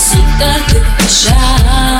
сюда ты пришла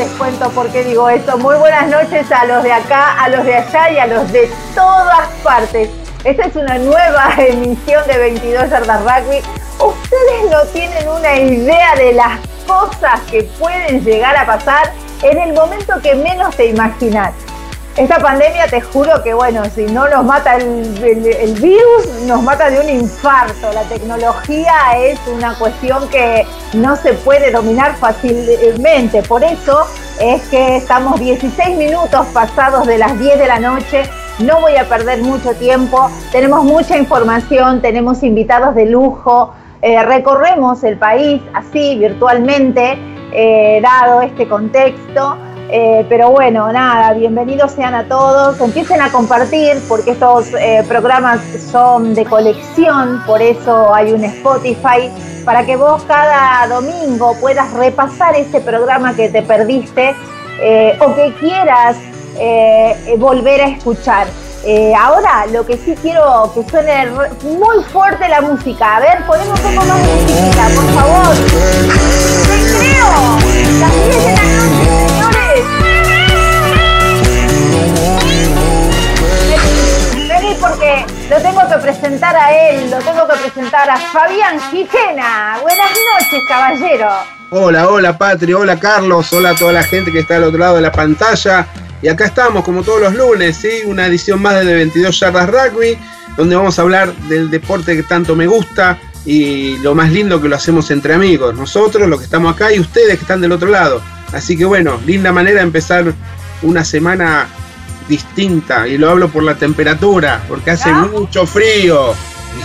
Les cuento por qué digo esto. Muy buenas noches a los de acá, a los de allá y a los de todas partes. Esta es una nueva emisión de 22 Yardas Rugby. Ustedes no tienen una idea de las cosas que pueden llegar a pasar en el momento que menos te imaginas. Esta pandemia, te juro que, bueno, si no nos mata el, virus, nos mata de un infarto. La tecnología es una cuestión que no se puede dominar fácilmente. Por eso es que estamos 16 minutos pasados de las 10 de la noche. No voy a perder mucho tiempo. Tenemos mucha información, tenemos invitados de lujo. Eh, recorremos el país así, virtualmente, eh, dado este contexto. Eh, pero bueno, nada, bienvenidos sean a todos. Empiecen a compartir porque estos eh, programas son de colección, por eso hay un Spotify, para que vos cada domingo puedas repasar ese programa que te perdiste eh, o que quieras volver a escuchar. ahora lo que sí quiero que suene muy fuerte la música. A ver, ponemos un poco más de música, por favor. ¡Te creo! Las 10 de la noche, porque lo tengo que presentar a él, lo tengo que presentar a Fabián Gijena. Buenas noches, caballero. Hola, hola Patri, hola Carlos, hola a toda la gente que está al otro lado de la pantalla. Y acá estamos, como todos los lunes, ¿sí? una edición más de 22 Yardas Rugby, donde vamos a hablar del deporte que tanto me gusta y lo más lindo que lo hacemos entre amigos. Nosotros, los que estamos acá, y ustedes que están del otro lado. Así que bueno, linda manera de empezar una semana distinta y lo hablo por la temperatura, porque hace ah. mucho frío.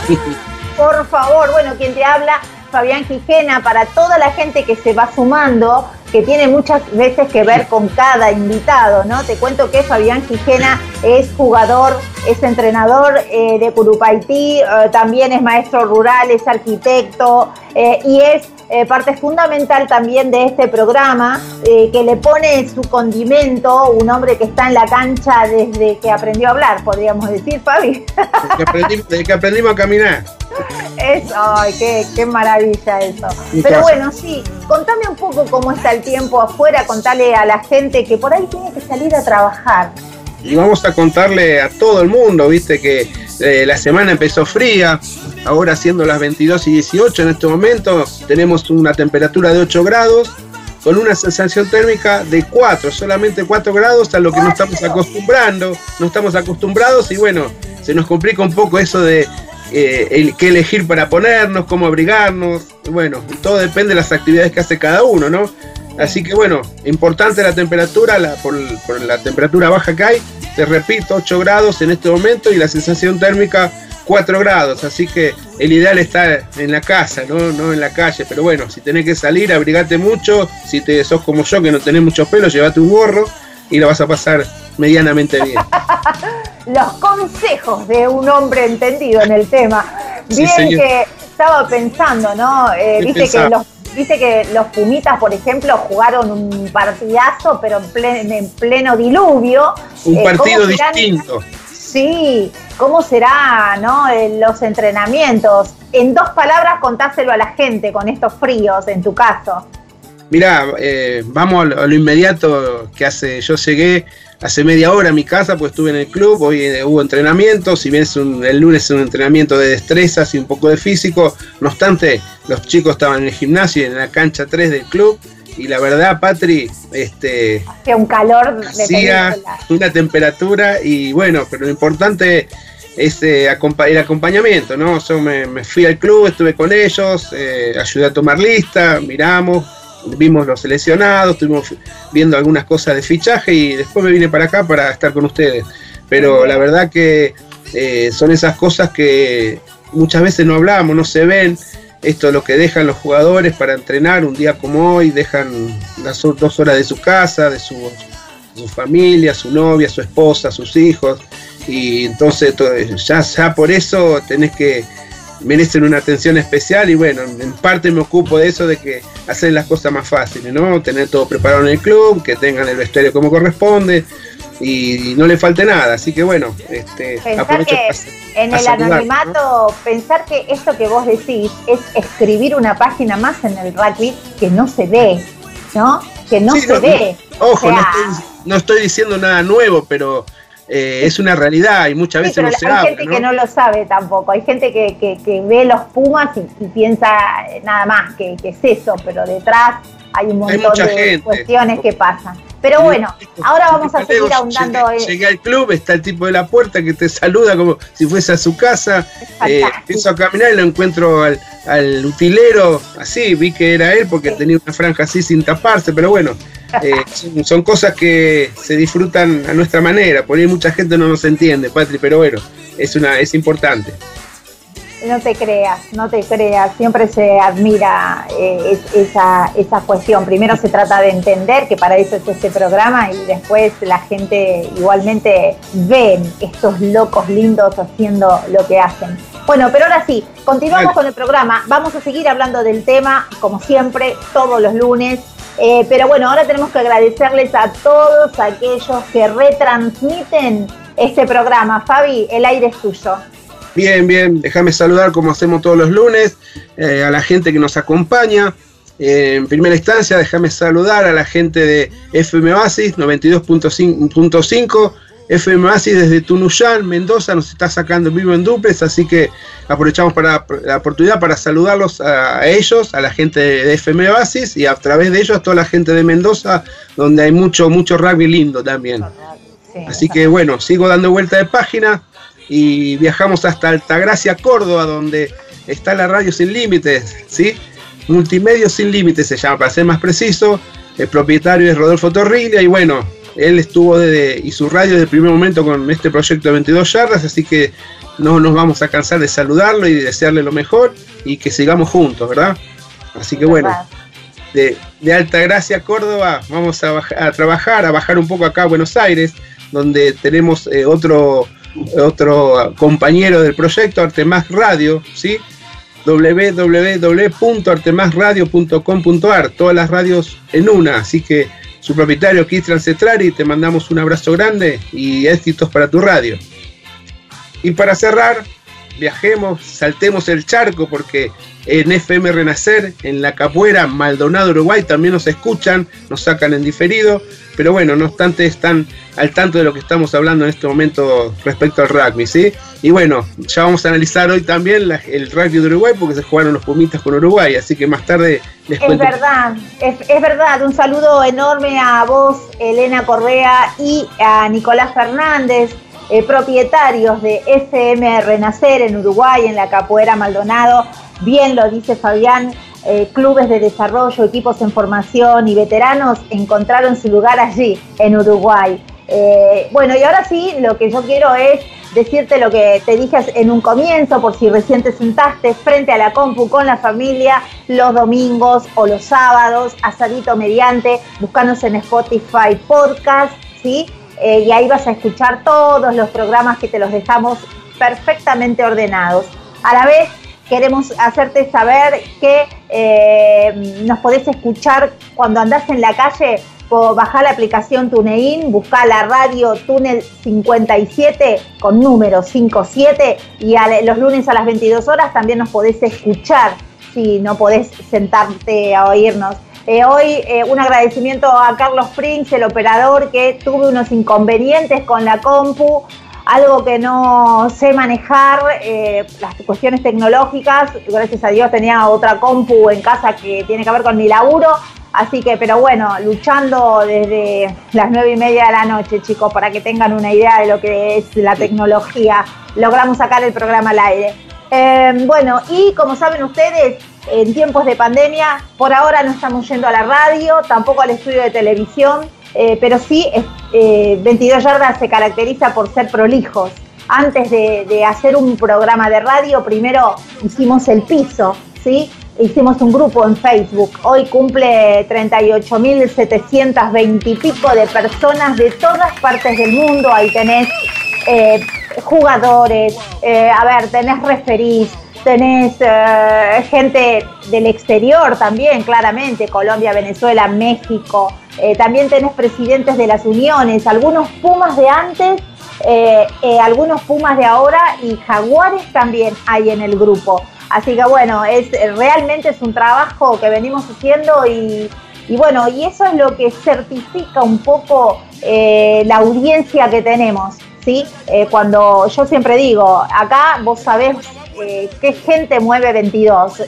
Por favor, bueno, quien te habla, Fabián Quijena, para toda la gente que se va sumando, que tiene muchas veces que ver con cada invitado, ¿no? Te cuento que Fabián Quijena es jugador, es entrenador eh, de Curupaití, eh, también es maestro rural, es arquitecto eh, y es eh, parte fundamental también de este programa, eh, que le pone su condimento, un hombre que está en la cancha desde que aprendió a hablar, podríamos decir, Fabi. Desde que, aprendimos a caminar. Eso, ay, qué, maravilla eso. Pero bueno, sí, contame un poco cómo está el tiempo afuera, contale a la gente que por ahí tiene que salir a trabajar. Y vamos a contarle a todo el mundo, viste, que eh, la semana empezó fría, ahora siendo las 22 y 18 en este momento, tenemos una temperatura de 8 grados, con una sensación térmica de 4, solamente 4 grados, a lo que no estamos acostumbrando, no estamos acostumbrados y bueno, se nos complica un poco eso de eh, qué elegir para ponernos, cómo abrigarnos, bueno, todo depende de las actividades que hace cada uno, ¿no? Así que bueno, importante la temperatura, la, por, la temperatura baja que hay, te repito, 8 grados en este momento y la sensación térmica 4 grados, así que el ideal está en la casa, ¿no? no en la calle, pero bueno, si tenés que salir, abrigate mucho, si te sos como yo que no tenés mucho pelo, llévate un gorro y lo vas a pasar medianamente bien. Los consejos de un hombre entendido en el tema. Bien que estaba pensando, ¿no? Eh, viste que los Dice que los Pumitas, por ejemplo, jugaron un partidazo, pero en pleno, en pleno diluvio. Un eh, partido distinto. Sí, ¿cómo será ¿no? los entrenamientos? En dos palabras, contáselo a la gente con estos fríos, en tu caso. Mirá, eh, vamos a lo, inmediato que hace, yo llegué hace media hora a mi casa, pues estuve en el club, hoy eh, hubo entrenamiento, si bien es el lunes es un entrenamiento de destrezas y un poco de físico, no obstante, los chicos estaban en el gimnasio y en la cancha 3 del club, y la verdad, Patri, este... Hacía un calor de hacía una temperatura, y bueno, pero lo importante es eh, el acompañamiento, ¿no? Yo me, fui al club, estuve con ellos, eh, ayudé a tomar lista, miramos, vimos los seleccionados, estuvimos viendo algunas cosas de fichaje y después me vine para acá para estar con ustedes. Pero la verdad que eh, son esas cosas que muchas veces no hablamos, no se ven. Esto es lo que dejan los jugadores para entrenar un día como hoy, dejan las dos horas de su casa, de su, su familia, su novia, su esposa, sus hijos. Y entonces ya, ya por eso tenés que merecen una atención especial y bueno, en parte me ocupo de eso, de que hacer las cosas más fáciles, ¿no? Tener todo preparado en el club, que tengan el vestuario como corresponde y no le falte nada, así que bueno, este, pensar que en el anonimato, pensar que esto que vos decís es escribir una página más en el rugby que no se ve, ¿no? Que no se ve. ojo, no estoy diciendo nada nuevo, pero eh, es una realidad y muchas veces no se Hay gente que no lo sabe tampoco, hay gente que, que, ve los Pumas y, piensa nada más que, es eso, pero detrás hay un montón de cuestiones que pasan. Pero bueno, ahora vamos a seguir ahondando. Llegué, llegué, al club, está el tipo de la puerta que te saluda como si fuese a su casa. Eh, empiezo a caminar y lo encuentro al, al utilero, así, vi que era él porque tenía una franja así sin taparse, pero bueno, eh, son, cosas que se disfrutan a nuestra manera. Por ahí mucha gente no nos entiende, Patri, pero bueno, es, una, es importante. No te creas, no te creas, siempre se admira eh, esa, esa cuestión. Primero se trata de entender que para eso es este programa y después la gente igualmente ven estos locos lindos haciendo lo que hacen. Bueno, pero ahora sí, continuamos con el programa. Vamos a seguir hablando del tema, como siempre, todos los lunes. Eh, pero bueno, ahora tenemos que agradecerles a todos aquellos que retransmiten este programa. Fabi, el aire es tuyo. Bien, bien, déjame saludar como hacemos todos los lunes eh, a la gente que nos acompaña. Eh, en primera instancia, déjame saludar a la gente de FM Oasis 92.5 FM Oasis desde Tunuyán, Mendoza, nos está sacando vivo en duples, así que aprovechamos para la oportunidad para saludarlos a, ellos, a la gente de FM Oasis y a través de ellos a toda la gente de Mendoza, donde hay mucho, mucho rugby lindo también. Así que bueno, sigo dando vuelta de página y viajamos hasta Altagracia, Córdoba, donde está la radio sin límites, ¿sí? Multimedia sin límites se llama, para ser más preciso. El propietario es Rodolfo Torrilla y bueno, él estuvo desde, y su radio desde el primer momento con este proyecto de 22 yardas, así que no nos vamos a cansar de saludarlo y de desearle lo mejor y que sigamos juntos, ¿verdad? Así que bueno, de, Alta Gracia, Córdoba, vamos a, a, trabajar, a bajar un poco acá a Buenos Aires, donde tenemos eh, otro, otro compañero del proyecto, Artemás Radio, ¿sí? www.artemasradio.com.ar, todas las radios en una, así que su propietario Kistran Cetrari, te mandamos un abrazo grande y éxitos para tu radio. Y para cerrar, viajemos, saltemos el charco porque en FM Renacer, en la Capuera, Maldonado, Uruguay, también nos escuchan, nos sacan en diferido, pero bueno, no obstante están al tanto de lo que estamos hablando en este momento respecto al rugby, ¿sí? Y bueno, ya vamos a analizar hoy también el rugby de Uruguay porque se jugaron los Pumitas con Uruguay, así que más tarde les cuento. Es verdad, es, verdad, un saludo enorme a vos, Elena Correa, y a Nicolás Fernández, eh, propietarios de FM Renacer en Uruguay, en la Capuera Maldonado bien lo dice Fabián, eh, clubes de desarrollo, equipos en formación y veteranos encontraron su lugar allí, en Uruguay. Eh, bueno, y ahora sí, lo que yo quiero es decirte lo que te dije en un comienzo, por si recién te sentaste frente a la compu con la familia los domingos o los sábados, asadito mediante, buscanos en Spotify Podcast, ¿sí? Eh, y ahí vas a escuchar todos los programas que te los dejamos perfectamente ordenados. A la vez, queremos hacerte saber que eh, nos podés escuchar cuando andás en la calle bajar la aplicación TuneIn, buscar la radio Túnel 57 con número 57 y los lunes a las 22 horas también nos podés escuchar si no podés sentarte a oírnos. Eh, hoy eh, un agradecimiento a Carlos Prince, el operador, que tuve unos inconvenientes con la compu, algo que no sé manejar, eh, las cuestiones tecnológicas, gracias a Dios tenía otra compu en casa que tiene que ver con mi laburo, Así que, pero bueno, luchando desde las nueve y media de la noche, chicos, para que tengan una idea de lo que es la tecnología, logramos sacar el programa al aire. Em, bueno, y como saben ustedes, en tiempos de pandemia, por ahora no estamos yendo a la radio, tampoco al estudio de televisión, eh, pero sí, 22 eh, Yardas se caracteriza por ser prolijos. Antes de, de hacer un programa de radio, primero hicimos el piso, ¿sí? hicimos un grupo en Facebook. Hoy cumple 38.720 y pico de personas de todas partes del mundo. Ahí tenés eh, jugadores, eh, a ver, tenés referís, tenés eh, gente del exterior también, claramente, Colombia, Venezuela, México. también tenés presidentes de las uniones, algunos Pumas de antes. algunos Pumas de ahora y Jaguares también hay en el grupo. Así que bueno, es realmente es un trabajo que venimos haciendo y, bueno, y eso es lo que certifica un poco eh, la audiencia que tenemos, ¿sí? Eh, cuando yo siempre digo, acá vos sabés eh, qué gente mueve 22,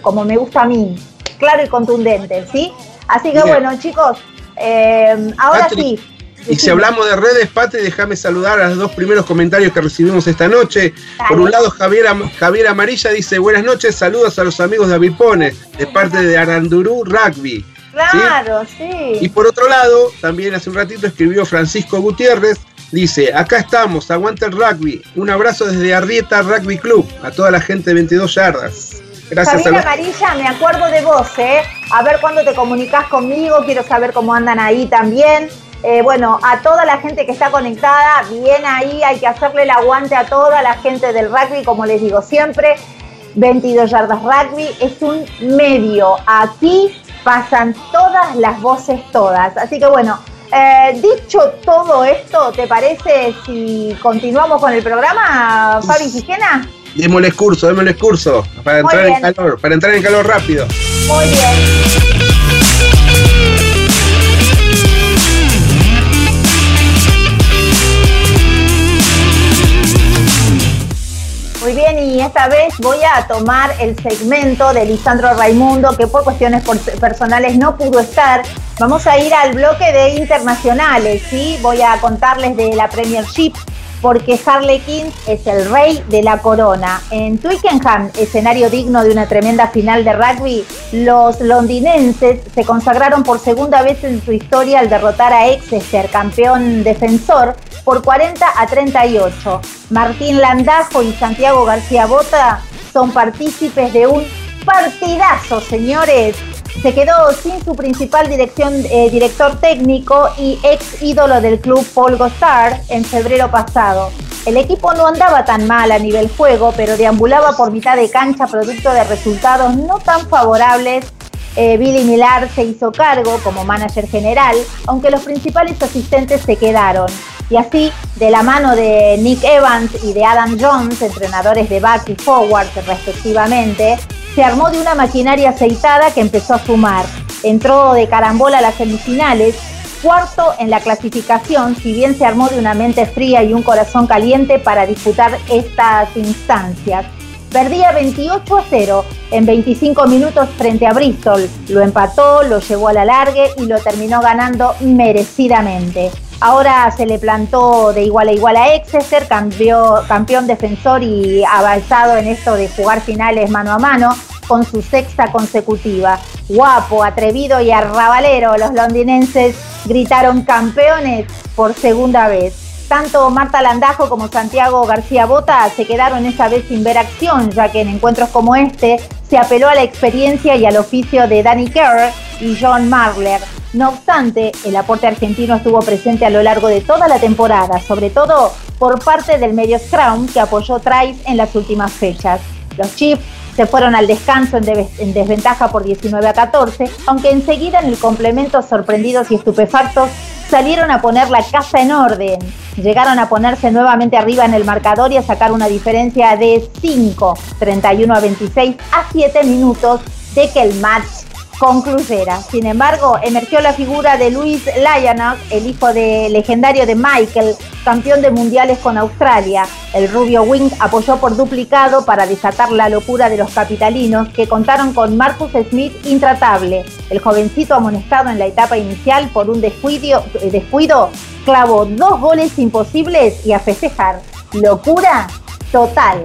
como me gusta a mí, claro y contundente, ¿sí? Así que bueno, chicos, ahora sí. Y si hablamos de redes, Pati, déjame saludar a los dos primeros comentarios que recibimos esta noche. Por un lado, Javier, Javier Amarilla dice, buenas noches, saludos a los amigos de Avipone, de parte de Arandurú Rugby. Claro, ¿sí? Y por otro lado, también hace un ratito escribió Francisco Gutiérrez, dice, acá estamos, aguanta el rugby. Un abrazo desde Arrieta Rugby Club, a toda la gente de 22 yardas. Gracias. Javier Amarilla, me acuerdo de vos, ¿eh? A ver cuándo te comunicas conmigo, quiero saber cómo andan ahí también. Eh, bueno, a toda la gente que está conectada, bien ahí, hay que hacerle el aguante a toda la gente del rugby, como les digo siempre. 22 yardas rugby es un medio. Aquí pasan todas las voces, todas. Así que bueno, eh, dicho todo esto, ¿te parece si continuamos con el programa, Fabi Gigena? Démosle curso, démosle curso para entrar en calor, para entrar en calor rápido. Muy bien. Muy bien, y esta vez voy a tomar el segmento de Lisandro Raimundo, que por cuestiones personales no pudo estar. Vamos a ir al bloque de internacionales, ¿sí? Voy a contarles de la Premiership, porque Harlequin es el rey de la corona. En Twickenham, escenario digno de una tremenda final de rugby, los londinenses se consagraron por segunda vez en su historia al derrotar a Exeter, campeón defensor, por 40 a 38. Martín Landajo y Santiago García Bota son partícipes de un partidazo, señores. Se quedó sin su principal dirección, eh, director técnico y ex ídolo del club Paul Gostard en febrero pasado. El equipo no andaba tan mal a nivel juego, pero deambulaba por mitad de cancha producto de resultados no tan favorables. Eh, Billy Millar se hizo cargo como manager general, aunque los principales asistentes se quedaron. Y así, de la mano de Nick Evans y de Adam Jones, entrenadores de back y forward respectivamente, se armó de una maquinaria aceitada que empezó a sumar. Entró de carambola a las semifinales, cuarto en la clasificación, si bien se armó de una mente fría y un corazón caliente para disputar estas instancias. Perdía 28 a 0 en 25 minutos frente a Bristol. Lo empató, lo llevó a la largue y lo terminó ganando merecidamente. Ahora se le plantó de igual a igual a Exeter, campeón defensor y avanzado en esto de jugar finales mano a mano. con su sexta consecutiva. Guapo, atrevido y arrabalero, los londinenses gritaron campeones por segunda vez. Tanto Marta Landajo como Santiago García Bota se quedaron esa vez sin ver acción, ya que en encuentros como este se apeló a la experiencia y al oficio de Danny Kerr y John Marler. No obstante, el aporte argentino estuvo presente a lo largo de toda la temporada, sobre todo por parte del medio Scrum que apoyó Trice en las últimas fechas. Los Chiefs se fueron al descanso en, desventaja por 19 a 14, aunque enseguida en el complemento sorprendidos y estupefactos salieron a poner la casa en orden. Llegaron a ponerse nuevamente arriba en el marcador y a sacar una diferencia de 5, 31 a 26 a 7 minutos de que el match concluyera. Sin embargo, emergió la figura de Luis Lyanok, el hijo de, legendario de Michael, campeón de mundiales con Australia. El rubio Wing apoyó por duplicado para desatar la locura de los capitalinos que contaron con Marcus Smith intratable. El jovencito amonestado en la etapa inicial por un descuido, descuido clavó dos goles imposibles y a festejar. Locura total.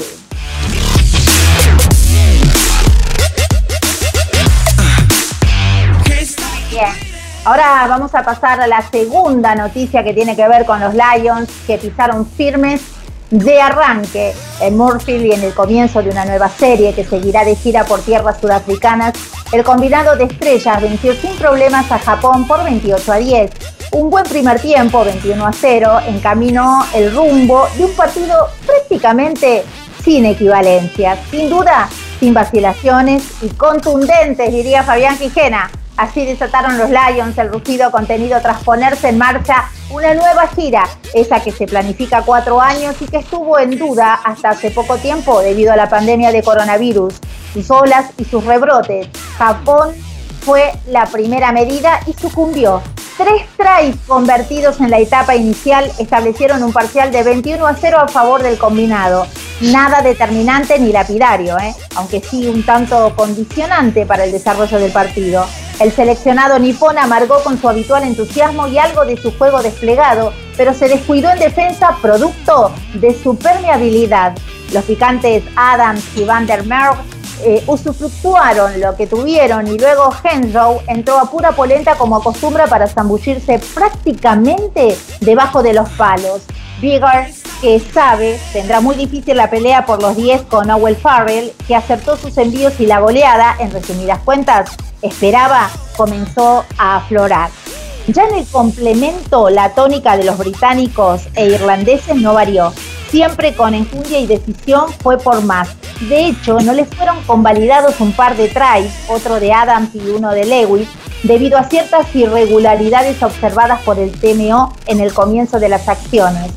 Ahora vamos a pasar a la segunda noticia que tiene que ver con los Lions que pisaron firmes de arranque en Murphy y en el comienzo de una nueva serie que seguirá de gira por tierras sudafricanas. El combinado de estrellas venció sin problemas a Japón por 28 a 10. Un buen primer tiempo, 21 a 0, encaminó el rumbo de un partido prácticamente sin equivalencias. Sin duda, sin vacilaciones y contundentes, diría Fabián Quijena. Así desataron los Lions el rugido contenido tras ponerse en marcha una nueva gira, esa que se planifica cuatro años y que estuvo en duda hasta hace poco tiempo debido a la pandemia de coronavirus, sus olas y sus rebrotes. Japón fue la primera medida y sucumbió. Tres tries convertidos en la etapa inicial establecieron un parcial de 21 a 0 a favor del combinado. Nada determinante ni lapidario, ¿eh? aunque sí un tanto condicionante para el desarrollo del partido. El seleccionado nipón amargó con su habitual entusiasmo y algo de su juego desplegado, pero se descuidó en defensa producto de su permeabilidad. Los picantes Adams y Van der Merg eh, usufructuaron lo que tuvieron y luego Henshaw entró a pura polenta como acostumbra para zambullirse prácticamente debajo de los palos. Bigger, que sabe, tendrá muy difícil la pelea por los 10 con Owell Farrell, que acertó sus envíos y la goleada, en resumidas cuentas, esperaba, comenzó a aflorar. Ya en el complemento, la tónica de los británicos e irlandeses no varió. Siempre con enjundia y decisión fue por más. De hecho, no les fueron convalidados un par de tries, otro de Adams y uno de Lewis, debido a ciertas irregularidades observadas por el TMO en el comienzo de las acciones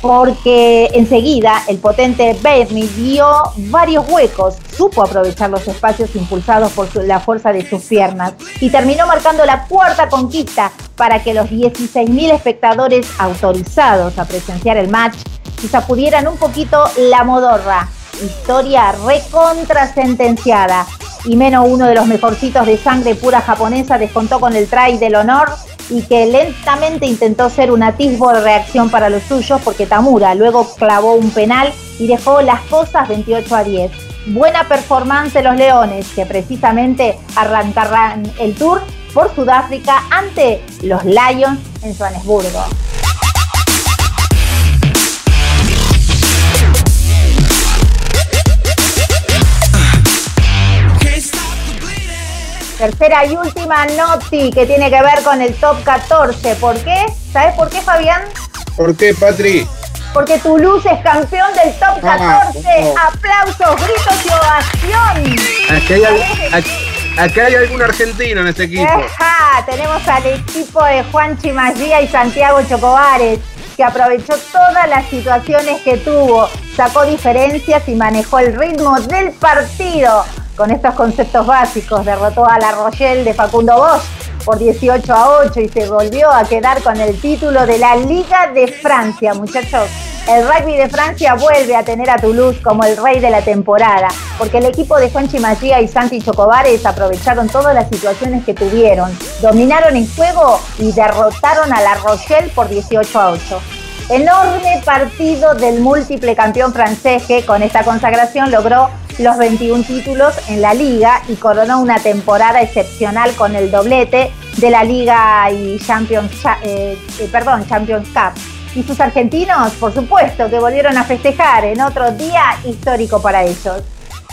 porque enseguida el potente Bernie dio varios huecos, supo aprovechar los espacios impulsados por la fuerza de sus piernas y terminó marcando la cuarta conquista para que los 16.000 espectadores autorizados a presenciar el match se sacudieran un poquito la modorra. Historia recontrasentenciada. Y menos uno de los mejorcitos de sangre pura japonesa descontó con el try del honor y que lentamente intentó ser un atisbo de reacción para los suyos porque Tamura luego clavó un penal y dejó las cosas 28 a 10. Buena performance de los Leones que precisamente arrancarán el tour por Sudáfrica ante los Lions en Johannesburgo. Tercera y última noti que tiene que ver con el top 14. ¿Por qué? ¿Sabes por qué, Fabián? ¿Por qué, Patri? Porque Toulouse es campeón del top 14. Ah, Aplausos, gritos y ovación. Aquí hay, algún argentino en este equipo. tenemos al equipo de Juan Chimagía y Santiago Chocobares que aprovechó todas las situaciones que tuvo, sacó diferencias y manejó el ritmo del partido con estos conceptos básicos. Derrotó a la Rochelle de Facundo Bosch por 18 a 8 y se volvió a quedar con el título de la Liga de Francia, muchachos. El rugby de Francia vuelve a tener a Toulouse como el rey de la temporada, porque el equipo de Juanchi Magía y Santi Chocobares aprovecharon todas las situaciones que tuvieron, dominaron el juego y derrotaron a la Rochelle por 18 a 8. Enorme partido del múltiple campeón francés que con esta consagración logró los 21 títulos en la liga y coronó una temporada excepcional con el doblete de la liga y Champions, eh, eh, perdón, Champions Cup. Y sus argentinos, por supuesto, que volvieron a festejar en otro día histórico para ellos.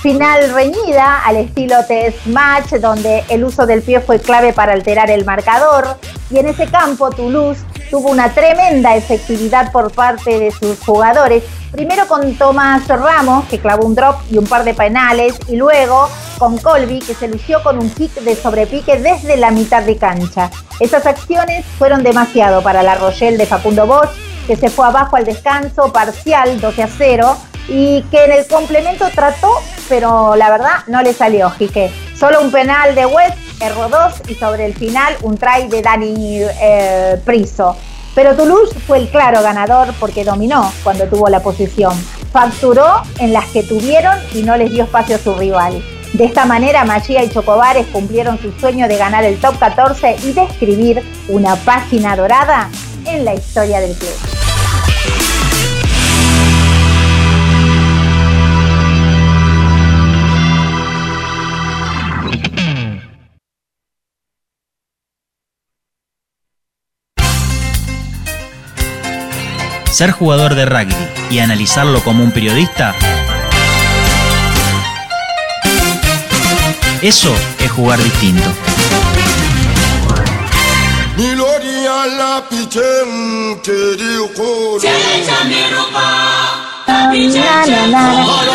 Final reñida al estilo test match, donde el uso del pie fue clave para alterar el marcador. Y en ese campo, Toulouse tuvo una tremenda efectividad por parte de sus jugadores. Primero con Tomás Ramos, que clavó un drop y un par de penales, y luego con Colby, que se lució con un kick de sobrepique desde la mitad de cancha. Esas acciones fueron demasiado para la Rochelle de Facundo Bosch, que se fue abajo al descanso parcial 12 a 0 y que en el complemento trató, pero la verdad no le salió, Jique. Solo un penal de West erró dos y sobre el final un try de Dani eh, Priso. Pero Toulouse fue el claro ganador porque dominó cuando tuvo la posición. Facturó en las que tuvieron y no les dio espacio a su rival. De esta manera, Machía y Chocobares cumplieron su sueño de ganar el top 14 y de escribir una página dorada en la historia del club. Ser jugador de rugby y analizarlo como un periodista, eso es jugar distinto.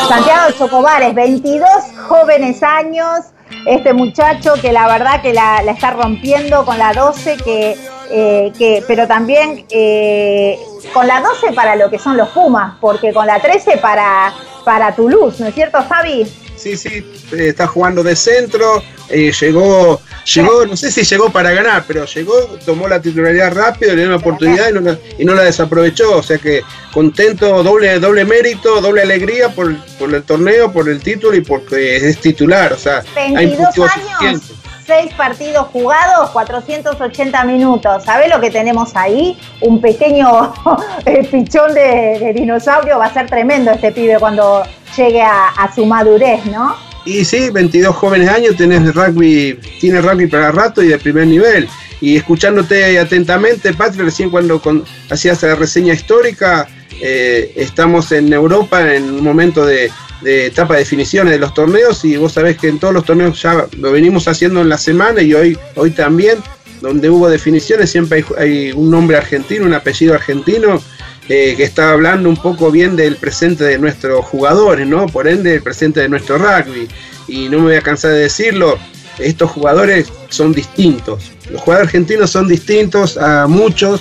Santiago Chocobares, 22 jóvenes años. Este muchacho que la verdad que la, está rompiendo con la 12, que, eh, que pero también eh, con la 12 para lo que son los Pumas, porque con la 13 para, para Toulouse, ¿no es cierto, Fabi? Sí, sí, eh, está jugando de centro, eh, llegó, llegó, no sé si llegó para ganar, pero llegó, tomó la titularidad rápido, le dio una oportunidad y no, la, y no la desaprovechó, o sea que contento, doble, doble mérito, doble alegría por, por el torneo, por el título y porque es titular, o sea, 22 años seis partidos jugados, 480 minutos. ¿Sabés lo que tenemos ahí? Un pequeño eh, pichón de, dinosaurio. Va a ser tremendo este pibe cuando llegue a, su madurez, ¿no? Y sí, 22 jóvenes años, tenés rugby, tiene rugby para rato y de primer nivel. Y escuchándote atentamente, Patrick, recién cuando hacías la reseña histórica, eh, estamos en Europa en un momento de, de etapa de definiciones de los torneos y vos sabés que en todos los torneos ya lo venimos haciendo en la semana y hoy, hoy también, donde hubo definiciones, siempre hay, un nombre argentino, un apellido argentino eh, que está hablando un poco bien del presente de nuestros jugadores, ¿no? Por ende, el presente de nuestro rugby. Y no me voy a cansar de decirlo, estos jugadores son distintos. Los jugadores argentinos son distintos a muchos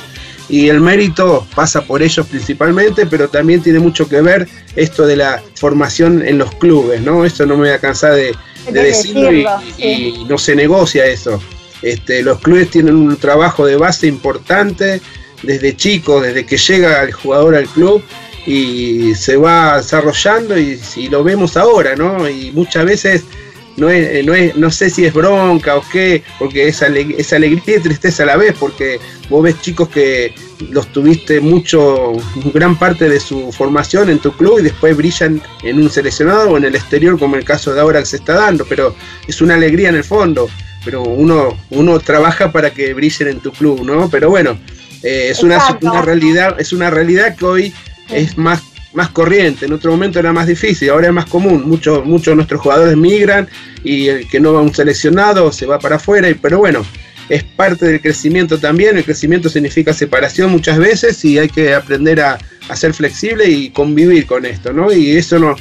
y el mérito pasa por ellos principalmente, pero también tiene mucho que ver esto de la formación en los clubes, ¿no? Eso no me voy a cansar de, decirlo, y, no se negocia eso. Este, los clubes tienen un trabajo de base importante desde chicos, desde que llega el jugador al club y se va desarrollando y, y lo vemos ahora, ¿no? Y muchas veces no, es, no, es, no sé si es bronca o qué, porque es, es alegría y tristeza a la vez, porque vos ves chicos que los tuviste mucho, gran parte de su formación en tu club y después brillan en un seleccionado o en el exterior, como el caso de ahora que se está dando, pero es una alegría en el fondo, pero uno, uno trabaja para que brillen en tu club, ¿no? Pero bueno, eh, es una, una, realidad, es una realidad que hoy es más más corriente, en otro momento era más difícil, ahora es más común, muchos muchos de nuestros jugadores migran y el que no va a un seleccionado se va para afuera, pero bueno, es parte del crecimiento también, el crecimiento significa separación muchas veces y hay que aprender a, a ser flexible y convivir con esto, ¿no? Y eso no,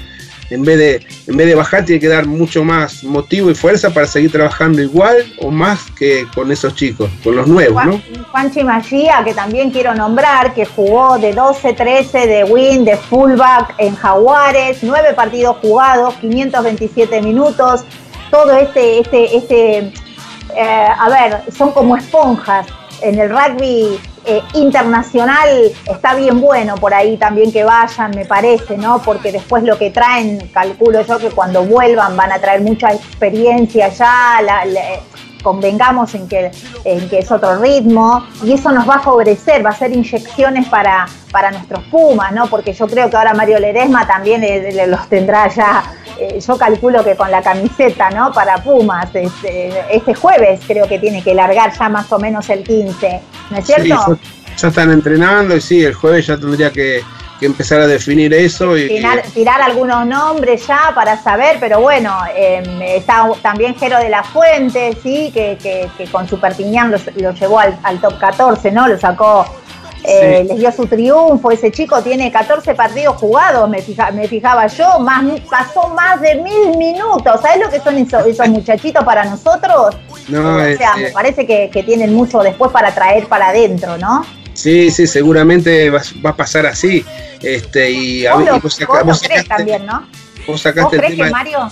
en vez de, en vez de bajar, tiene que dar mucho más motivo y fuerza para seguir trabajando igual o más que con esos chicos, con los nuevos, ¿no? Juanchi Magía, que también quiero nombrar, que jugó de 12-13 de win, de fullback en Jaguares, nueve partidos jugados, 527 minutos, todo este, este, este, eh, a ver, son como esponjas. En el rugby eh, internacional está bien bueno por ahí también que vayan, me parece, ¿no? Porque después lo que traen, calculo yo que cuando vuelvan van a traer mucha experiencia ya, convengamos en que, en que es otro ritmo y eso nos va a favorecer, va a ser inyecciones para, para nuestros Pumas, ¿no? Porque yo creo que ahora Mario Ledesma también eh, los tendrá ya eh, yo calculo que con la camiseta, ¿no? Para Pumas, este, este, jueves creo que tiene que largar ya más o menos el 15, ¿no es cierto? ya están entrenando y sí, el jueves ya tendría que, empezar a definir eso. Y, tirar, algunos nombres ya para saber, pero bueno, em, está también Jero de la Fuente, ¿sí? Que, que, con su Perpiñán lo, llevó al, al, top 14, ¿no? Lo sacó eh, les dio su triunfo. Ese chico tiene 14 partidos jugados, me, me fijaba yo, más, pasó más de mil minutos. ¿Sabes lo que son esos, muchachitos para nosotros? No, o sea, me parece que, tienen mucho después para traer para adentro, ¿no? Sí, sí, seguramente va, a pasar así. Este, y, ¿Vos, lo, vos, también, ¿no? Vos sacaste el tema, Mario?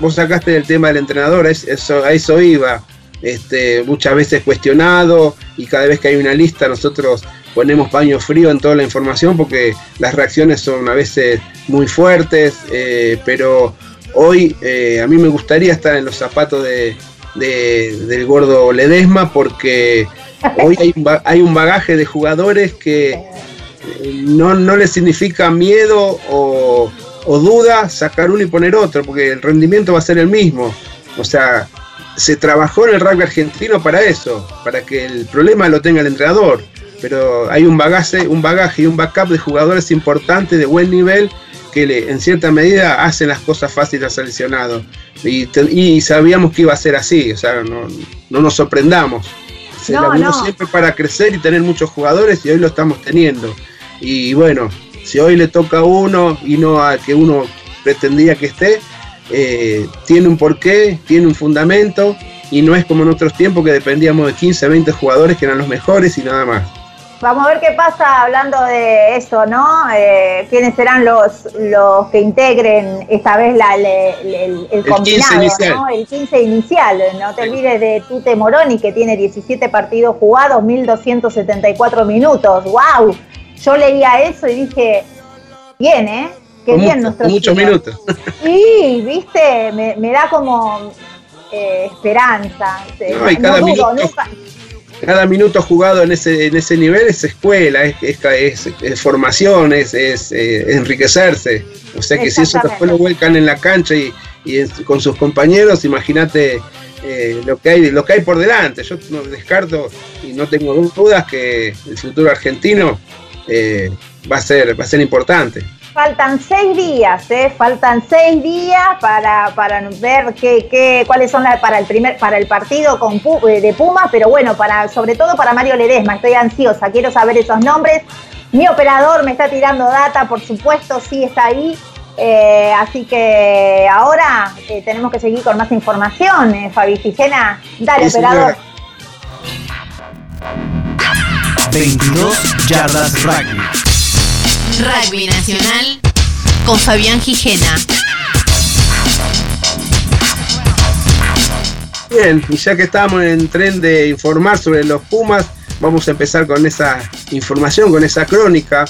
Vos sacaste el tema del entrenador, eso, a eso iba. Este, muchas veces cuestionado y cada vez que hay una lista nosotros ponemos paño frío en toda la información porque las reacciones son a veces muy fuertes, eh, pero hoy eh, a mí me gustaría estar en los zapatos de, del gordo Ledesma porque hoy hay un, bagaje de jugadores que eh, no, no les significa miedo o, duda sacar uno y poner otro, porque el rendimiento va a ser el mismo. O sea, se trabajó en el rugby argentino para eso, para que el problema lo tenga el entrenador pero hay un bagaje, un bagaje y un backup de jugadores importantes de buen nivel que le, en cierta medida hacen las cosas fáciles al seleccionado. Y, sabíamos que iba a ser así, o sea, no, nos sorprendamos. Se no, siempre para crecer y tener muchos jugadores y hoy lo estamos teniendo. Y bueno, si hoy le toca a uno y no a que uno pretendía que esté, eh, tiene un porqué, tiene un fundamento y no es como en otros tiempos que dependíamos de 15, 20 jugadores que eran los mejores y nada más. Vamos a ver qué pasa hablando de eso, ¿no? Eh, ¿Quiénes serán los, los que integren esta vez la, el, el, combinado, ¿no? El 15 inicial. No te olvides de Tute Moroni, que tiene 17 partidos jugados, 1.274 minutos. ¡Wow! Yo leía eso y dije, bien, ¿eh? Qué bien nuestro Muchos minutos. Sí, viste, me, me da como eh, esperanza. No, y cada minuto, cada minuto jugado en ese, en ese nivel es escuela, es, es, formación, es, eh, enriquecerse. O sea que si eso después lo vuelcan en la cancha y, con sus compañeros, imagínate eh, lo, que hay, lo que hay por delante. Yo no descarto y no tengo dudas que el futuro argentino eh, va, a ser, va a ser importante. Faltan seis días, ¿eh? faltan seis días para, para ver qué, qué, cuáles son para el primer para el partido con, eh, de Pumas, pero bueno, para sobre todo para Mario Ledesma, estoy ansiosa, quiero saber esos nombres. Mi operador me está tirando data, por supuesto, sí está ahí. Eh, así que ahora eh, tenemos que seguir con más información. Fabi Figena, dale, operador. 22 yardas rugby. Rugby Nacional con Fabián Gijena. Bien, y ya que estamos en tren de informar sobre los Pumas, vamos a empezar con esa información, con esa crónica.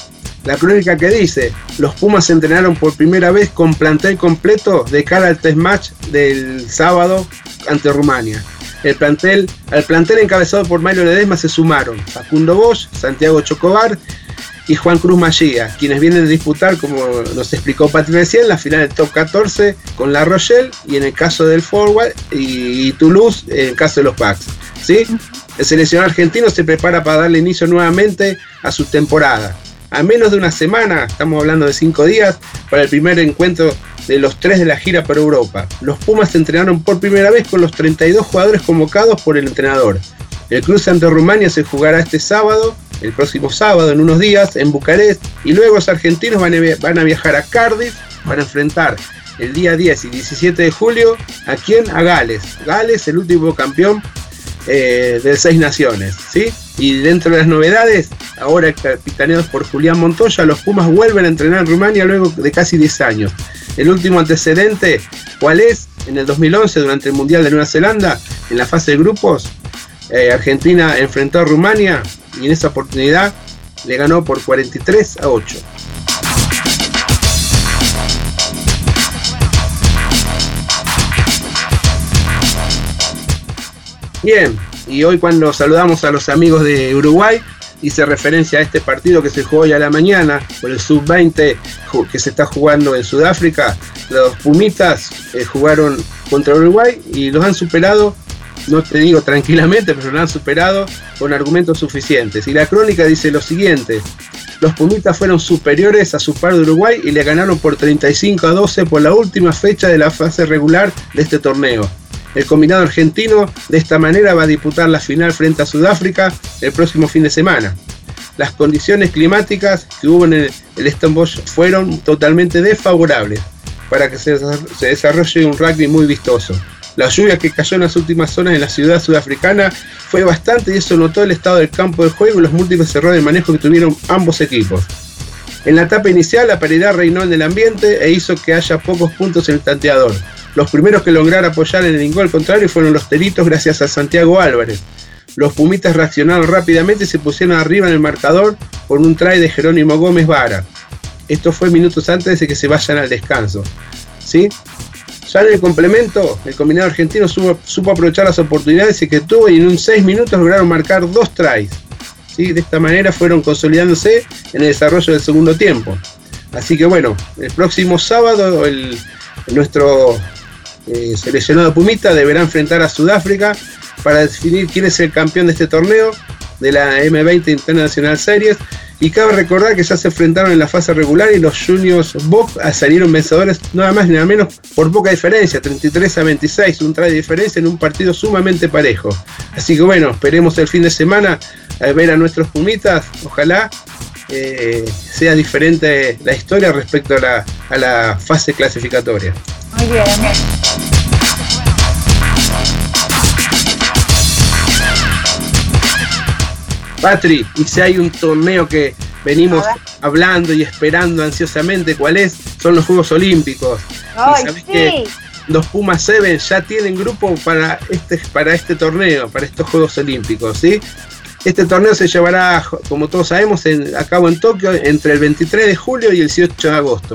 La crónica que dice, los Pumas se entrenaron por primera vez con plantel completo de cara al test match del sábado ante Rumania. El plantel, al plantel encabezado por Mario Ledesma se sumaron Facundo Bosch, Santiago Chocobar, y Juan Cruz Mallía, quienes vienen a disputar, como nos explicó Patrick recién, la final del top 14 con La Rochelle y en el caso del Forward y, Toulouse en el caso de los Packs. ¿sí? El seleccionado argentino se prepara para darle inicio nuevamente a su temporada. A menos de una semana, estamos hablando de cinco días, para el primer encuentro de los tres de la gira por Europa. Los Pumas se entrenaron por primera vez con los 32 jugadores convocados por el entrenador. El cruce ante Rumania se jugará este sábado el próximo sábado, en unos días, en Bucarest, y luego los argentinos van a, viajar a Cardiff para enfrentar el día 10 y 17 de julio a quién? A Gales. Gales, el último campeón eh, de seis naciones, ¿sí? Y dentro de las novedades, ahora capitaneados por Julián Montoya, los Pumas vuelven a entrenar en Rumania luego de casi 10 años. El último antecedente, ¿cuál es? En el 2011, durante el Mundial de Nueva Zelanda, en la fase de grupos, eh, Argentina enfrentó a Rumania y en esa oportunidad le ganó por 43 a 8. Bien, y hoy cuando saludamos a los amigos de Uruguay, hice referencia a este partido que se jugó hoy a la mañana por el sub-20 que se está jugando en Sudáfrica. Los Pumitas eh, jugaron contra Uruguay y los han superado, no te digo tranquilamente, pero los han superado con argumentos suficientes. Y la crónica dice lo siguiente. Los Pumitas fueron superiores a su par de Uruguay y le ganaron por 35 a 12 por la última fecha de la fase regular de este torneo. El combinado argentino de esta manera va a disputar la final frente a Sudáfrica el próximo fin de semana. Las condiciones climáticas que hubo en el, el fueron totalmente desfavorables para que se, desarrolle un rugby muy vistoso. La lluvia que cayó en las últimas zonas en la ciudad sudafricana fue bastante y eso notó el estado del campo de juego y los múltiples errores de manejo que tuvieron ambos equipos. En la etapa inicial la paridad reinó en el ambiente e hizo que haya pocos puntos en el tanteador. Los primeros que lograron apoyar en el gol contrario fueron los Teritos gracias a Santiago Álvarez. Los Pumitas reaccionaron rápidamente y se pusieron arriba en el marcador por un try de Jerónimo Gómez Vara. Esto fue minutos antes de que se vayan al descanso. ¿Sí? Ya en el complemento, el combinado argentino supo, aprovechar las oportunidades que tuvo y en un 6 minutos lograron marcar dos tries. ¿Sí? De esta manera fueron consolidándose en el desarrollo del segundo tiempo. Así que bueno, el próximo sábado el, nuestro eh, seleccionado Pumita deberá enfrentar a Sudáfrica para definir quién es el campeón de este torneo de la M20 International Series. Y cabe recordar que ya se enfrentaron en la fase regular y los Juniors Bob salieron vencedores nada más ni nada menos por poca diferencia, 33 a 26, un try de diferencia en un partido sumamente parejo. Así que bueno, esperemos el fin de semana a ver a nuestros Pumitas, ojalá eh, sea diferente la historia respecto a la, a la fase clasificatoria. Muy bien. Patri, y si hay un torneo que venimos hablando y esperando ansiosamente, ¿cuál es? Son los Juegos Olímpicos. Ay, sí. que los Pumas Seven ya tienen grupo para este, para este torneo, para estos Juegos Olímpicos, ¿sí? Este torneo se llevará, como todos sabemos, a cabo en Tokio entre el 23 de julio y el 18 de agosto.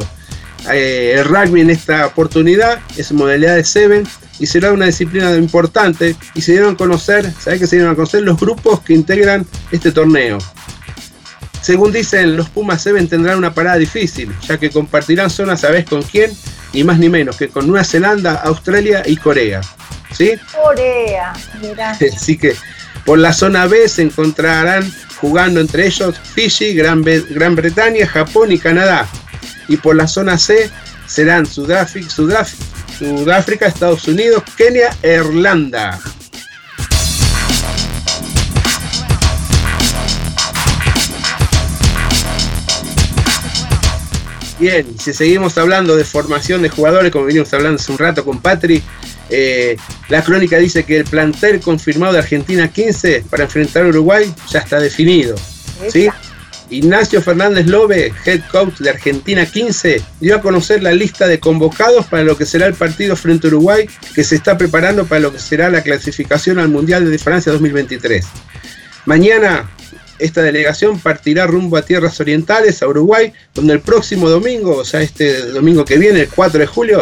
Eh, el rugby en esta oportunidad es modalidad de Seven y será una disciplina importante y se dieron a conocer, ¿sabes que se dieron a conocer los grupos que integran este torneo? Según dicen, los Pumas Seven tendrán una parada difícil, ya que compartirán zonas a vez con quién, y más ni menos que con Nueva Zelanda, Australia y Corea. ¿Sí? Corea, mira. Así que por la zona B se encontrarán jugando entre ellos Fiji, Gran, Gran Bretaña, Japón y Canadá. Y por la zona C serán Sudáfrica, Sudáfrica, Estados Unidos, Kenia e Irlanda. Bien, si seguimos hablando de formación de jugadores, como venimos hablando hace un rato con Patri, eh, la crónica dice que el plantel confirmado de Argentina 15 para enfrentar a Uruguay ya está definido. ¿sí? Ignacio Fernández Lobe, head coach de Argentina 15, dio a conocer la lista de convocados para lo que será el partido frente a Uruguay, que se está preparando para lo que será la clasificación al Mundial de Francia 2023. Mañana esta delegación partirá rumbo a tierras orientales, a Uruguay, donde el próximo domingo, o sea, este domingo que viene, el 4 de julio,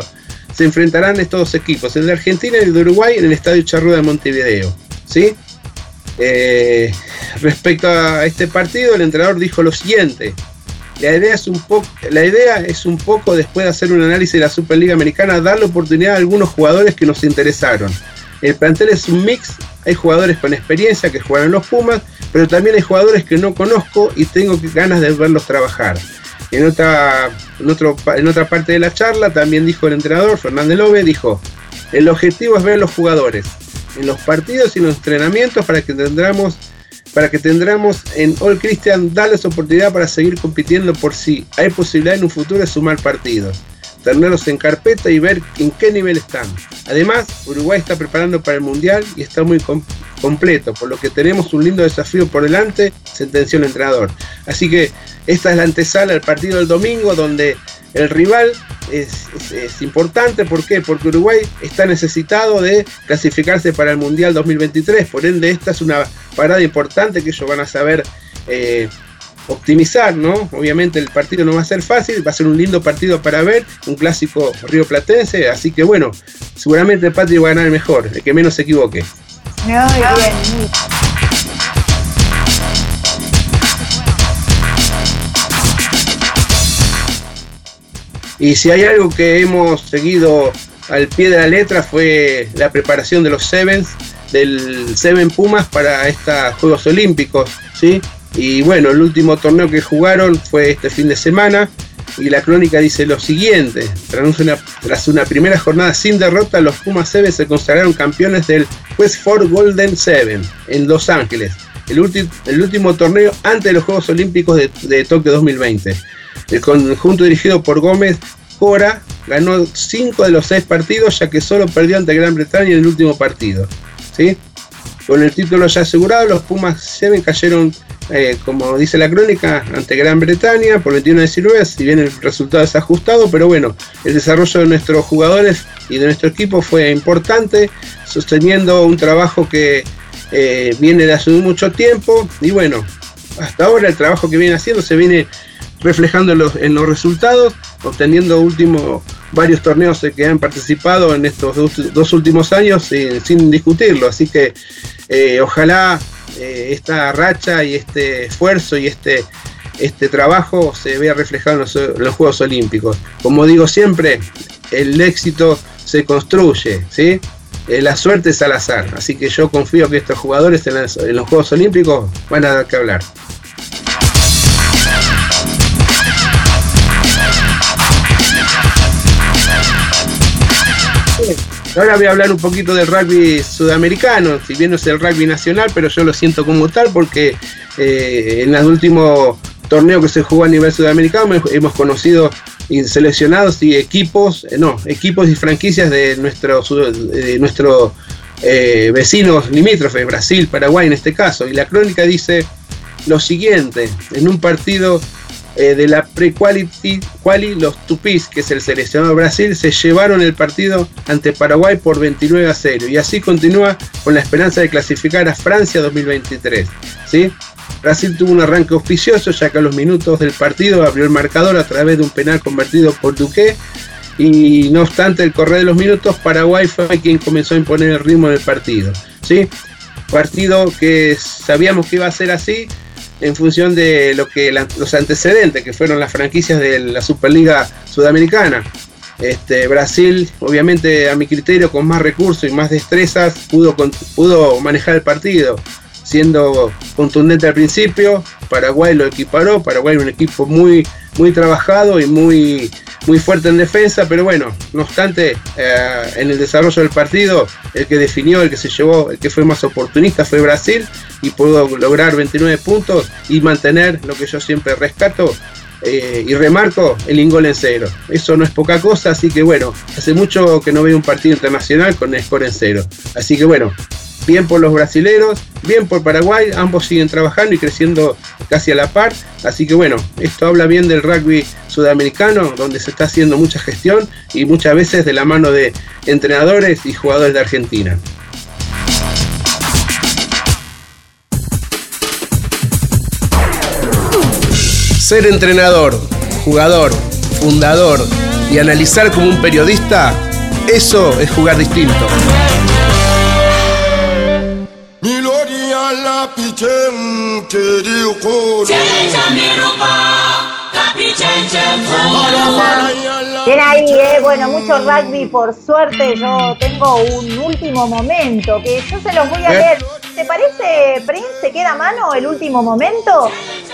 se enfrentarán estos dos equipos, el de Argentina y el de Uruguay, en el Estadio Charrúa de Montevideo. ¿sí? Eh, respecto a este partido, el entrenador dijo lo siguiente. La idea, es un poco, la idea es un poco, después de hacer un análisis de la Superliga Americana, darle oportunidad a algunos jugadores que nos interesaron. El plantel es un mix, hay jugadores con experiencia que juegan en los Pumas, pero también hay jugadores que no conozco y tengo ganas de verlos trabajar. En otra, en, en otra parte de la charla también dijo el entrenador, Fernández Lobe, dijo, el objetivo es ver los jugadores, en los partidos y en los entrenamientos para que tendremos para que tendremos en All Christian darles oportunidad para seguir compitiendo por si hay posibilidad en un futuro de sumar partidos, tenerlos en carpeta y ver en qué nivel están. Además, Uruguay está preparando para el Mundial y está muy completo, por lo que tenemos un lindo desafío por delante, sentenció el entrenador. Así que esta es la antesala al partido del domingo, donde el rival es, importante, ¿por qué? Porque Uruguay está necesitado de clasificarse para el Mundial 2023, por ende esta es una parada importante que ellos van a saber eh, optimizar, ¿no? Obviamente el partido no va a ser fácil, va a ser un lindo partido para ver, un clásico río platense, así que bueno, seguramente el Patri va a ganar el mejor, el que menos se equivoque. Muy bien. Y si hay algo que hemos seguido al pie de la letra fue la preparación de los Sevens, del Seven Pumas para estos Juegos Olímpicos, ¿sí? Y bueno, el último torneo que jugaron fue este fin de semana y la crónica dice lo siguiente, tras una, primera jornada sin derrota, los Pumas Sevens se consagraron campeones del Quest for Golden Seven en Los Ángeles, el, el último torneo antes de los Juegos Olímpicos de, de Tokio 2020. El conjunto dirigido por Gómez Cora ganó 5 de los 6 partidos, ya que solo perdió ante Gran Bretaña en el último partido. ¿sí? Con el título ya asegurado, los Pumas 7 cayeron, eh, como dice la crónica, ante Gran Bretaña por 21 19, si bien el resultado es ajustado, pero bueno, el desarrollo de nuestros jugadores y de nuestro equipo fue importante, sosteniendo un trabajo que eh, viene de hace mucho tiempo y bueno, hasta ahora el trabajo que viene haciendo se viene reflejando en los, resultados, obteniendo último, varios torneos que han participado en estos dos, últimos años sin discutirlo. Así que eh, ojalá eh, esta racha y este esfuerzo y este, este trabajo se vea reflejado en los, Juegos Olímpicos. Como digo siempre, el éxito se construye, ¿sí? Eh, la suerte es al azar, así que yo confío que estos jugadores en los Juegos Olímpicos van a dar que hablar. Ahora voy a hablar un poquito del rugby sudamericano, si bien no es el rugby nacional, pero yo lo siento como tal porque eh, en el último torneo que se jugó a nivel sudamericano hemos conocido seleccionados y equipos, eh, no, equipos y franquicias de nuestros de nuestro, eh, vecinos limítrofes, Brasil, Paraguay en este caso. Y la crónica dice lo siguiente, en un partido eh, de la pre-quality, quali, los Tupis, que es el seleccionado de Brasil, se llevaron el partido ante Paraguay por 29 a 0 y así continúa con la esperanza de clasificar a Francia 2023. ¿sí? Brasil tuvo un arranque auspicioso ya que a los minutos del partido abrió el marcador a través de un penal convertido por Duque y no obstante el correr de los minutos Paraguay fue quien comenzó a imponer el ritmo del partido. ¿sí? Partido que sabíamos que iba a ser así en función de lo que los antecedentes que fueron las franquicias de la Superliga Sudamericana. Este, Brasil, obviamente a mi criterio, con más recursos y más destrezas, pudo, pudo manejar el partido, siendo contundente al principio. Paraguay lo equiparó, Paraguay un equipo muy, muy trabajado y muy, muy fuerte en defensa, pero bueno, no obstante, eh, en el desarrollo del partido, el que definió, el que se llevó, el que fue más oportunista fue Brasil y pudo lograr 29 puntos y mantener lo que yo siempre rescato eh, y remarco el ingol en cero. Eso no es poca cosa, así que bueno, hace mucho que no veo un partido internacional con el score en cero. Así que bueno, bien por los brasileros, bien por Paraguay, ambos siguen trabajando y creciendo casi a la par, así que bueno, esto habla bien del rugby sudamericano, donde se está haciendo mucha gestión y muchas veces de la mano de entrenadores y jugadores de Argentina. Ser entrenador, jugador, fundador y analizar como un periodista, eso es jugar distinto. Bien ahí, eh. bueno, mucho rugby, por suerte yo tengo un último momento que yo se los voy a leer. ¿Te parece, Prince, se queda a mano el último momento?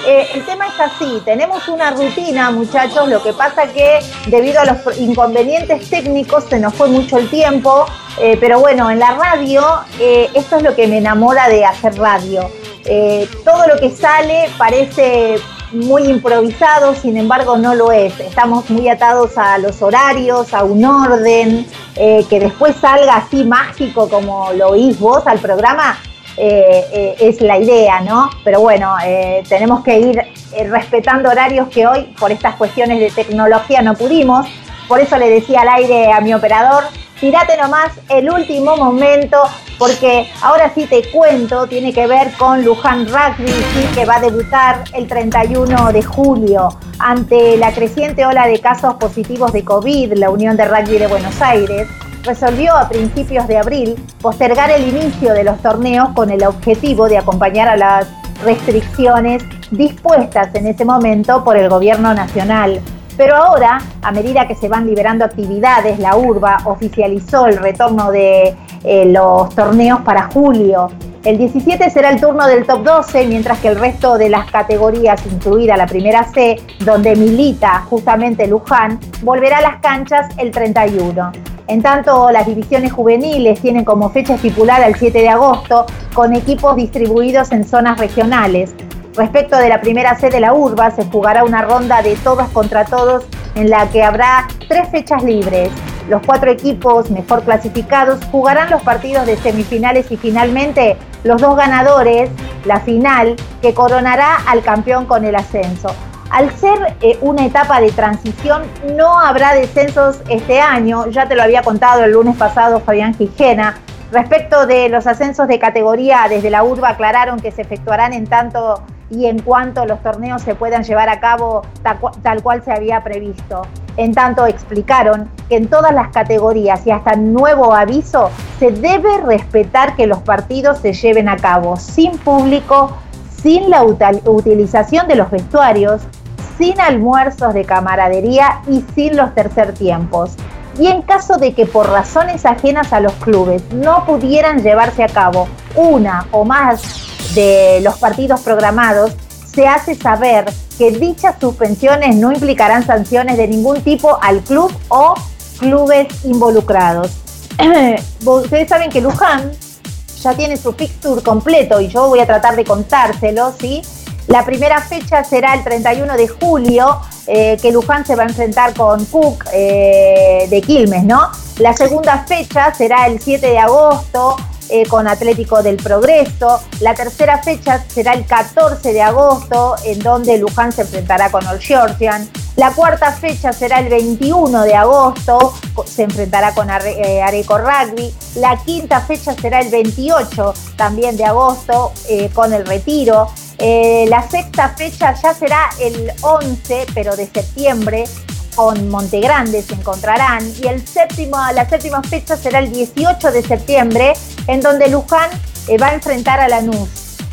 Eh, el tema es así, tenemos una rutina, muchachos, lo que pasa que debido a los inconvenientes técnicos se nos fue mucho el tiempo, eh, pero bueno, en la radio, esto es lo que me enamora de hacer radio eh, todo lo que sale parece muy improvisado, sin embargo no lo es. Estamos muy atados a los horarios, a un orden, eh, que después salga así mágico como lo oís vos al programa, eh, es la idea, ¿no? Pero bueno, tenemos que ir respetando horarios que hoy, por estas cuestiones de tecnología, no pudimos. Por eso le decía al aire a mi operador, tirate nomás el último momento, porque ahora sí te cuento, tiene que ver con Luján Rugby, que va a debutar el 31 de julio. Ante la creciente ola de casos positivos de COVID, la Unión de Rugby de Buenos Aires resolvió a principios de abril postergar el inicio de los torneos con el objetivo de acompañar a las restricciones dispuestas en ese momento por el gobierno nacional. Pero ahora, a medida que se van liberando actividades, la urba oficializó el retorno de eh, los torneos para julio. El 17 será el turno del top 12, mientras que el resto de las categorías, incluida la primera C, donde milita justamente Luján, volverá a las canchas el 31. En tanto, las divisiones juveniles tienen como fecha estipulada el 7 de agosto, con equipos distribuidos en zonas regionales. Respecto de la primera C de la urba, se jugará una ronda de todos contra todos en la que habrá tres fechas libres. Los cuatro equipos mejor clasificados jugarán los partidos de semifinales y finalmente los dos ganadores, la final, que coronará al campeón con el ascenso. Al ser eh, una etapa de transición, no habrá descensos este año, ya te lo había contado el lunes pasado Fabián Gijena. Respecto de los ascensos de categoría, desde la urba aclararon que se efectuarán en tanto y en cuanto los torneos se puedan llevar a cabo tal cual se había previsto. En tanto, explicaron que en todas las categorías y hasta nuevo aviso se debe respetar que los partidos se lleven a cabo sin público, sin la utilización de los vestuarios, sin almuerzos de camaradería y sin los tercer tiempos. Y en caso de que por razones ajenas a los clubes no pudieran llevarse a cabo una o más de los partidos programados, se hace saber que dichas suspensiones no implicarán sanciones de ningún tipo al club o clubes involucrados. Ustedes saben que Luján ya tiene su fixture completo y yo voy a tratar de contárselo, ¿sí? La primera fecha será el 31 de julio, eh, que Luján se va a enfrentar con Cook eh, de Quilmes, ¿no? La segunda fecha será el 7 de agosto, eh, con Atlético del Progreso. La tercera fecha será el 14 de agosto, en donde Luján se enfrentará con Old Georgian. La cuarta fecha será el 21 de agosto, se enfrentará con Areco Rugby. La quinta fecha será el 28 también de agosto, con el Retiro. La sexta fecha ya será el 11, pero de septiembre, con Montegrande se encontrarán y el séptimo, la séptima fecha será el 18 de septiembre, en donde Luján eh, va a enfrentar a Lanús.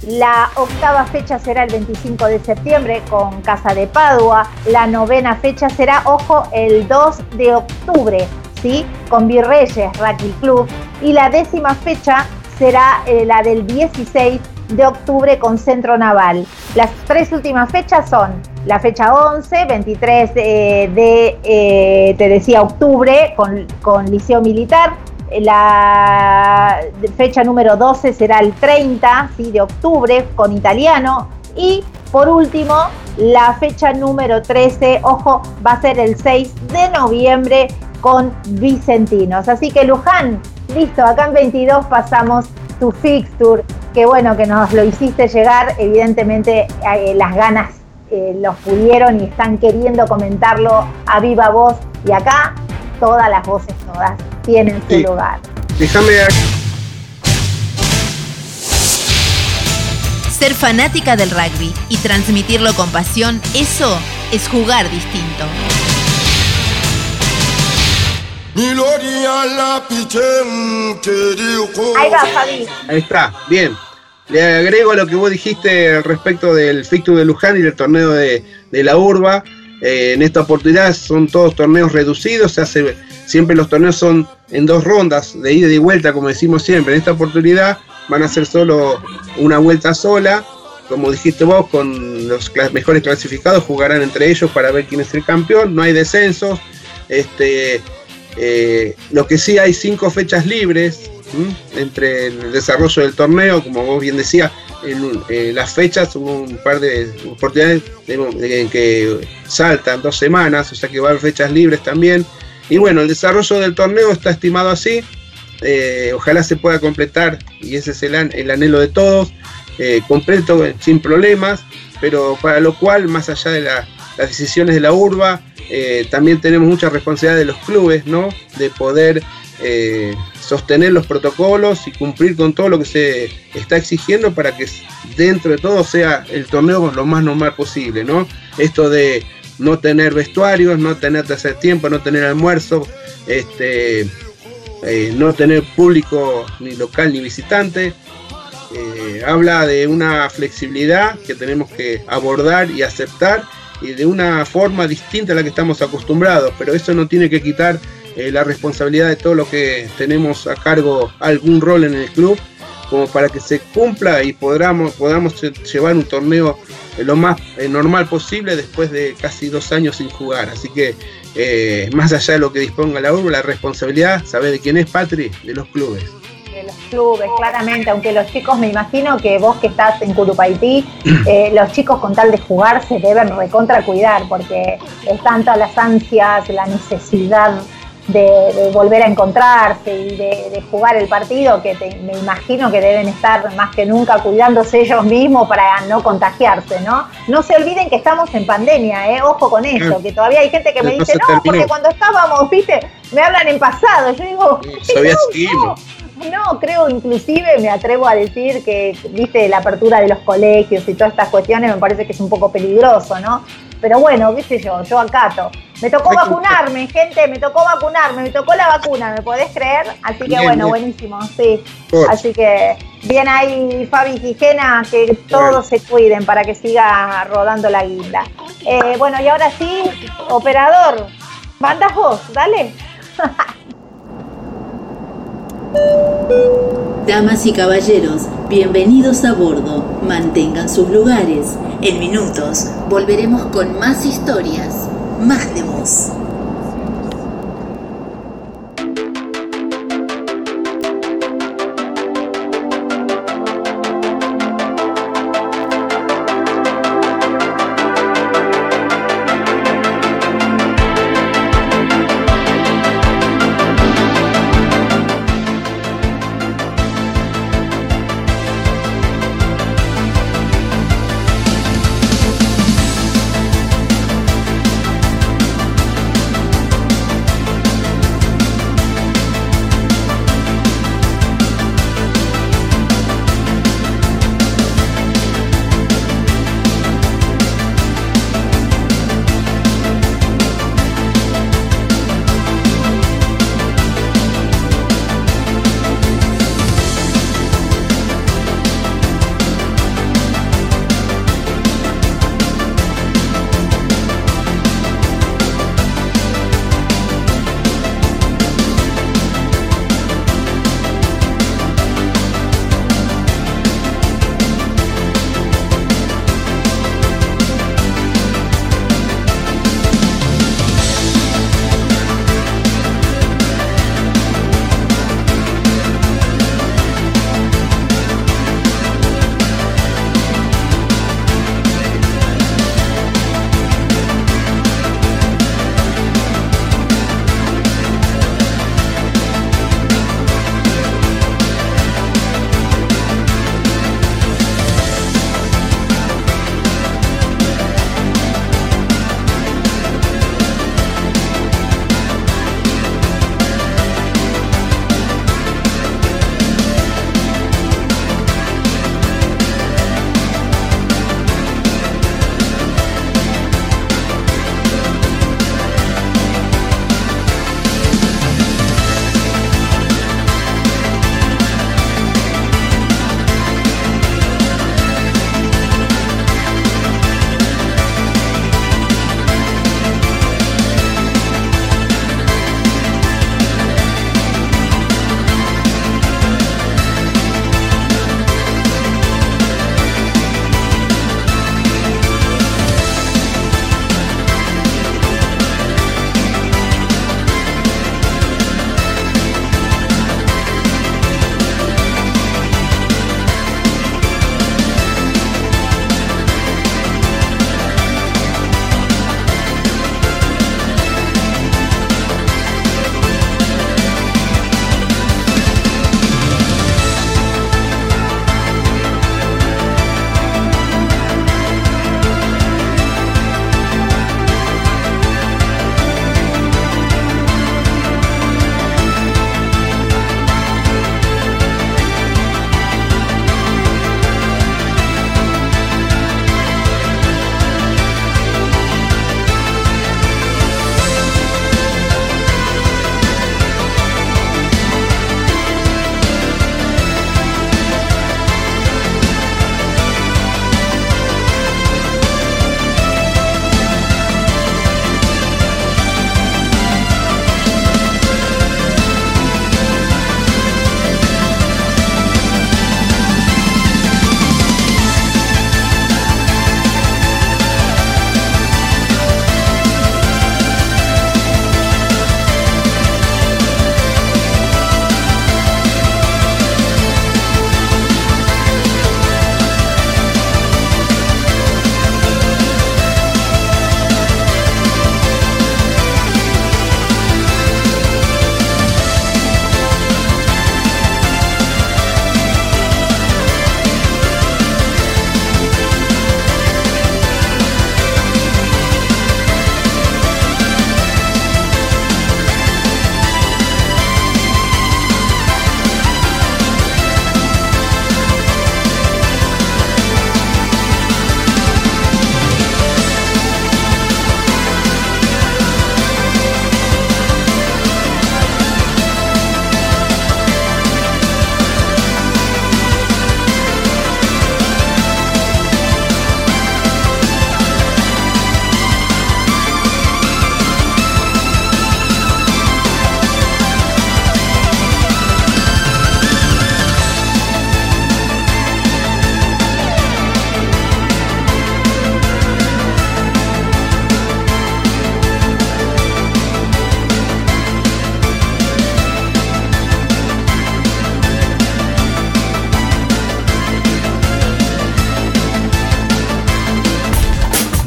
La octava fecha será el 25 de septiembre con Casa de Padua. La novena fecha será, ojo, el 2 de octubre, ¿sí? Con Virreyes, Rugby Club. Y la décima fecha será eh, la del 16 de octubre con Centro Naval. Las tres últimas fechas son la fecha 11, 23 de, eh, octubre con, Liceo Militar. La fecha número 12 será el 30 ¿sí? de octubre con Italiano. Y por último, la fecha número 13, ojo, va a ser el 6 de noviembre con Vicentinos. Así que Luján, listo, acá en 22 pasamos tu fixture Qué bueno que nos lo hiciste llegar. Evidentemente eh, las ganas eh, los pudieron y están queriendo comentarlo a viva voz. Y acá todas las voces, todas, tienen su lugar. Déjame Ser fanática del rugby y transmitirlo con pasión, eso es jugar distinto. Ahí va, Javi. Ahí está, bien. Le agrego a lo que vos dijiste respecto del Fictum de Luján y del torneo de, la Urba. Eh, en esta oportunidad son todos torneos reducidos, se hace, siempre los torneos son en dos rondas, de ida y vuelta, como decimos siempre. En esta oportunidad van a ser solo una vuelta sola, como dijiste vos, con los mejores clasificados jugarán entre ellos para ver quién es el campeón, no hay descensos. Este, eh, lo que sí hay cinco fechas libres entre el desarrollo del torneo, como vos bien decías, en, eh, las fechas hubo un par de oportunidades en que saltan dos semanas, o sea que va a haber fechas libres también. Y bueno, el desarrollo del torneo está estimado así. Eh, ojalá se pueda completar, y ese es el, el anhelo de todos, completo sin problemas, pero para lo cual, más allá de las decisiones de la urba, eh, también tenemos mucha responsabilidad de los clubes, ¿no? De poder eh, sostener los protocolos y cumplir con todo lo que se está exigiendo para que dentro de todo sea el torneo lo más normal posible, ¿no? Esto de no tener vestuarios, no tener tercer tiempo, no tener almuerzo, este, eh, no tener público ni local ni visitante. habla de una flexibilidad que tenemos que abordar y aceptar de una forma distinta a la que estamos acostumbrados, pero eso no tiene que quitar eh, la responsabilidad de todo lo que tenemos a cargo algún rol en el club, como para que se cumpla y podamos, podamos llevar un torneo eh, lo más eh, normal posible después de casi dos años sin jugar. Así que más allá de lo que disponga la urba, la responsabilidad, ¿sabes de quién es Patri? De los clubes los clubes, claramente, aunque los chicos, me imagino que vos que estás en Curupaití, los chicos con tal de jugar se deben recontra cuidar, porque es tanta las ansias, la necesidad de, volver a encontrarse y de, jugar el partido, que me imagino que deben estar más que nunca cuidándose ellos mismos para no contagiarse, ¿no? No se olviden que estamos en pandemia, ¿eh? ojo con eso, que todavía hay gente que me dice, no, porque cuando estábamos, viste, me hablan en pasado, yo digo, no, no, creo inclusive, me atrevo a decir que, viste, la apertura de los colegios y todas estas cuestiones me parece que es un poco peligroso, ¿no? Pero bueno, qué sé yo, yo acato. Me tocó vacunarme, gente, me tocó vacunarme, me tocó la vacuna, ¿me podés creer? Así que bueno, buenísimo, sí. Así que bien ahí, Fabi Gena, que todos se cuiden para que siga rodando la guinda. Eh, bueno, y ahora sí, operador, mandas vos, dale. Damas y caballeros, bienvenidos a bordo. Mantengan sus lugares. En minutos volveremos con más historias, más de voz.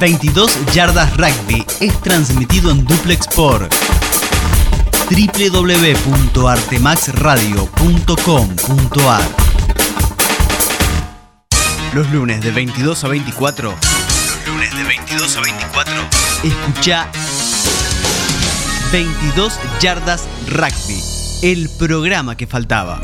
22 Yardas Rugby es transmitido en duplex por www.artemaxradio.com.ar Los lunes de 22 a 24. Los lunes de 22 a 24. Escucha 22 Yardas Rugby, el programa que faltaba.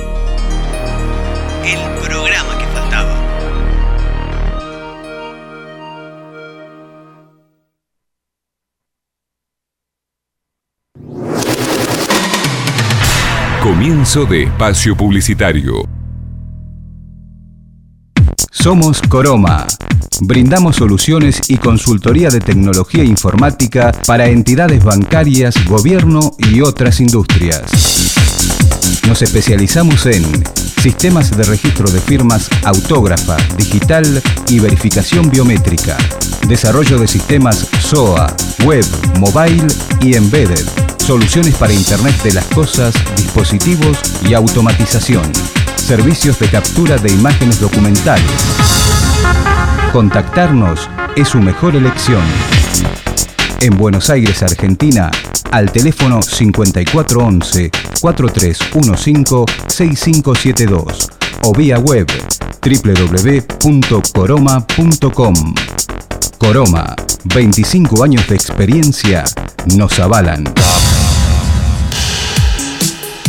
Comienzo de espacio publicitario. Somos Coroma. Brindamos soluciones y consultoría de tecnología informática para entidades bancarias, gobierno y otras industrias. Nos especializamos en sistemas de registro de firmas autógrafa, digital y verificación biométrica, desarrollo de sistemas SOA, web, mobile y embedded, soluciones para Internet de las Cosas, dispositivos y automatización, servicios de captura de imágenes documentales. Contactarnos es su mejor elección. En Buenos Aires, Argentina, al teléfono 5411-4315-6572 o vía web www.coroma.com. Coroma, 25 años de experiencia nos avalan.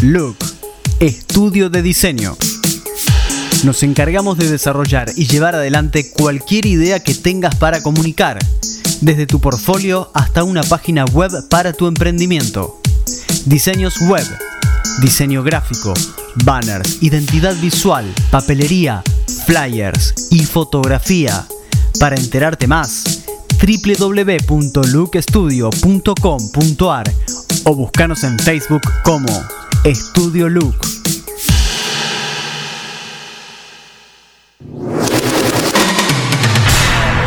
Look, estudio de diseño. Nos encargamos de desarrollar y llevar adelante cualquier idea que tengas para comunicar, desde tu portfolio hasta una página web para tu emprendimiento. Diseños web, diseño gráfico, banners, identidad visual, papelería, flyers y fotografía. Para enterarte más, www.lookstudio.com.ar o buscanos en Facebook como Estudio Look.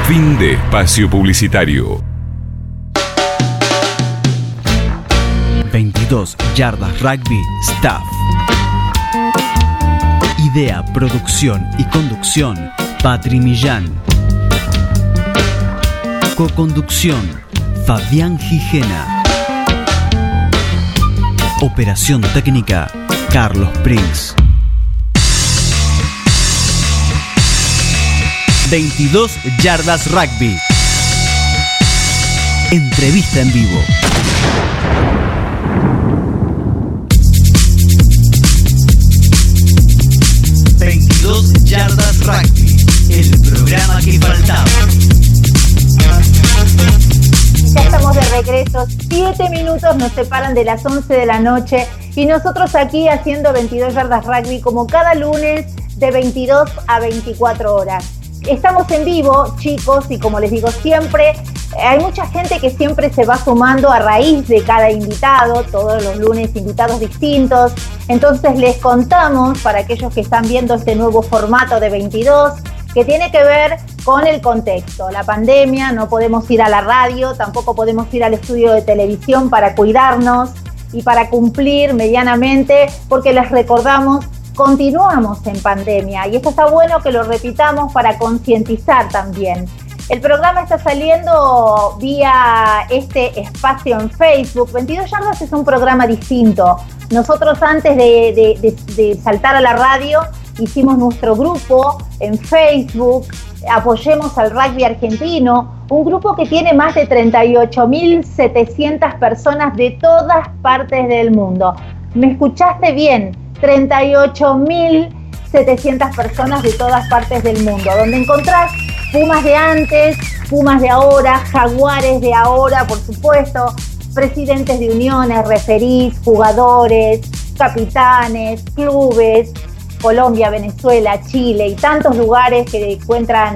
Fin de espacio publicitario. 22 Yardas Rugby Staff. Idea, producción y conducción, Patri Millán. Coconducción, Fabián Gijena. Operación técnica, Carlos Prince. 22 Yardas Rugby. Entrevista en vivo. ...22 Yardas Rugby... ...el programa que faltaba. Regreso, siete minutos nos separan de las 11 de la noche y nosotros aquí haciendo 22 yardas rugby como cada lunes de 22 a 24 horas. Estamos en vivo, chicos, y como les digo siempre, hay mucha gente que siempre se va sumando a raíz de cada invitado, todos los lunes invitados distintos. Entonces les contamos, para aquellos que están viendo este nuevo formato de 22, que tiene que ver con el contexto, la pandemia, no podemos ir a la radio, tampoco podemos ir al estudio de televisión para cuidarnos y para cumplir medianamente, porque les recordamos continuamos en pandemia y esto está bueno que lo repitamos para concientizar también. El programa está saliendo vía este espacio en Facebook. 22 Yardas es un programa distinto. Nosotros antes de, saltar a la radio hicimos nuestro grupo en Facebook, apoyemos al rugby argentino, un grupo que tiene más de 38.700 personas de todas partes del mundo. ¿Me escuchaste bien? 38.700 personas de todas partes del mundo, donde encontrás Pumas de antes, Pumas de ahora, Jaguares de ahora, por supuesto, presidentes de uniones, referís, jugadores, capitanes, clubes, Colombia, Venezuela, Chile y tantos lugares que encuentran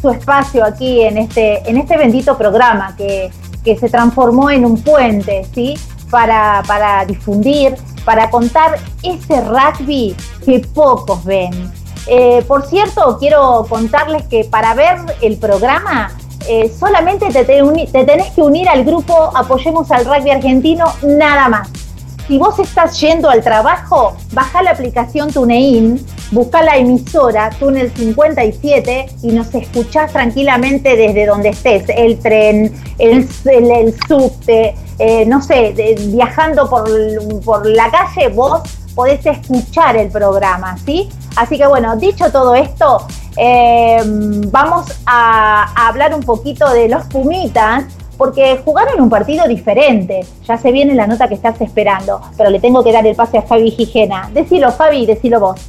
su espacio aquí en este, en este bendito programa que, que se transformó en un puente, ¿sí? Para, para difundir para contar ese rugby que pocos ven. Eh, por cierto, quiero contarles que para ver el programa eh, solamente te, tenés que unir al grupo Apoyemos al Rugby Argentino, nada más. Si vos estás yendo al trabajo, baja la aplicación TuneIn busca la emisora Túnel 57 y nos escuchás tranquilamente desde donde estés, el tren, el, el, subte, eh, no sé, viajando por, por la calle, vos podés escuchar el programa, ¿sí? Así que bueno, dicho todo esto, eh, vamos a, hablar un poquito de los Pumitas, porque jugaron un partido diferente. Ya se viene la nota que estás esperando, pero le tengo que dar el pase a Fabi Gijena. Decilo, Fabi, decilo vos.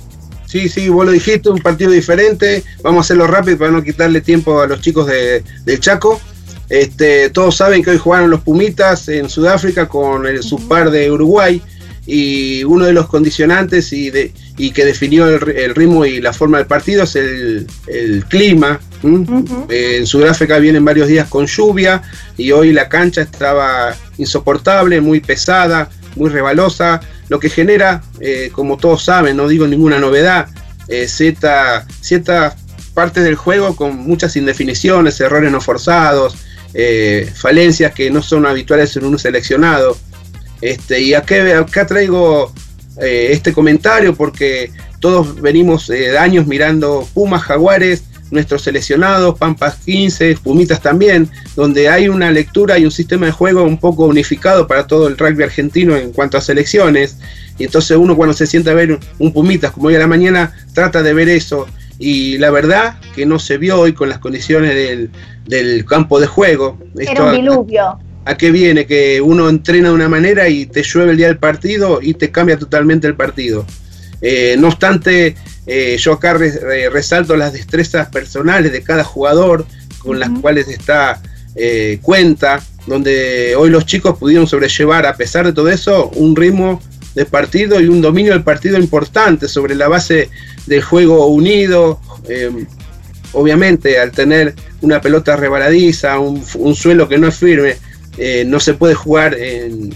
Sí, sí, vos lo dijiste, un partido diferente. Vamos a hacerlo rápido para no quitarle tiempo a los chicos de, del Chaco. Este, todos saben que hoy jugaron los Pumitas en Sudáfrica con el subpar de Uruguay y uno de los condicionantes y, de, y que definió el, ritmo y la forma del partido es el, clima. en Sudáfrica vienen varios días con lluvia y hoy la cancha estaba insoportable, muy pesada, muy rebalosa, lo que genera, eh, como todos saben, no digo ninguna novedad, eh, ciertas partes del juego con muchas indefiniciones, errores no forzados, eh, falencias que no son habituales en un seleccionado. Este, y acá, acá traigo eh, este comentario porque todos venimos eh, de años mirando Pumas, Jaguares, nuestros seleccionados, Pampas 15, Pumitas también, donde hay una lectura y un sistema de juego un poco unificado para todo el rugby argentino en cuanto a selecciones. Y entonces uno cuando se siente a ver un Pumitas como hoy a la mañana, trata de ver eso. Y la verdad que no se vio hoy con las condiciones del, campo de juego. Era un diluvio. ¿A qué viene? Que uno entrena de una manera y te llueve el día del partido y te cambia totalmente el partido. Eh, no obstante, eh, yo acá resalto las destrezas personales de cada jugador con las cuales está eh, cuenta, donde hoy los chicos pudieron sobrellevar, a pesar de todo eso, un ritmo de partido y un dominio del partido importante sobre la base del juego unido. obviamente, al tener una pelota rebaladiza, un suelo que no es firme, eh, no se puede jugar en,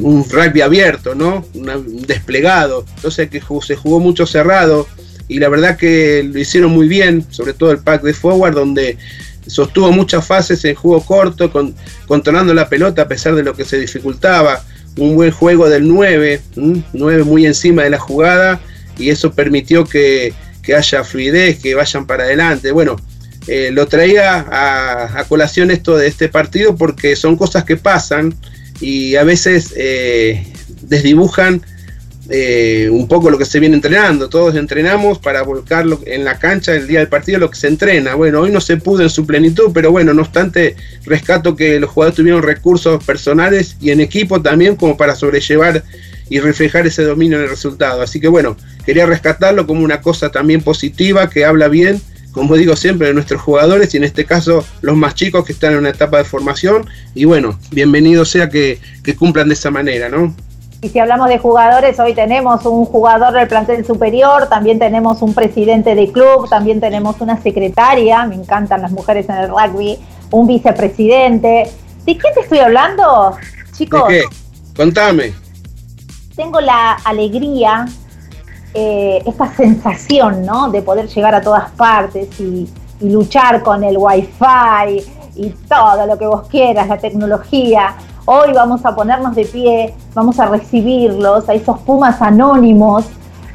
un rugby abierto, ¿no? un desplegado. Entonces que se jugó mucho cerrado y la verdad que lo hicieron muy bien, sobre todo el pack de forward, donde sostuvo muchas fases en juego corto, controlando la pelota a pesar de lo que se dificultaba. Un buen juego del 9, 9 muy encima de la jugada y eso permitió que, que haya fluidez, que vayan para adelante. Bueno, eh, lo traía a, colación esto de este partido porque son cosas que pasan y a veces eh, desdibujan eh, un poco lo que se viene entrenando. Todos entrenamos para volcarlo en la cancha el día del partido lo que se entrena. Bueno, hoy no se pudo en su plenitud, pero bueno, no obstante, rescato que los jugadores tuvieron recursos personales y en equipo también como para sobrellevar y reflejar ese dominio en el resultado. Así que bueno, quería rescatarlo como una cosa también positiva que habla bien como digo siempre, de nuestros jugadores y en este caso los más chicos que están en una etapa de formación. Y bueno, bienvenido sea que, cumplan de esa manera, ¿no? Y si hablamos de jugadores, hoy tenemos un jugador del plantel superior, también tenemos un presidente de club, también tenemos una secretaria, me encantan las mujeres en el rugby, un vicepresidente. ¿De qué te estoy hablando, chicos? ¿De qué? Contame. Tengo la alegría eh, esta sensación, ¿no? De poder llegar a todas partes y, luchar con el wifi y todo lo que vos quieras, la tecnología. Hoy vamos a ponernos de pie, vamos a recibirlos, a esos pumas anónimos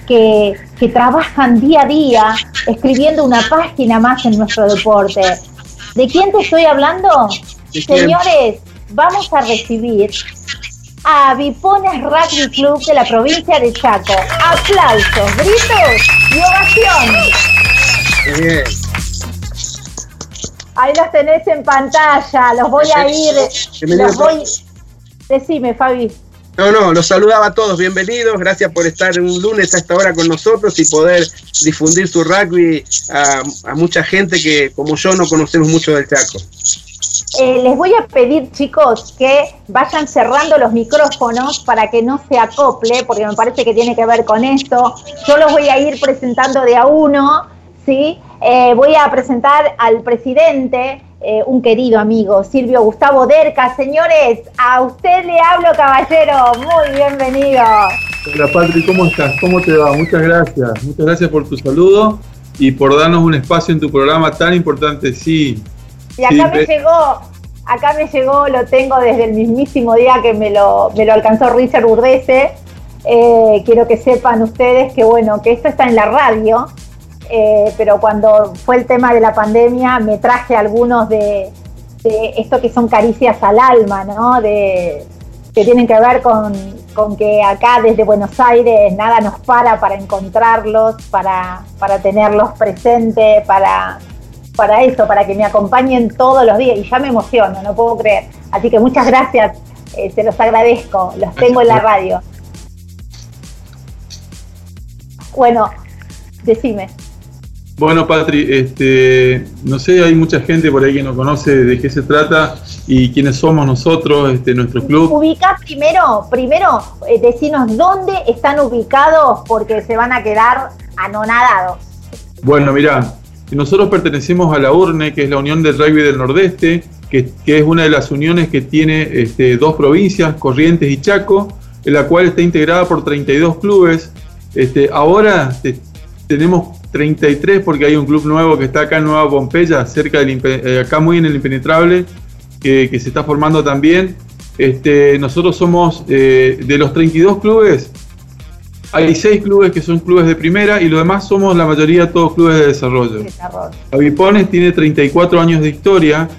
que, que, trabajan día a día escribiendo una página más en nuestro deporte. ¿De quién te estoy hablando? Señores, vamos a recibir a Vipones Rugby Club de la provincia de Chaco. Aplausos, gritos y ovaciones. Ahí los tenés en pantalla, los voy a ir. Los voy... Decime, Fabi. No, no, los saludaba a todos, bienvenidos, gracias por estar un lunes a esta hora con nosotros y poder difundir su rugby a, a mucha gente que como yo no conocemos mucho del Chaco. Eh, les voy a pedir, chicos, que vayan cerrando los micrófonos para que no se acople, porque me parece que tiene que ver con esto. Yo los voy a ir presentando de a uno, ¿sí? Eh, voy a presentar al presidente, eh, un querido amigo, Silvio Gustavo Derca. Señores, a usted le hablo, caballero. Muy bienvenido. Hola, Patri, ¿cómo estás? ¿Cómo te va? Muchas gracias. Muchas gracias por tu saludo y por darnos un espacio en tu programa tan importante. Sí, y acá me llegó, acá me llegó, lo tengo desde el mismísimo día que me lo, me lo alcanzó Richard Urdese. Eh, quiero que sepan ustedes que bueno, que esto está en la radio, eh, pero cuando fue el tema de la pandemia me traje algunos de, esto que son caricias al alma, ¿no? De, que tienen que ver con, que acá desde Buenos Aires nada nos para para encontrarlos, para, para tenerlos presentes, para, para eso, para que me acompañen todos los días. Y ya me emociono, no puedo creer. Así que muchas gracias, eh, se los agradezco, los tengo en la radio. Bueno, decime. Bueno, Patri, este, no sé, hay mucha gente por ahí que no conoce de qué se trata y quiénes somos nosotros, este, nuestro club. Ubica primero, primero, eh, decinos dónde están ubicados porque se van a quedar anonadados. Bueno, mira, nosotros pertenecemos a la URNE, que es la Unión del Rugby del Nordeste, que, es una de las uniones que tiene este, dos provincias, Corrientes y Chaco, en la cual está integrada por 32 clubes. Este, ahora tenemos 33 porque hay un club nuevo que está acá en Nueva Pompeya, cerca del, eh, acá muy en el impenetrable, que, se está formando también. Este, nosotros somos eh, de los 32 clubes, hay 6 clubes que son clubes de primera y los demás somos la mayoría todos clubes de desarrollo. Avipones tiene 34 años de historia,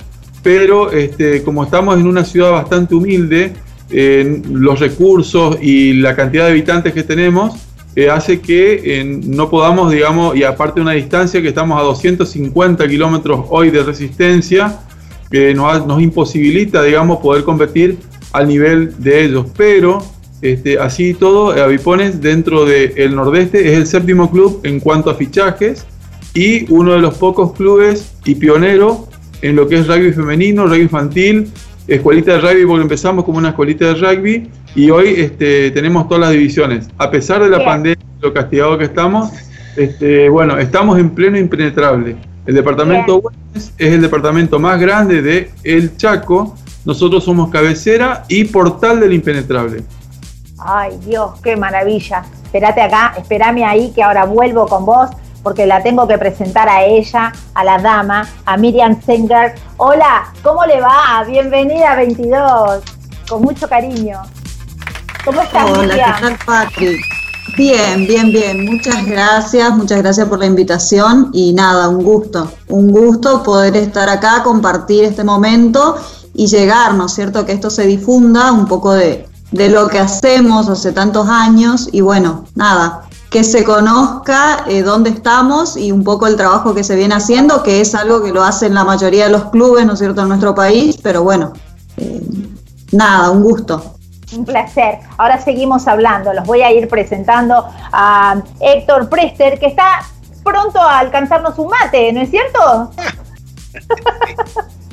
pero este, como estamos en una ciudad bastante humilde, los recursos y la cantidad de habitantes que tenemos, eh, hace que no podamos, digamos, y aparte de una distancia que estamos a 250 kilómetros hoy de resistencia, que nos, nos, imposibilita, digamos, poder competir al nivel de ellos. Pero, este, así y todo, Avipones dentro del Nordeste es el séptimo club en cuanto a fichajes y uno de los pocos clubes y pionero en lo que es rugby femenino, rugby infantil, escuelita de rugby, porque empezamos como una escuelita de rugby y hoy este, tenemos todas las divisiones. A pesar de la pandemia, lo castigado que estamos, este, bueno, estamos en pleno impenetrable. El departamento es el departamento más grande de El Chaco. Nosotros somos cabecera y portal del impenetrable. Ay, Dios, qué maravilla. Espérate acá, espérame ahí que ahora vuelvo con vos porque la tengo que presentar a ella, a la dama, a Miriam Singer. Hola, ¿cómo le va? Bienvenida a 22. Con mucho cariño. ¿Cómo estás, Hola, ¿qué tal, Patrick? Bien, bien, bien. Muchas gracias, muchas gracias por la invitación y nada, un gusto, un gusto poder estar acá, compartir este momento y llegar, ¿no es cierto? Que esto se difunda un poco de, de lo que hacemos hace tantos años y bueno, nada, que se conozca eh, dónde estamos y un poco el trabajo que se viene haciendo, que es algo que lo hacen la mayoría de los clubes, ¿no es cierto?, en nuestro país, pero bueno, eh, nada, un gusto. Un placer. Ahora seguimos hablando. Los voy a ir presentando a Héctor Prester, que está pronto a alcanzarnos un mate, ¿no es cierto?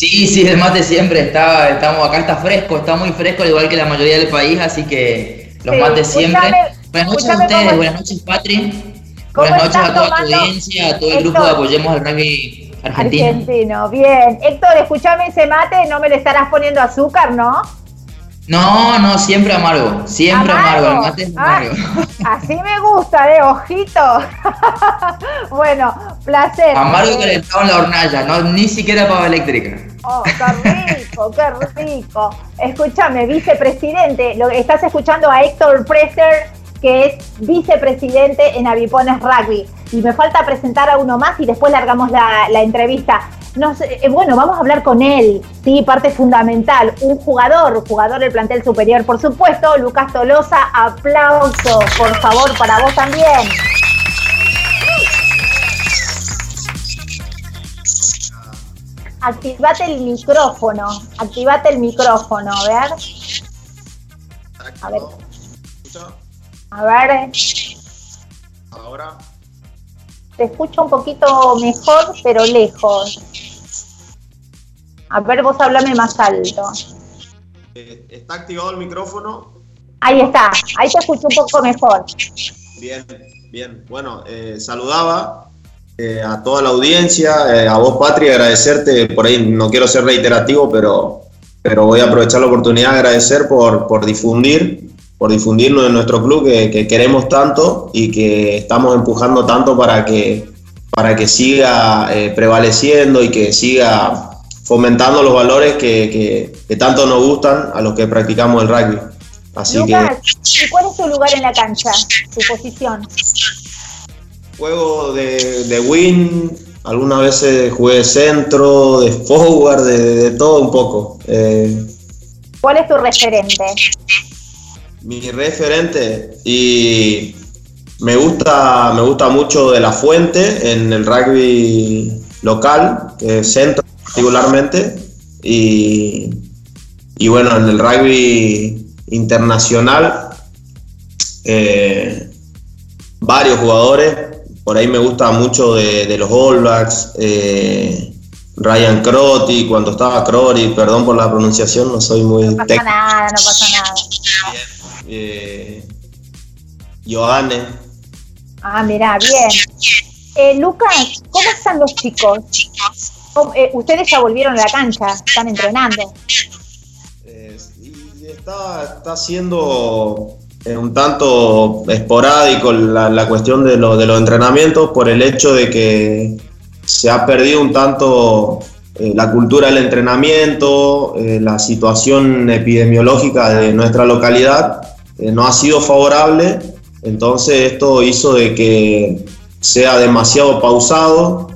Sí, sí, el mate siempre está, estamos acá está fresco, está muy fresco, igual que la mayoría del país, así que los mates siempre. buenas noches a ustedes, buenas noches Patri, buenas noches a toda tu audiencia, a todo el grupo de Apoyemos al Rugby Argentino. Argentino, bien. Héctor, escúchame ese mate, no me le estarás poniendo azúcar, ¿no? No, no, siempre amargo, siempre amargo, el mate es ah, así me gusta, de ojito. bueno, placer. Amargo calentado en la hornalla, no, ni siquiera pava eléctrica. Oh, qué rico, qué rico. Escúchame, vicepresidente, lo, estás escuchando a Héctor Presser, que es vicepresidente en Avipones Rugby. Y me falta presentar a uno más y después largamos la, la entrevista. Eh, bueno, vamos a hablar con él, sí, parte fundamental, un jugador, jugador del plantel superior, por supuesto, Lucas Tolosa, aplauso, por favor, para vos también. Activate el micrófono, activate el micrófono, a ver. A ver. A ver. Ahora. Te escucho un poquito mejor, pero lejos. A ver, vos háblame más alto. Eh, ¿Está activado el micrófono? Ahí está, ahí te escucho un poco mejor. Bien, bien. Bueno, eh, saludaba eh, a toda la audiencia, a vos, Patri, agradecerte. Por ahí no quiero ser reiterativo, pero, pero voy a aprovechar la oportunidad de agradecer por, por difundir, por difundirlo en nuestro club que, que, queremos tanto y que estamos empujando tanto para que, para que siga prevaleciendo y que siga fomentando los valores que, tanto nos gustan a los que practicamos el rugby. Así Lucas, ¿y cuál es tu lugar en la cancha? ¿Tu posición? Juego de, de win, algunas veces jugué de centro, de forward, de, todo un poco. Eh, ¿Cuál es tu referente? Mi referente y me gusta, me gusta mucho de la fuente en el rugby local, centro particularmente, y, y, bueno, en el rugby internacional, eh, varios jugadores, por ahí me gusta mucho de, los All Blacks, eh, Ryan Crotty, cuando estaba Crotty, perdón por la pronunciación, no soy muy No pasa nada, no pasa nada. Eh, Johanne. Ah, mira, bien. Eh, Lucas, ¿cómo están los chicos? Eh, ustedes ya volvieron a la cancha, están entrenando. está, está siendo un tanto esporádico la, cuestión de, de los entrenamientos por el hecho de que se ha perdido un tanto la cultura del entrenamiento, la situación epidemiológica de nuestra localidad no ha sido favorable entonces esto hizo de que sea demasiado pausado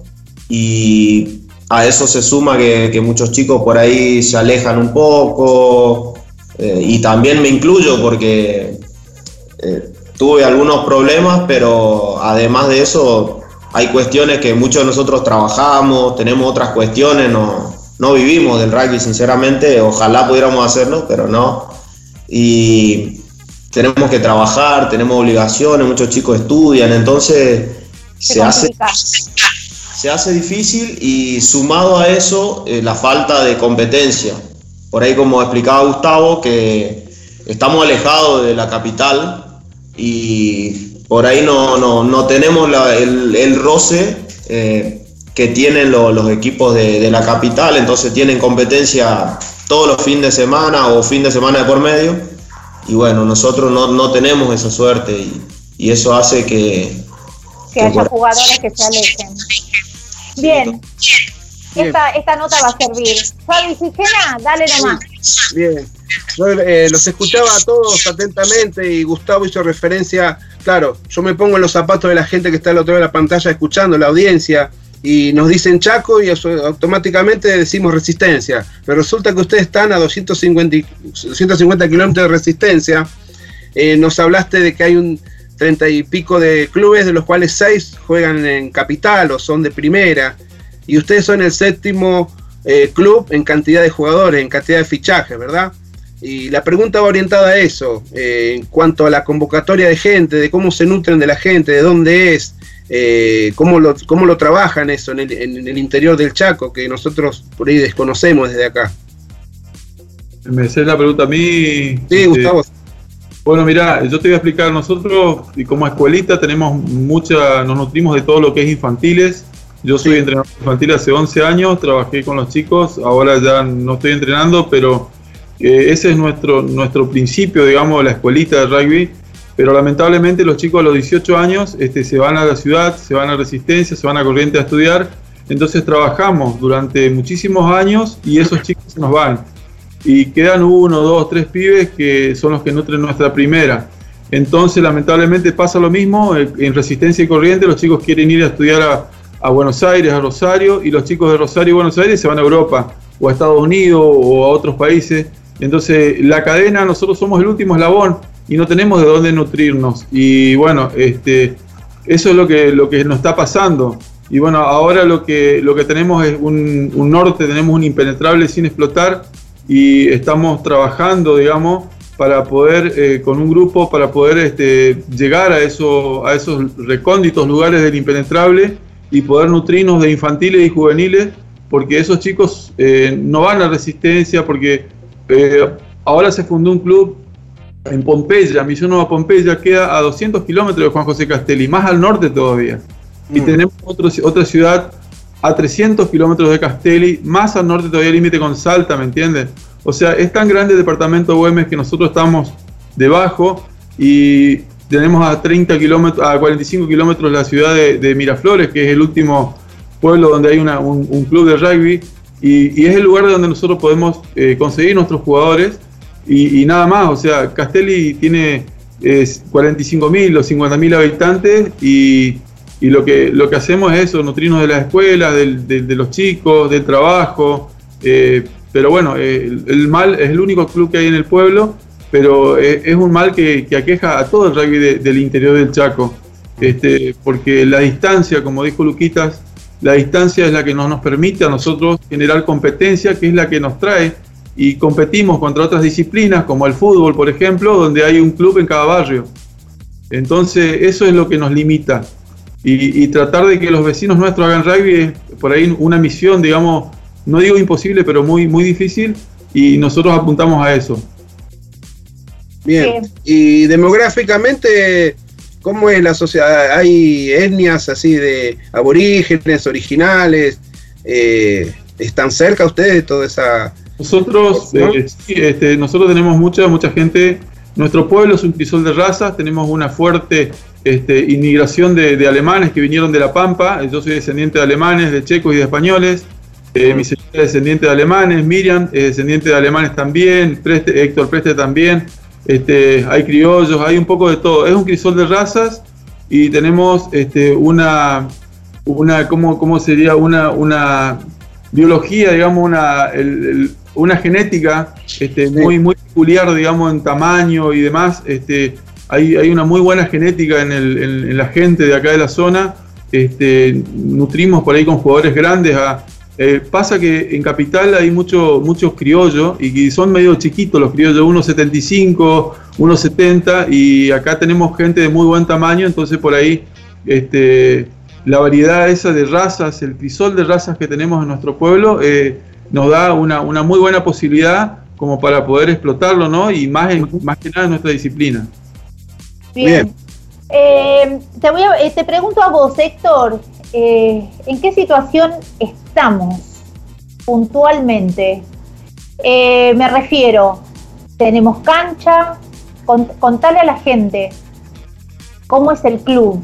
y a eso se suma que, muchos chicos por ahí se alejan un poco eh, y también me incluyo porque eh, tuve algunos problemas, pero además de eso hay cuestiones que muchos de nosotros trabajamos, tenemos otras cuestiones, no, no vivimos del rugby sinceramente, ojalá pudiéramos hacerlo, pero no. Y tenemos que trabajar, tenemos obligaciones, muchos chicos estudian, entonces se, hace, se hace difícil y sumado a eso eh, la falta de competencia. Por ahí como explicaba Gustavo, que estamos alejados de la capital y por ahí no, no, tenemos el, roce eh, que tienen los equipos de, de la capital, entonces tienen competencia todos los fines de semana o fin de semana de por medio y bueno, nosotros no, tenemos esa suerte y, eso hace que... Que, haya jugadores que se alejen. Bien. Esta, esta nota va a servir. Fabi Sigena, dale nomás. Bien. Yo eh, los escuchaba a todos atentamente y Gustavo hizo referencia, claro, yo me pongo en los zapatos de la gente que está al otro lado de la pantalla escuchando, la audiencia, y nos dicen Chaco y automáticamente decimos resistencia. Pero resulta que ustedes están a 250, 250 kilómetros de resistencia. Eh, nos hablaste de que hay un 30 y pico de clubes, de los cuales 6 juegan en capital o son de primera. Y ustedes son el séptimo eh, club en cantidad de jugadores, en cantidad de fichajes, ¿verdad? Y la pregunta va orientada a eso, eh, en cuanto a la convocatoria de gente, de cómo se nutren de la gente, de dónde es, eh, cómo, lo, cómo lo trabajan eso en el, interior del Chaco, que nosotros por ahí desconocemos desde acá. Me haces la pregunta a mí. Sí, este, Gustavo. Bueno, mira, yo te voy a explicar, nosotros y como escuelita tenemos mucha, nos nutrimos de todo lo que es infantiles. Yo soy entrenador infantil hace 11 años, trabajé con los chicos, ahora ya no estoy entrenando, pero eh, ese es nuestro, nuestro principio, digamos, de la escuelita de rugby pero lamentablemente los chicos a los 18 años este, se van a la ciudad, se van a Resistencia, se van a Corriente a estudiar, entonces trabajamos durante muchísimos años y esos chicos se nos van. Y quedan uno, dos, tres pibes que son los que nutren nuestra primera. Entonces lamentablemente pasa lo mismo, en Resistencia y Corriente los chicos quieren ir a estudiar a Buenos Aires, a Rosario, y los chicos de Rosario y Buenos Aires se van a Europa, o a Estados Unidos, o a otros países. Entonces la cadena, nosotros somos el último eslabón y no tenemos de dónde nutrirnos. Y bueno, este, eso es lo que, lo que nos está pasando. Y bueno, ahora lo que, lo que tenemos es un, norte, tenemos un impenetrable sin explotar y estamos trabajando, digamos, para poder, eh, con un grupo, para poder este, llegar a, eso, a esos recónditos lugares del impenetrable y poder nutrirnos de infantiles y juveniles, porque esos chicos eh, no van a resistencia, porque eh, ahora se fundó un club en Pompeya, Misión Nueva Pompeya, queda a 200 kilómetros de Juan José Castelli, más al norte todavía. Y mm. tenemos otra ciudad a 300 kilómetros de Castelli, más al norte todavía límite con Salta, ¿me entiendes? O sea, es tan grande el departamento de Güemes que nosotros estamos debajo y tenemos a 30 kilómetros, a 45 kilómetros la ciudad de, Miraflores, que es el último pueblo donde hay un, club de rugby y, es el lugar donde nosotros podemos eh, conseguir nuestros jugadores y, nada más. O sea, Castelli tiene 45.000 o 50.000 habitantes y, lo, que, lo que hacemos es eso, nutrirnos de la escuela, de los chicos, del trabajo. Eh, pero bueno, el, mal es el único club que hay en el pueblo, pero es, un mal que, aqueja a todo el rugby del interior del Chaco. Este, porque la distancia, como dijo Luquitas, la distancia es la que no nos permite a nosotros generar competencia, que es la que nos trae y competimos contra otras disciplinas como el fútbol, por ejemplo, donde hay un club en cada barrio. Entonces, eso es lo que nos limita. Y, tratar de que los vecinos nuestros hagan rugby es por ahí una misión, digamos, no digo imposible, pero muy, muy difícil, y nosotros apuntamos a eso. Bien, y demográficamente, ¿Cómo es la sociedad? ¿Hay etnias así de aborígenes, originales? Eh, ¿Están cerca ustedes de toda esa... Nosotros, eh, este, nosotros tenemos mucha, mucha gente. Nuestro pueblo es un crisol de razas, tenemos una fuerte este, inmigración de, alemanes que vinieron de La Pampa. Yo soy descendiente de alemanes, de checos y de españoles. Eh, mi señora es descendiente de alemanes, Miriam es descendiente de alemanes también, Héctor Preste también este, hay criollos, hay un poco de todo. Es un crisol de razas y tenemos este, una, una ¿cómo, cómo sería? Una, una biología, digamos, una, una genética este, muy, muy peculiar, digamos, en tamaño y demás. Este, hay, hay una muy buena genética en, el, en, la gente de acá de la zona. Este, nutrimos por ahí con jugadores grandes a eh, pasa que en Capital hay mucho, muchos criollos y son medio chiquitos los criollos, 1,75, 1,70 y acá tenemos gente de muy buen tamaño, entonces por ahí este, la variedad esa de razas, el crisol de razas que tenemos en nuestro pueblo eh, nos da una, muy buena posibilidad como para poder explotarlo, ¿no? Y más, más que nada en nuestra disciplina. Bien. Eh, te, voy te pregunto a vos, Héctor, eh, ¿en qué situación estamos puntualmente? Eh, me refiero, tenemos cancha, contale a la gente cómo es el club.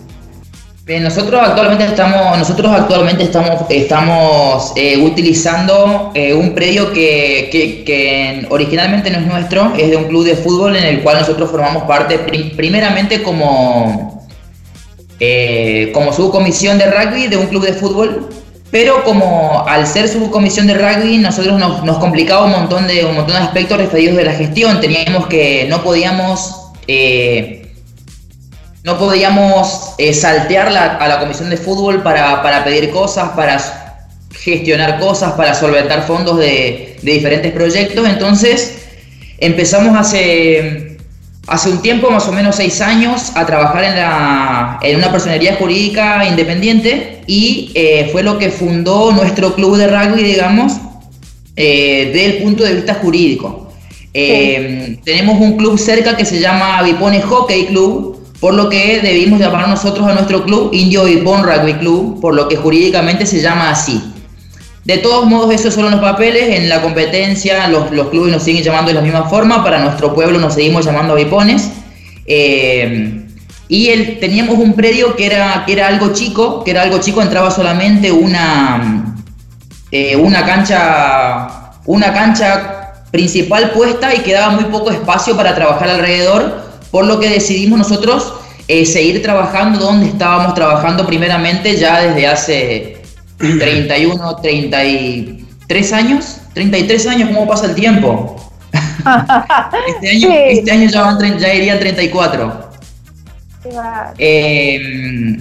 nosotros actualmente estamos, nosotros actualmente estamos, estamos eh, utilizando un predio que, que, originalmente no es nuestro, es de un club de fútbol en el cual nosotros formamos parte primeramente como eh, como subcomisión de rugby de un club de fútbol, pero como al ser subcomisión de rugby nosotros nos, complicaba un montón, de, un montón de aspectos referidos de la gestión, teníamos que, no podíamos... Eh, no podíamos eh, saltear a la comisión de fútbol para, pedir cosas, para gestionar cosas, para solventar fondos de, de diferentes proyectos. Entonces empezamos hace hace un tiempo, más o menos seis años, a trabajar en, la, en una personería jurídica independiente y eh, fue lo que fundó nuestro club de rugby, digamos, eh, desde el punto de vista jurídico. Eh, tenemos un club cerca que se llama Vipone Hockey Club, por lo que debimos llamar nosotros a nuestro club Indio Vipone Rugby Club, por lo que jurídicamente se llama así. De todos modos, esos son los papeles. En la competencia, los, clubes nos siguen llamando de la misma forma. Para nuestro pueblo nos seguimos llamando avipones. Eh, y teníamos un predio que era, que era algo chico, que era algo chico, entraba solamente una, eh, una cancha, una cancha principal puesta y quedaba muy poco espacio para trabajar alrededor, por lo que decidimos nosotros eh, seguir trabajando donde estábamos trabajando primeramente ya desde hace 31, 33 años. 33 años, ¿cómo pasa el tiempo? este, año, este año ya, van, ya irían 34. Eh,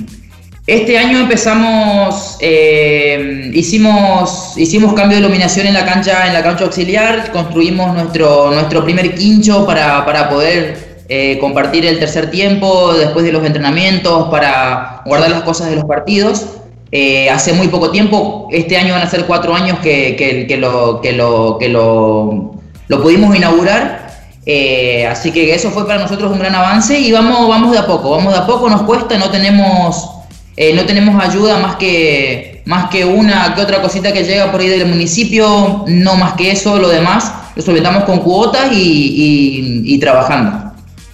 este año empezamos, eh, hicimos, hicimos cambio de iluminación en la cancha, en la cancha auxiliar, construimos nuestro, nuestro primer quincho para, para poder eh, compartir el tercer tiempo después de los entrenamientos, para guardar las cosas de los partidos. Eh, hace muy poco tiempo, este año van a ser cuatro años que, que, lo, que, lo, que lo, lo pudimos inaugurar. Eh, así que eso fue para nosotros un gran avance y vamos, vamos de a poco, vamos de a poco, nos cuesta, no tenemos, eh, no tenemos ayuda más que, más que una que otra cosita que llega por ahí del municipio, no más que eso, lo demás lo solventamos con cuotas y, y, trabajando.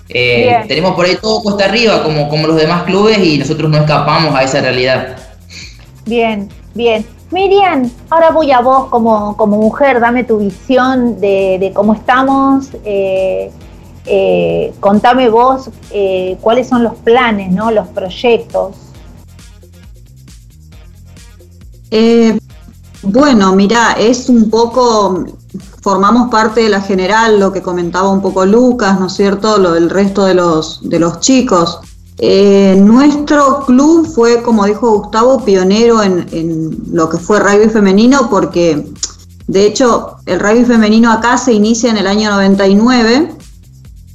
tenemos por ahí todo cuesta arriba como, como los demás clubes y nosotros no escapamos a esa realidad. Bien, bien. Miriam, ahora voy a vos como, como mujer, dame tu visión de, cómo estamos. Eh, eh, contame vos eh, cuáles son los planes, ¿no? los proyectos. bueno, mira, es un poco, formamos parte de la general, lo que comentaba un poco Lucas, ¿no es cierto? Lo del resto de los, de los chicos. Eh, nuestro club fue, como dijo Gustavo, pionero en, lo que fue rugby femenino porque, de hecho, el rugby femenino acá se inicia en el año 99,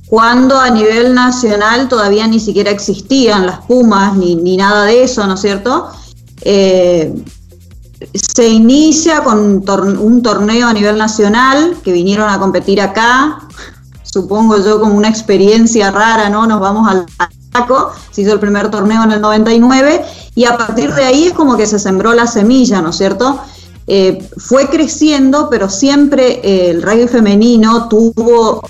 cuando a nivel nacional todavía ni siquiera existían las Pumas ni, nada de eso, ¿no es cierto? Eh, se inicia con un torneo a nivel nacional que vinieron a competir acá, supongo yo como una experiencia rara, ¿no? Nos vamos al se hizo el primer torneo en el 99 y a partir de ahí es como que se sembró la semilla, ¿no es cierto? Eh, fue creciendo, pero siempre eh, el rugby femenino tuvo,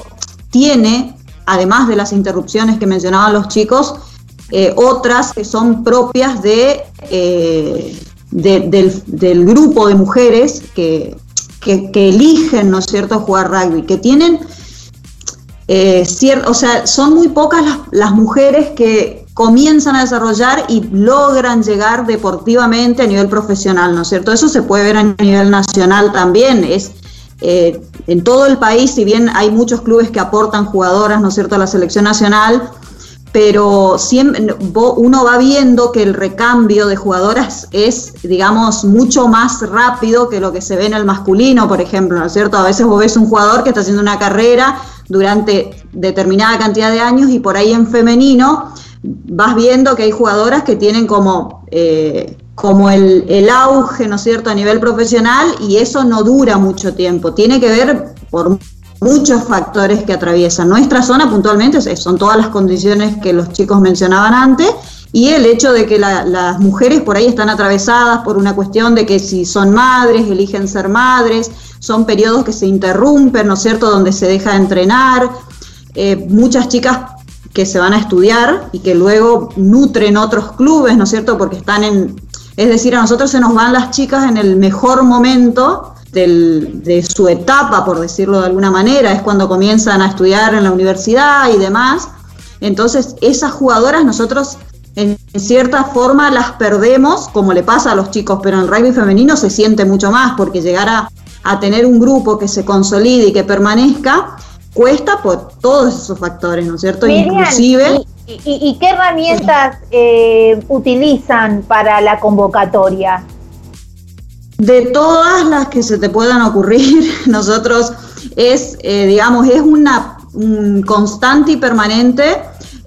tiene, además de las interrupciones que mencionaban los chicos, eh, otras que son propias de, del, grupo de mujeres que, que, que eligen, ¿no es cierto?, jugar rugby, que tienen eh, o sea, son muy pocas las, mujeres que comienzan a desarrollar y logran llegar deportivamente a nivel profesional, ¿no es cierto? Eso se puede ver a nivel nacional también, es eh, en todo el país, si bien hay muchos clubes que aportan jugadoras, ¿no es cierto?, a la selección nacional, pero siempre, uno va viendo que el recambio de jugadoras es, digamos, mucho más rápido que lo que se ve en el masculino, por ejemplo, ¿no es cierto? A veces vos ves un jugador que está haciendo una carrera durante determinada cantidad de años y por ahí en femenino vas viendo que hay jugadoras que tienen como, eh, como el, el, auge, ¿no es cierto?, a nivel profesional y eso no dura mucho tiempo. Tiene que ver por muchos factores que atraviesan. Nuestra zona puntualmente son todas las condiciones que los chicos mencionaban antes y el hecho de que las mujeres por ahí están atravesadas por una cuestión de que si son madres, eligen ser madres, son periodos que se interrumpen, ¿no es cierto?, donde se deja de entrenar. Eh, muchas chicas que se van a estudiar y que luego nutren otros clubes, ¿no es cierto?, porque están en... Es decir, a nosotros se nos van las chicas en el mejor momento de su etapa, por decirlo de alguna manera, es cuando comienzan a estudiar en la universidad y demás. Entonces, esas jugadoras nosotros en cierta forma las perdemos, como le pasa a los chicos, pero en el rugby femenino se siente mucho más, porque llegar a, tener un grupo que se consolide y que permanezca, cuesta por todos esos factores, ¿no es cierto? Inclusive... ¿y, qué herramientas eh, utilizan para la convocatoria? De todas las que se te puedan ocurrir, nosotros es, eh, digamos, es una constante y permanente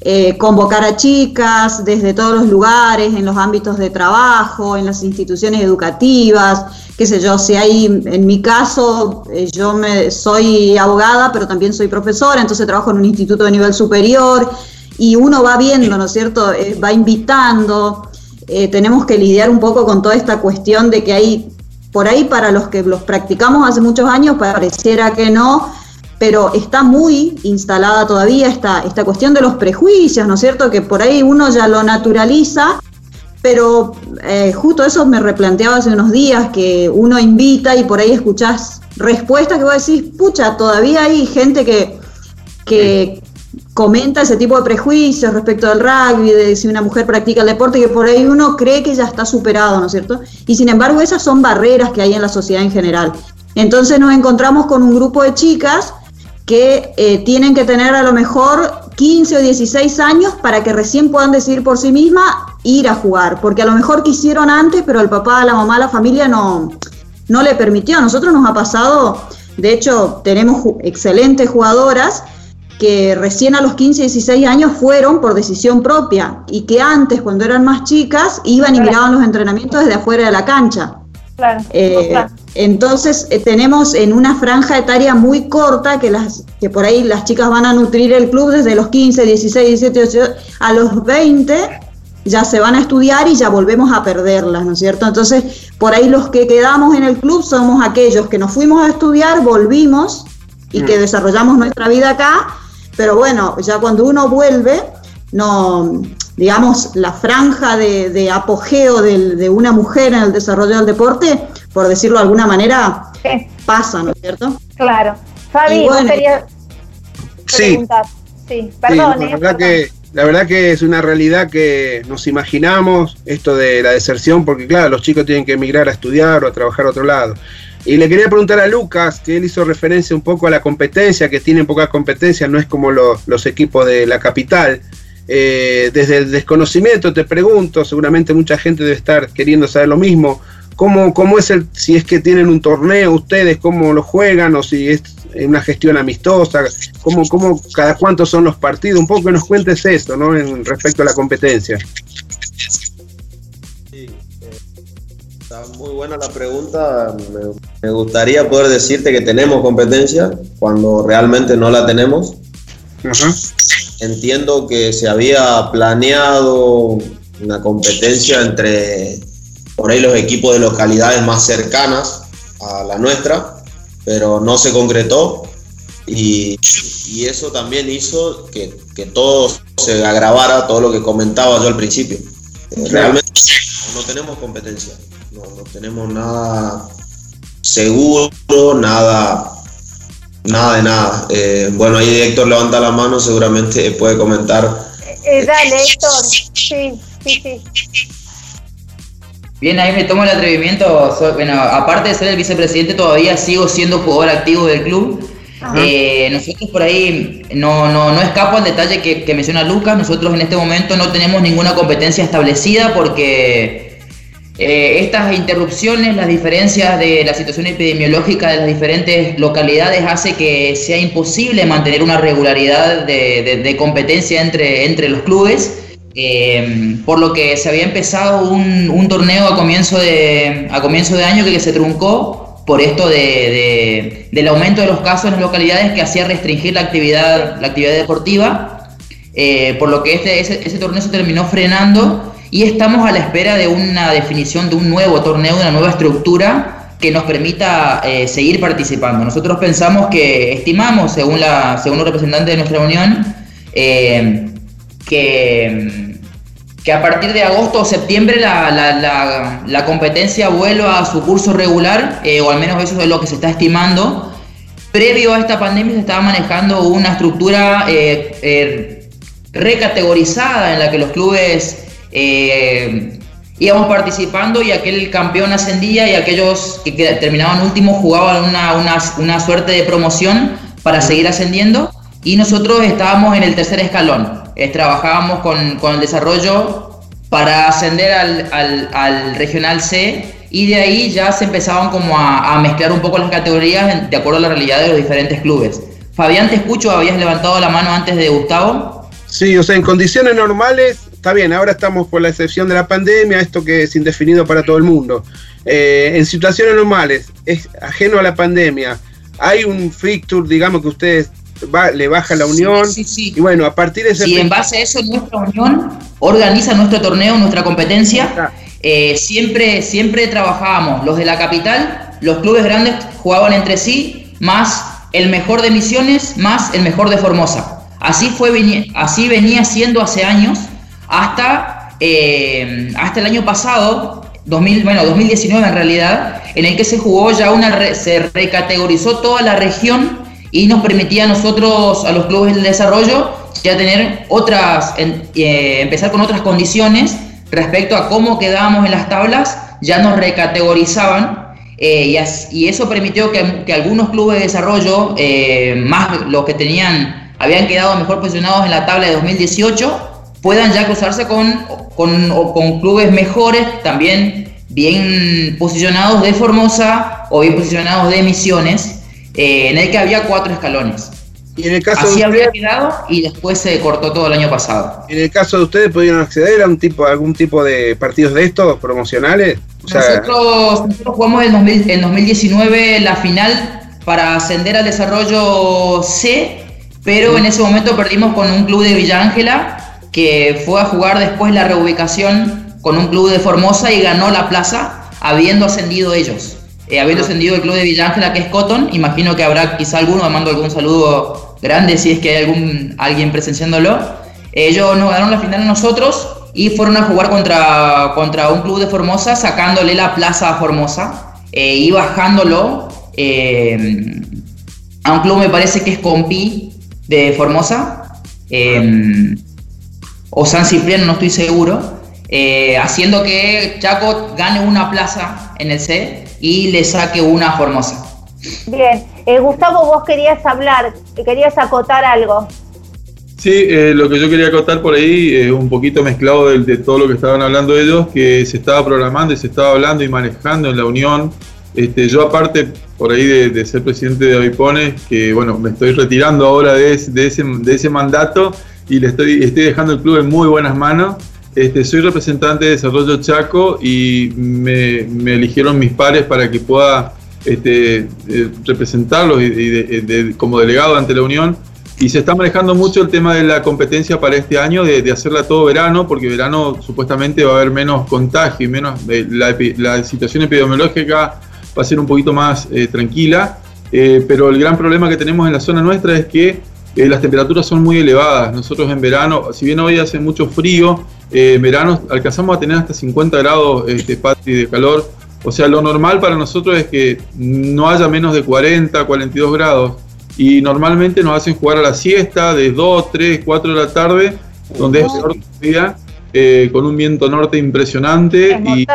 eh, convocar a chicas desde todos los lugares, en los ámbitos de trabajo, en las instituciones educativas, qué sé yo, si hay, en mi caso, eh, yo me, soy abogada, pero también soy profesora, entonces trabajo en un instituto de nivel superior y uno va viendo, ¿no es cierto?, eh, va invitando, tenemos que lidiar un poco con toda esta cuestión de que hay, por ahí para los que los practicamos hace muchos años, pareciera que no, pero está muy instalada todavía esta, esta cuestión de los prejuicios, ¿no es cierto? Que por ahí uno ya lo naturaliza, pero eh, justo eso me replanteaba hace unos días, que uno invita y por ahí escuchás respuestas que vos decís, pucha, todavía hay gente que, que comenta ese tipo de prejuicios respecto del rugby, de si una mujer practica el deporte, que por ahí uno cree que ya está superado, ¿no es cierto? Y sin embargo esas son barreras que hay en la sociedad en general. Entonces nos encontramos con un grupo de chicas que eh, tienen que tener a lo mejor 15 o 16 años para que recién puedan decidir por sí misma ir a jugar, porque a lo mejor quisieron antes, pero el papá, la mamá, la familia no, no le permitió. A nosotros nos ha pasado, de hecho, tenemos excelentes jugadoras que recién a los 15, 16 años fueron por decisión propia y que antes, cuando eran más chicas, iban y miraban los entrenamientos desde afuera de la cancha. Eh, entonces eh, tenemos en una franja etaria muy corta que las que por ahí las chicas van a nutrir el club desde los 15, 16, 17, 18 a los 20 ya se van a estudiar y ya volvemos a perderlas, ¿no es cierto? Entonces, por ahí los que quedamos en el club somos aquellos que nos fuimos a estudiar, volvimos y que mm. desarrollamos nuestra vida acá, pero bueno, ya cuando uno vuelve, no digamos, la franja de, apogeo de, una mujer en el desarrollo del deporte, por decirlo de alguna manera, pasa, ¿no es cierto? Claro. Fabi, bueno, quería preguntar. Sí, perdón. la, verdad que, la verdad que es una realidad que nos imaginamos, esto de la deserción, porque claro, los chicos tienen que emigrar a estudiar o a trabajar a otro lado. Y le quería preguntar a Lucas, que él hizo referencia un poco a la competencia, que tienen poca competencia, no es como los equipos de la capital. Eh, desde el desconocimiento te pregunto, seguramente mucha gente debe estar queriendo saber lo mismo. ¿Cómo, ¿Cómo es el, si es que tienen un torneo ustedes, cómo lo juegan o si es una gestión amistosa, cómo, cómo cada cuánto son los partidos? Un poco que nos cuentes eso, ¿no? En respecto a la competencia. Sí, eh, está muy buena la pregunta. Me, me, gustaría poder decirte que tenemos competencia cuando realmente no la tenemos. Ajá. Entiendo que se había planeado una competencia entre por ahí los equipos de localidades más cercanas a la nuestra, pero no se concretó y, eso también hizo que, todo se agravara, todo lo que comentaba yo al principio. Realmente no tenemos competencia, no, no tenemos nada seguro, nada Nada de nada. Eh, bueno, ahí Héctor levanta la mano, seguramente puede comentar. Eh, dale, Héctor. Sí, sí, sí. Bien, ahí me tomo el atrevimiento. bueno, aparte de ser el vicepresidente, todavía sigo siendo jugador activo del club. Eh, nosotros por ahí no, no, no escapo al detalle que, que menciona Lucas. Nosotros en este momento no tenemos ninguna competencia establecida porque eh, estas interrupciones, las diferencias de la situación epidemiológica de las diferentes localidades hace que sea imposible mantener una regularidad de, competencia entre, entre los clubes. Eh, por lo que se había empezado un, torneo a comienzo, de, a comienzo de año que, se truncó por esto de, del aumento de los casos en las localidades que hacía restringir la actividad, la actividad deportiva, eh, por lo que este, ese torneo se terminó frenando y estamos a la espera de una definición de un nuevo torneo, de una nueva estructura que nos permita eh, seguir participando. Nosotros pensamos que, estimamos, según, la, según los representantes de nuestra unión, que, que a partir de agosto o septiembre la, competencia vuelva a su curso regular, eh, o al menos eso es lo que se está estimando. Previo a esta pandemia se estaba manejando una estructura recategorizada en la que los clubes eh, íbamos participando y aquel campeón ascendía y aquellos que terminaban últimos jugaban una, una, suerte de promoción para seguir ascendiendo y nosotros estábamos en el tercer escalón. Eh, trabajábamos con, con, el desarrollo para ascender al, al, al, regional C y de ahí ya se empezaban como a, a, mezclar un poco las categorías de acuerdo a la realidad de los diferentes clubes. Fabián, te escucho, habías levantado la mano antes de Gustavo. Sí, o sea, en condiciones normales está bien, ahora estamos por la excepción de la pandemia, esto que es indefinido para todo el mundo. Eh, en situaciones normales, es ajeno a la pandemia, hay un fixture, digamos que ustedes le baja la unión. Sí, sí, Y bueno, a partir de ese. Y en base a eso, nuestra unión organiza nuestro torneo, nuestra competencia. Eh, siempre, siempre trabajábamos los de la capital, los clubes grandes jugaban entre sí, más el mejor de Misiones, más el mejor de Formosa. Así, fue, así venía siendo hace años hasta, eh, hasta el año pasado, 2000, bueno, 2019 en realidad, en el que se jugó ya una, se recategorizó toda la región y nos permitía a nosotros, a los clubes del desarrollo, ya tener otras, eh, empezar con otras condiciones respecto a cómo quedábamos en las tablas, ya nos recategorizaban eh, y, eso permitió que, algunos clubes de desarrollo, más los que tenían, habían quedado mejor posicionados en la tabla de 2018, puedan ya cruzarse con, con clubes mejores, también bien posicionados de Formosa o bien posicionados de Misiones, eh, en el que había cuatro escalones. Y en el caso Así habría quedado y después se cortó todo el año pasado. ¿En el caso de ustedes pudieron acceder a un tipo, algún tipo de partidos de estos promocionales? nosotros, jugamos en, en 2019 la final para ascender al desarrollo C, pero en ese momento perdimos con un club de Villa Ángela que fue a jugar después la reubicación con un club de Formosa y ganó la plaza habiendo ascendido ellos. Eh, habiendo ascendido el club de Villángela que es Cotton, imagino que habrá quizá alguno, mando algún saludo grande si es que hay algún, alguien presenciándolo. Ellos nos ganaron la final a nosotros y fueron a jugar contra, contra un club de Formosa, sacándole la plaza a Formosa eh, y bajándolo eh, a un club, me parece que es Compi de Formosa, eh, o San Cipriano, no estoy seguro, haciendo que Chaco gane una plaza en el C y le saque una a Formosa. Bien, Gustavo, vos querías hablar, querías acotar algo. Sí, eh, lo que yo quería contar por ahí, es un poquito mezclado de, todo lo que estaban hablando ellos, que se estaba programando y se estaba hablando y manejando en la Unión. Este, yo aparte, por ahí de, ser presidente de Avipones, que bueno, me estoy retirando ahora de, ese, de ese mandato y le estoy, estoy dejando el club en muy buenas manos. Este, soy representante de Desarrollo Chaco y me, eligieron mis pares para que pueda este, eh, representarlos y, como delegado ante la Unión y se está manejando mucho el tema de la competencia para este año, de, hacerla todo verano, porque verano supuestamente va a haber menos contagio y menos. Eh, la, situación epidemiológica va a ser un poquito más eh, tranquila. Eh, pero el gran problema que tenemos en la zona nuestra es que las temperaturas son muy elevadas. Nosotros en verano, si bien hoy hace mucho frío, en verano alcanzamos a tener hasta 50 grados este, de calor. O sea, lo normal para nosotros es que no haya menos de 40, 42 grados y normalmente nos hacen jugar a la siesta de 2, 3, 4 de la tarde, donde es peor día, eh, con un viento norte impresionante y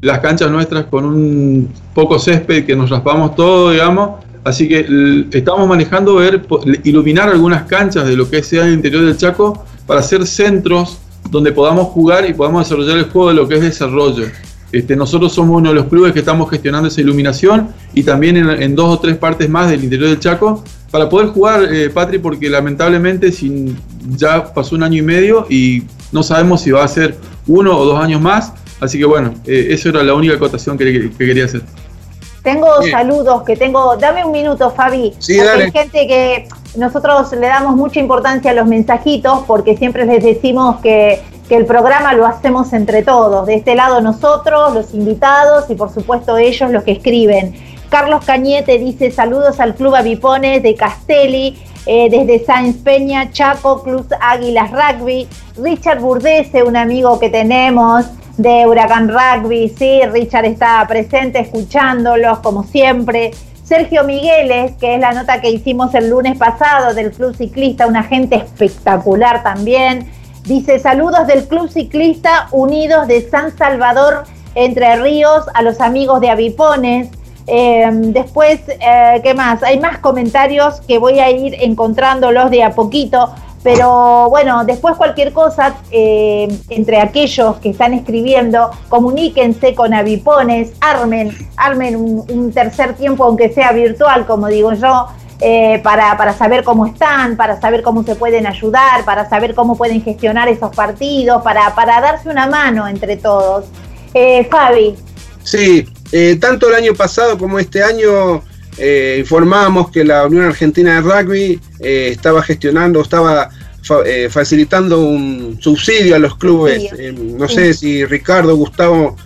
las canchas nuestras con un poco césped que nos raspamos todo, digamos. Así que estamos manejando ver, iluminar algunas canchas de lo que sea el interior del Chaco para hacer centros donde podamos jugar y podamos desarrollar el juego de lo que es desarrollo. Este, nosotros somos uno de los clubes que estamos gestionando esa iluminación y también en, dos o tres partes más del interior del Chaco para poder jugar, eh, Patri, porque lamentablemente ya pasó un año y medio y no sabemos si va a ser uno o dos años más. Así que bueno, eh, eso era la única acotación que, quería hacer. Tengo saludos que tengo. Dame un minuto, Fabi. Sí, Hay gente que nosotros le damos mucha importancia a los mensajitos porque siempre les decimos que que el programa lo hacemos entre todos. De este lado nosotros, los invitados y por supuesto ellos los que escriben. Carlos Cañete dice saludos al Club Avipones de Castelli, eh, desde Sáenz Peña, Chaco, Club Águilas Rugby. Richard Burdese, un amigo que tenemos de Huracán Rugby, sí, Richard está presente escuchándolos como siempre. Sergio Migueles, que es la nota que hicimos el lunes pasado del Club Ciclista, una gente espectacular también. Dice, saludos del Club Ciclista Unidos de San Salvador, Entre Ríos, a los amigos de Avipones. Em, después, eh, ¿qué más? Hay más comentarios que voy a ir encontrándolos de a poquito. Pero bueno, después cualquier cosa, eh, entre aquellos que están escribiendo, comuníquense con Avipones, armen, armen un tercer tiempo, aunque sea virtual, como digo yo, eh, para, para, saber cómo están, para saber cómo se pueden ayudar, para saber cómo pueden gestionar esos partidos, para, para darse una mano entre todos. Eh, Fabi. Sí, eh, tanto el año pasado como este año informábamos que la Unión Argentina de Rugby estaba gestionando, estaba facilitando un subsidio a los clubes. no sé si Ricardo, Gustavo,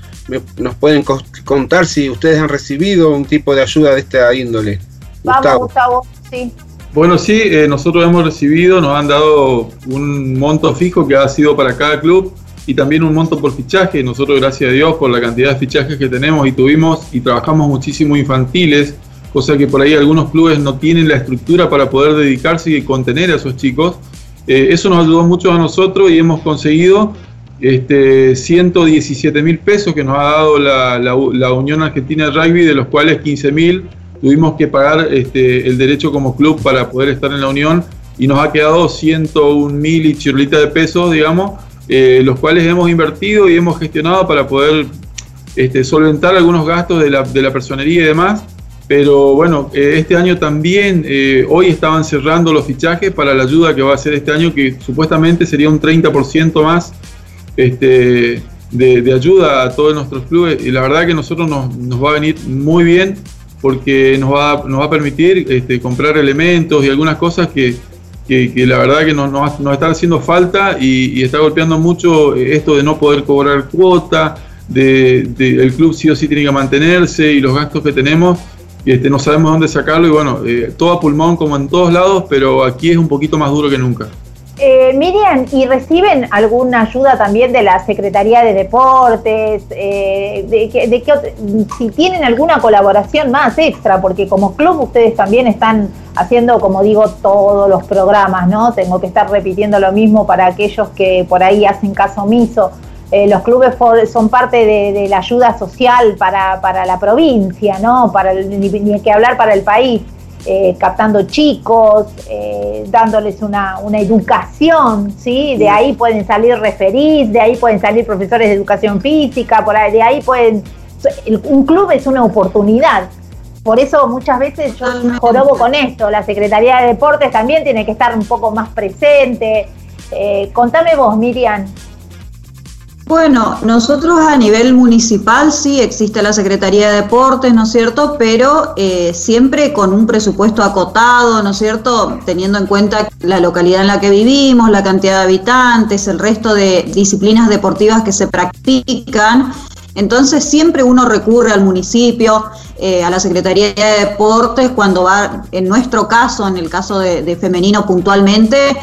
nos pueden contar si ustedes han recibido un tipo de ayuda de esta índole. Vamos, Gustavo, sí. Bueno, sí, eh, nosotros hemos recibido, nos han dado un monto fijo que ha sido para cada club y también un monto por fichaje. Nosotros, gracias a Dios, por la cantidad de fichajes que tenemos y tuvimos y trabajamos muchísimo infantiles, cosa que por ahí algunos clubes no tienen la estructura para poder dedicarse y contener a esos chicos. Eh, eso nos ayudó mucho a nosotros y hemos conseguido este, 117 mil pesos que nos ha dado la, la Unión Argentina de Rugby, de los cuales 15 mil tuvimos que pagar este, el derecho como club para poder estar en la Unión y nos ha quedado 101 mil y chirlitas de pesos, digamos, eh, los cuales hemos invertido y hemos gestionado para poder este, solventar algunos gastos de la, de la personería y demás. Pero bueno, eh, este año también, eh, hoy estaban cerrando los fichajes para la ayuda que va a ser este año, que supuestamente sería un 30% más este, de, de, ayuda a todos nuestros clubes. Y la verdad que nosotros nos, nos va a venir muy bien porque nos va, nos va a permitir este, comprar elementos y algunas cosas que, la verdad que nos, nos, están haciendo falta y, está golpeando mucho esto de no poder cobrar cuota, de, el club sí o sí tiene que mantenerse y los gastos que tenemos, este, no sabemos dónde sacarlo y bueno, eh, todo a pulmón como en todos lados, pero aquí es un poquito más duro que nunca. Eh, Miriam, ¿y reciben alguna ayuda también de la Secretaría de Deportes? Eh, de, si tienen alguna colaboración más extra, porque como club ustedes también están haciendo, como digo, todos los programas, ¿no? Tengo que estar repitiendo lo mismo para aquellos que por ahí hacen caso omiso. Eh, los clubes son parte de, la ayuda social para, para la provincia, ¿no? Para ni que hablar para el país. Eh, captando chicos, eh, dándoles una, educación, ¿sí? De ahí pueden salir referís, de ahí pueden salir profesores de educación física, por ahí, de ahí pueden... un club es una oportunidad. Por eso muchas veces yo jorobo con esto, la Secretaría de Deportes también tiene que estar un poco más presente. Contame vos, Miriam. Bueno, nosotros a nivel municipal sí existe la Secretaría de Deportes, ¿no es cierto? Pero eh, siempre con un presupuesto acotado, ¿no es cierto? Teniendo en cuenta la localidad en la que vivimos, la cantidad de habitantes, el resto de disciplinas deportivas que se practican. Entonces siempre uno recurre al municipio, eh, a la Secretaría de Deportes, cuando va, en nuestro caso, en el caso de femenino puntualmente,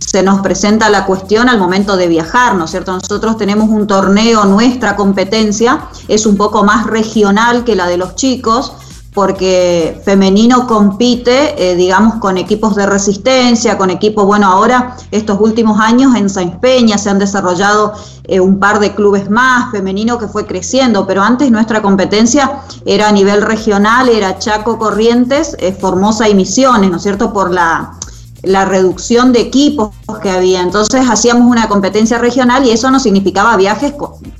se nos presenta la cuestión al momento de viajar, ¿no es cierto? Nosotros tenemos un torneo, nuestra competencia es un poco más regional que la de los chicos, porque femenino compite, eh, digamos, con equipos de resistencia, con equipos, bueno, ahora estos últimos años en Sáenz Peña se han desarrollado eh, un par de clubes más, femenino que fue creciendo, pero antes nuestra competencia era a nivel regional, era Chaco Corrientes, eh, Formosa y Misiones, ¿no es cierto? Por la la reducción de equipos que había. Entonces hacíamos una competencia regional y eso no significaba viajes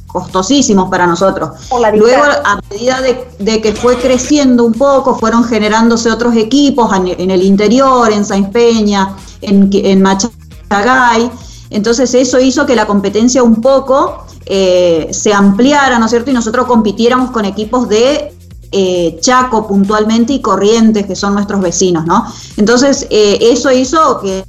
costosísimos para nosotros. Luego, a medida de, que fue creciendo un poco, fueron generándose otros equipos en, el interior, en Sáenz Peña, en, en Machagay. Entonces eso hizo que la competencia un poco eh, se ampliara, ¿no es cierto? Y nosotros compitiéramos con equipos de eh, Chaco puntualmente y Corrientes, que son nuestros vecinos, ¿no? Entonces, eh, eso hizo que,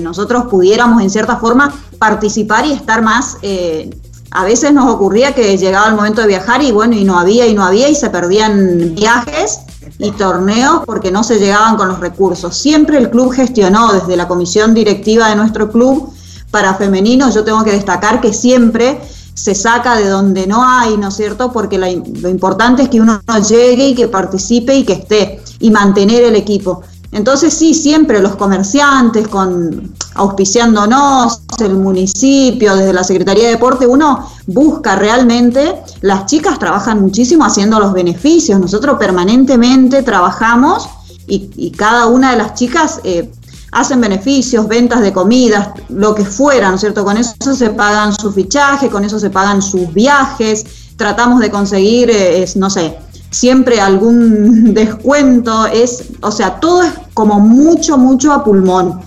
nosotros pudiéramos, en cierta forma, participar y estar más. Eh, a veces nos ocurría que llegaba el momento de viajar y bueno, y no había y no había y se perdían viajes y torneos porque no se llegaban con los recursos. Siempre el club gestionó desde la comisión directiva de nuestro club para femeninos, yo tengo que destacar que siempre se saca de donde no hay, ¿no es cierto? Porque lo importante es que uno llegue y que participe y que esté y mantener el equipo. Entonces sí, siempre los comerciantes con auspiciándonos, el municipio, desde la Secretaría de Deporte, uno busca realmente, las chicas trabajan muchísimo haciendo los beneficios, nosotros permanentemente trabajamos y, cada una de las chicas eh, hacen beneficios, ventas de comidas, lo que fuera, ¿no es cierto? Con eso se pagan su fichaje, con eso se pagan sus viajes, tratamos de conseguir, eh, no sé, siempre algún descuento, es, o sea, todo es como mucho, mucho a pulmón.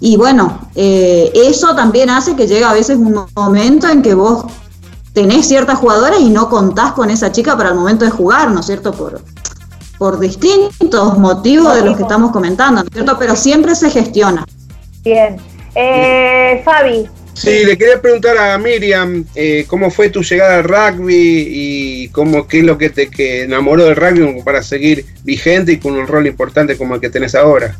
Y bueno, eh, eso también hace que llegue a veces un momento en que vos tenés ciertas jugadoras y no contás con esa chica para el momento de jugar, ¿no es cierto? Por, por distintos motivos de los que estamos comentando, ¿no es cierto? Pero siempre se gestiona. Bien. Eh, Fabi. Sí, le quería preguntar a Miriam eh, cómo fue tu llegada al rugby y cómo qué es lo que te que enamoró del rugby para seguir vigente y con un rol importante como el que tenés ahora.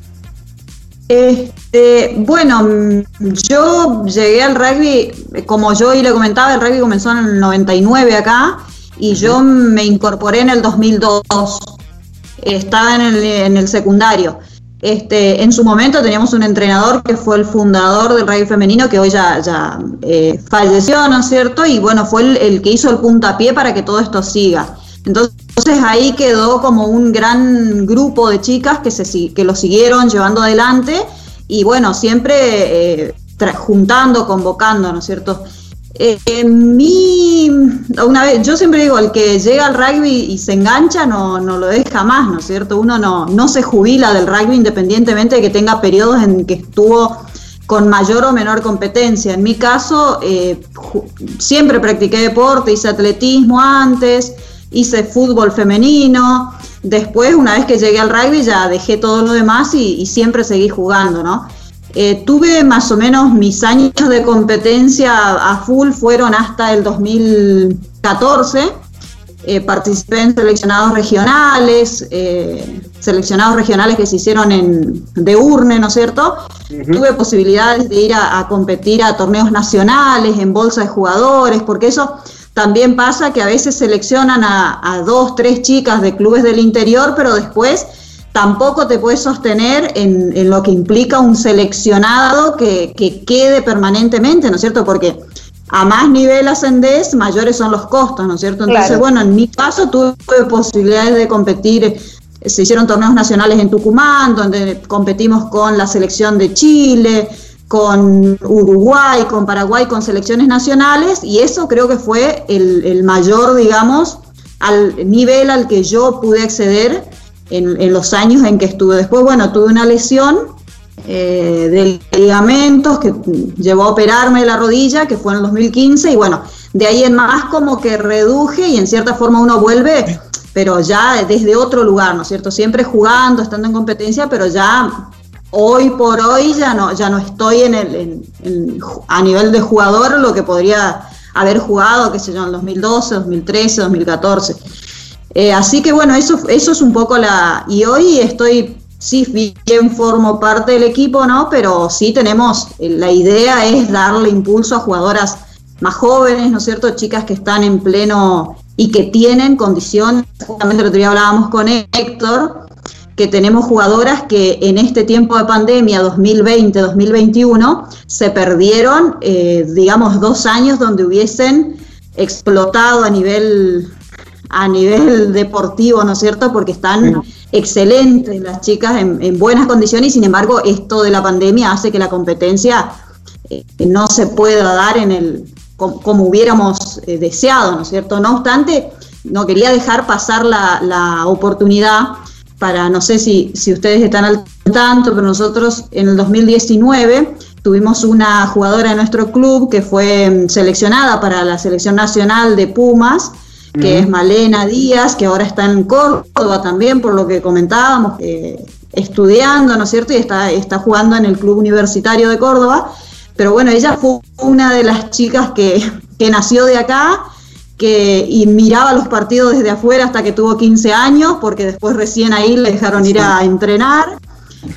Este, bueno, yo llegué al rugby, como yo hoy le comentaba, el rugby comenzó en el 99 acá y yo me incorporé en el 2002 estaba en el, en el secundario. Este, en su momento teníamos un entrenador que fue el fundador del rugby femenino, que hoy ya, ya eh, falleció, ¿no es cierto? Y bueno, fue el, que hizo el puntapié para que todo esto siga. Entonces ahí quedó como un gran grupo de chicas que, se, que lo siguieron llevando adelante y bueno, siempre eh, juntando, convocando, ¿no es cierto? Eh, mi, una vez, yo siempre digo, el que llega al rugby y se engancha no, no lo deja más, ¿no es cierto? Uno no, no se jubila del rugby independientemente de que tenga periodos en que estuvo con mayor o menor competencia. En mi caso, eh, siempre practiqué deporte, hice atletismo antes, hice fútbol femenino. Después, una vez que llegué al rugby, ya dejé todo lo demás y, y siempre seguí jugando, ¿no? Eh, tuve más o menos mis años de competencia a full fueron hasta el 2014 eh, participé en seleccionados regionales, eh, seleccionados regionales que se hicieron en, de urne, ¿no es cierto? Tuve posibilidades de ir a, competir a torneos nacionales, en bolsa de jugadores, porque eso también pasa que a veces seleccionan a, dos, tres chicas de clubes del interior, pero después tampoco te puedes sostener en, lo que implica un seleccionado que, que quede permanentemente, ¿no es cierto? Porque a más nivel ascendés, mayores son los costos, ¿no es cierto? Entonces, bueno, en mi caso tuve posibilidades de competir, eh, se hicieron torneos nacionales en Tucumán, donde competimos con la selección de Chile, con Uruguay, con Paraguay, con selecciones nacionales, y eso creo que fue el, el mayor, digamos, al nivel al que yo pude acceder en, en los años en que estuve. Después, bueno, tuve una lesión eh, de ligamentos que llevó a operarme la rodilla, que fue en el 2015, y bueno, de ahí en más como que reduje y en cierta forma uno vuelve, pero ya desde otro lugar, ¿no es cierto? Siempre jugando, estando en competencia, pero ya hoy por hoy ya no, ya no estoy en el, a nivel de jugador lo que podría haber jugado, qué sé yo, en 2012, 2013, 2014. Así que bueno, eso, eso es un poco la... Y hoy estoy sí, bien formo parte del equipo, ¿no? Pero sí tenemos, eh, la idea es darle impulso a jugadoras más jóvenes, ¿no es cierto? Chicas que están en pleno y que tienen condiciones, justamente el otro día hablábamos con Héctor, que tenemos jugadoras que en este tiempo de pandemia 2020-2021 se perdieron, eh, digamos, dos años donde hubiesen explotado a nivel a nivel deportivo, ¿no es cierto? Porque están excelentes las chicas en, buenas condiciones y sin embargo esto de la pandemia hace que la competencia eh, no se pueda dar en el como, hubiéramos eh, deseado, ¿no es cierto? No obstante, no quería dejar pasar la, oportunidad para, no sé si, si ustedes están al tanto, pero nosotros en el 2019 tuvimos una jugadora de nuestro club que fue mm, seleccionada para la selección nacional de Pumas, que es Malena Díaz, que ahora está en Córdoba también, por lo que comentábamos, eh, estudiando, ¿no es cierto? Y está, está jugando en el Club Universitario de Córdoba. Pero bueno, ella fue una de las chicas que, que nació de acá que, y miraba los partidos desde afuera hasta que tuvo 15 años, porque después recién ahí le dejaron ir a entrenar.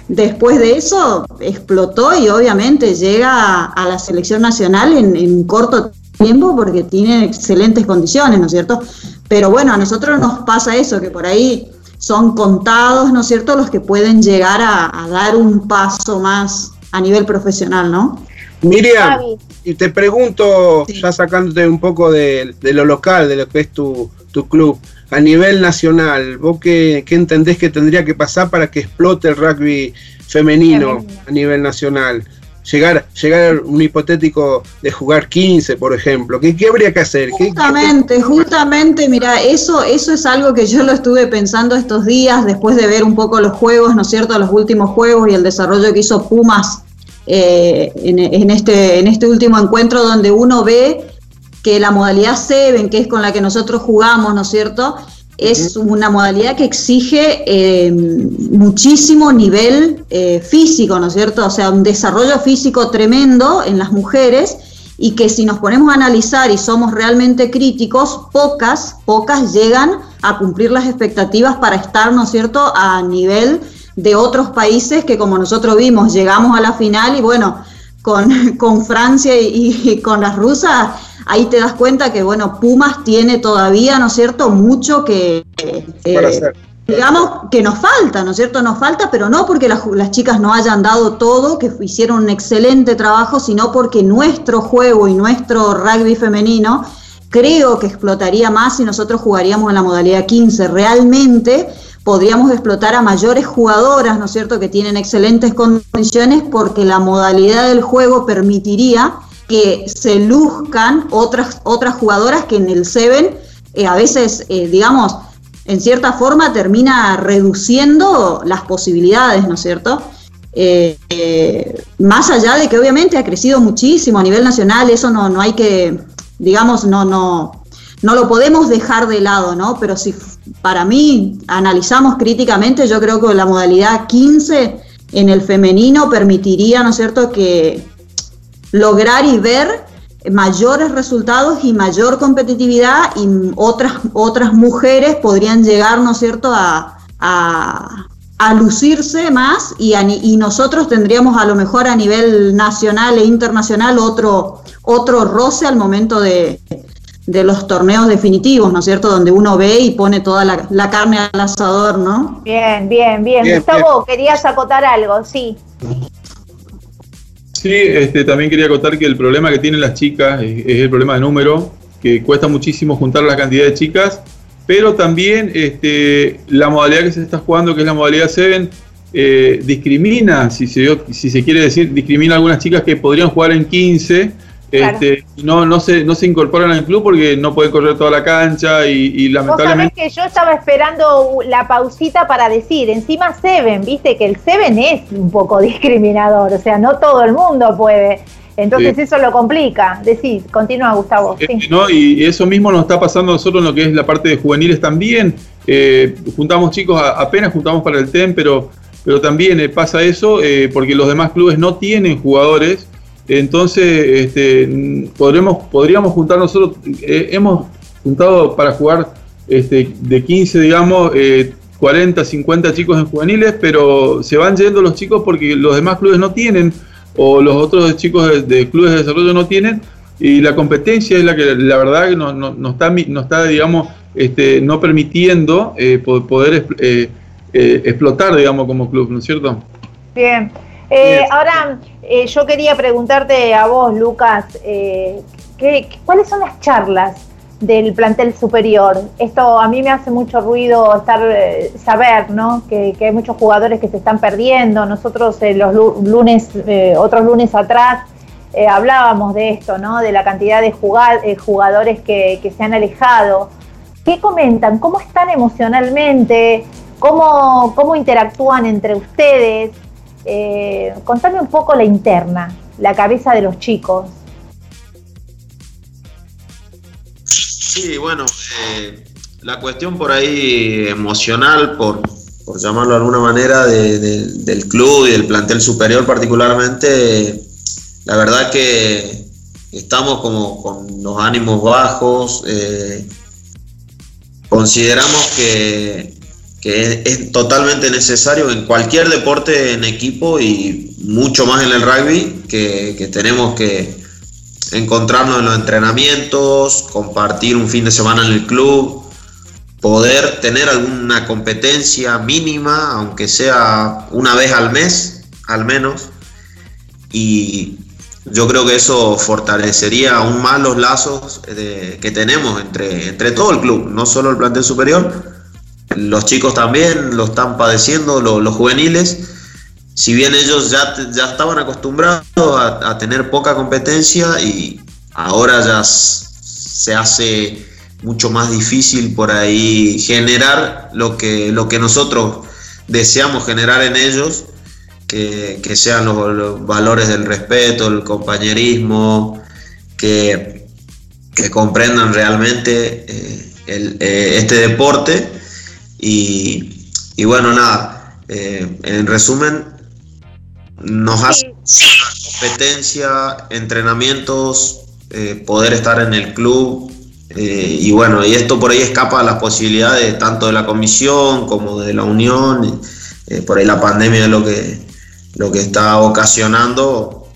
Después de eso explotó y obviamente llega a, la selección nacional en, en corto tiempo porque tiene excelentes condiciones, ¿no es cierto? Pero bueno, a nosotros nos pasa eso, que por ahí son contados, ¿no es cierto?, los que pueden llegar a, dar un paso más a nivel profesional, ¿no? Miriam, y te pregunto, ya sacándote un poco de, lo local, de lo que es tu, club, a nivel nacional, ¿vos qué, qué, entendés que tendría que pasar para que explote el rugby femenino a nivel nacional? Llegar, llegar un hipotético de jugar 15, por ejemplo? ¿Qué, qué habría que hacer? Justamente, justamente, mira, eso, eso es algo que yo lo estuve pensando estos días, después de ver un poco los juegos, ¿no es cierto?, los últimos juegos y el desarrollo que hizo Pumas eh, en, este, en este último encuentro, donde uno ve que la modalidad Seven, que es con la que nosotros jugamos, ¿no es cierto?, es una modalidad que exige eh, muchísimo nivel eh, físico, ¿no es cierto? O sea, un desarrollo físico tremendo en las mujeres y que si nos ponemos a analizar y somos realmente críticos, pocas, pocas llegan a cumplir las expectativas para estar, ¿no es cierto?, a nivel de otros países que como nosotros vimos, llegamos a la final y bueno, con, con Francia y con las rusas ahí te das cuenta que, bueno, Pumas tiene todavía, ¿no es cierto?, mucho que... Eh, digamos que nos falta, ¿no es cierto? Nos falta, pero no porque las, chicas no hayan dado todo, que hicieron un excelente trabajo, sino porque nuestro juego y nuestro rugby femenino creo que explotaría más si nosotros jugaríamos en la modalidad 15. Realmente podríamos explotar a mayores jugadoras, ¿no es cierto?, que tienen excelentes condiciones porque la modalidad del juego permitiría que se luzcan otras, otras jugadoras que en el Seven eh, a veces, eh, digamos, en cierta forma termina reduciendo las posibilidades, ¿no es cierto? Eh, más allá de que obviamente ha crecido muchísimo a nivel nacional, eso no, no hay que, digamos, no, no, no lo podemos dejar de lado, ¿no? Pero si para mí analizamos críticamente, yo creo que la modalidad 15 en el femenino permitiría, ¿no es cierto?, que, lograr y ver mayores resultados y mayor competitividad y otras, otras mujeres podrían llegar, ¿no es cierto?, a, a, lucirse más y, y nosotros tendríamos a lo mejor a nivel nacional e internacional otro, otro roce al momento de, de los torneos definitivos, ¿no es cierto? Donde uno ve y pone toda la, carne al asador, ¿no? Bien, bien, bien. Gustavo, querías acotar algo, sí. Sí, este, también quería acotar que el problema que tienen las chicas es, el problema de número, que cuesta muchísimo juntar la cantidad de chicas, pero también este, la modalidad que se está jugando, que es la modalidad 7, eh, discrimina, si se, si se quiere decir, discrimina a algunas chicas que podrían jugar en 15 este, no, no, se, no se incorporan al club porque no pueden correr toda la cancha y, lamentablemente... que yo estaba esperando la pausita para decir, encima Seven, viste que el Seven es un poco discriminador, o sea, no todo el mundo puede. Entonces eso lo complica. Decís, continúa Gustavo. Eh, no, y eso mismo nos está pasando a nosotros en lo que es la parte de juveniles también. Eh, juntamos chicos, apenas juntamos para el TEM, pero, pero también eh, pasa eso porque los demás clubes no tienen jugadores entonces, este, podremos, podríamos juntar nosotros, eh, hemos juntado para jugar este, de 15, digamos, 40, eh, 50 chicos en juveniles, pero se van yendo los chicos porque los demás clubes no tienen, o los otros chicos de, clubes de desarrollo no tienen, y la competencia es la que la verdad nos, no, está, no está, digamos, este, no permitiendo eh, poder explotar, digamos, como club, ¿no es cierto? Bien. Ahora, eh, yo quería preguntarte a vos, Lucas, eh, ¿cuáles son las charlas del plantel superior? Esto a mí me hace mucho ruido estar eh, saber, ¿no? Que, hay muchos jugadores que se están perdiendo. Nosotros los lunes, otros lunes atrás, hablábamos de esto, ¿no? De la cantidad de jugadores que, que se han alejado. ¿Qué comentan? ¿Cómo están emocionalmente? ¿Cómo, cómo interactúan entre ustedes? Eh, contame un poco la interna, la cabeza de los chicos. Sí, bueno, eh, la cuestión por ahí emocional, por, llamarlo de alguna manera, del club y del plantel superior particularmente, la verdad que estamos como con los ánimos bajos. Eh, consideramos que que es, totalmente necesario en cualquier deporte en equipo y mucho más en el rugby, que, tenemos que encontrarnos en los entrenamientos, compartir un fin de semana en el club, poder tener alguna competencia mínima, aunque sea una vez al mes, al menos, y yo creo que eso fortalecería aún más los lazos que tenemos entre, entre todo el club, no solo el plantel superior, los chicos también lo están padeciendo, los juveniles. Si bien ellos ya, ya estaban acostumbrados a, tener poca competencia y ahora ya se hace mucho más difícil por ahí generar lo que, lo que nosotros deseamos generar en ellos, que, sean los, valores del respeto, el compañerismo, que, que comprendan realmente eh, eh, este deporte y, bueno, nada, eh, en resumen, nos hace competencia, entrenamientos, eh, poder estar en el club. Eh, y bueno, y esto por ahí escapa a las posibilidades tanto de la comisión como de la unión. por ahí la pandemia es lo que, lo que está ocasionando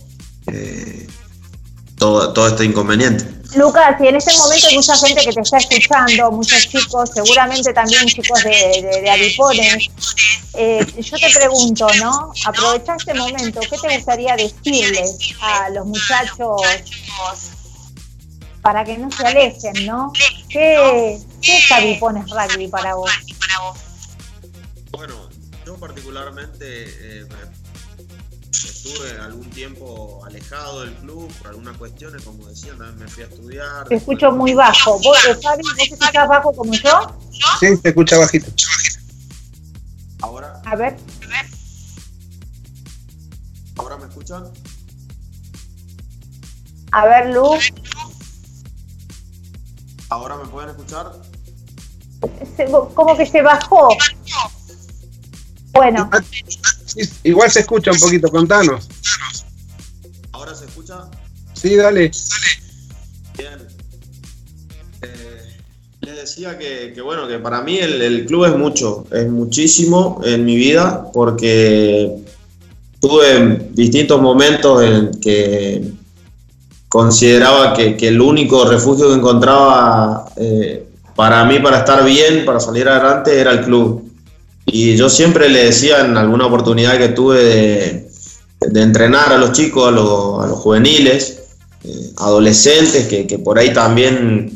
todo, todo este inconveniente. Lucas, y en este momento hay mucha gente que te está escuchando, muchos chicos, seguramente también chicos de, de, Avipones. Eh, yo te pregunto, ¿no? Aprovecha este momento, ¿qué te gustaría decirles a los muchachos para que no se alejen, ¿no? ¿Qué, es Avipones Rugby para vos? Bueno, yo particularmente eh, estuve algún tiempo alejado del club por algunas cuestiones, como decía, también me fui a estudiar. Te escucho muy bajo. ¿Vos, Fabi, vos escuchás bajo como yo? Sí, te escucha bajito. Ahora. A ver. ¿Ahora me escuchan? A ver, Lu. ¿Ahora me pueden escuchar? como que se bajó. Bueno. Igual se escucha un poquito, contanos. ¿Ahora se escucha? Sí, dale. Bien. Eh, les decía que, que, bueno, que para mí el, club es mucho, es muchísimo en mi vida, porque tuve distintos momentos en que consideraba que, el único refugio que encontraba eh, para mí, para estar bien, para salir adelante, era el club y yo siempre le decía en alguna oportunidad que tuve de, entrenar a los chicos, a, los, juveniles, eh, adolescentes, que, por ahí también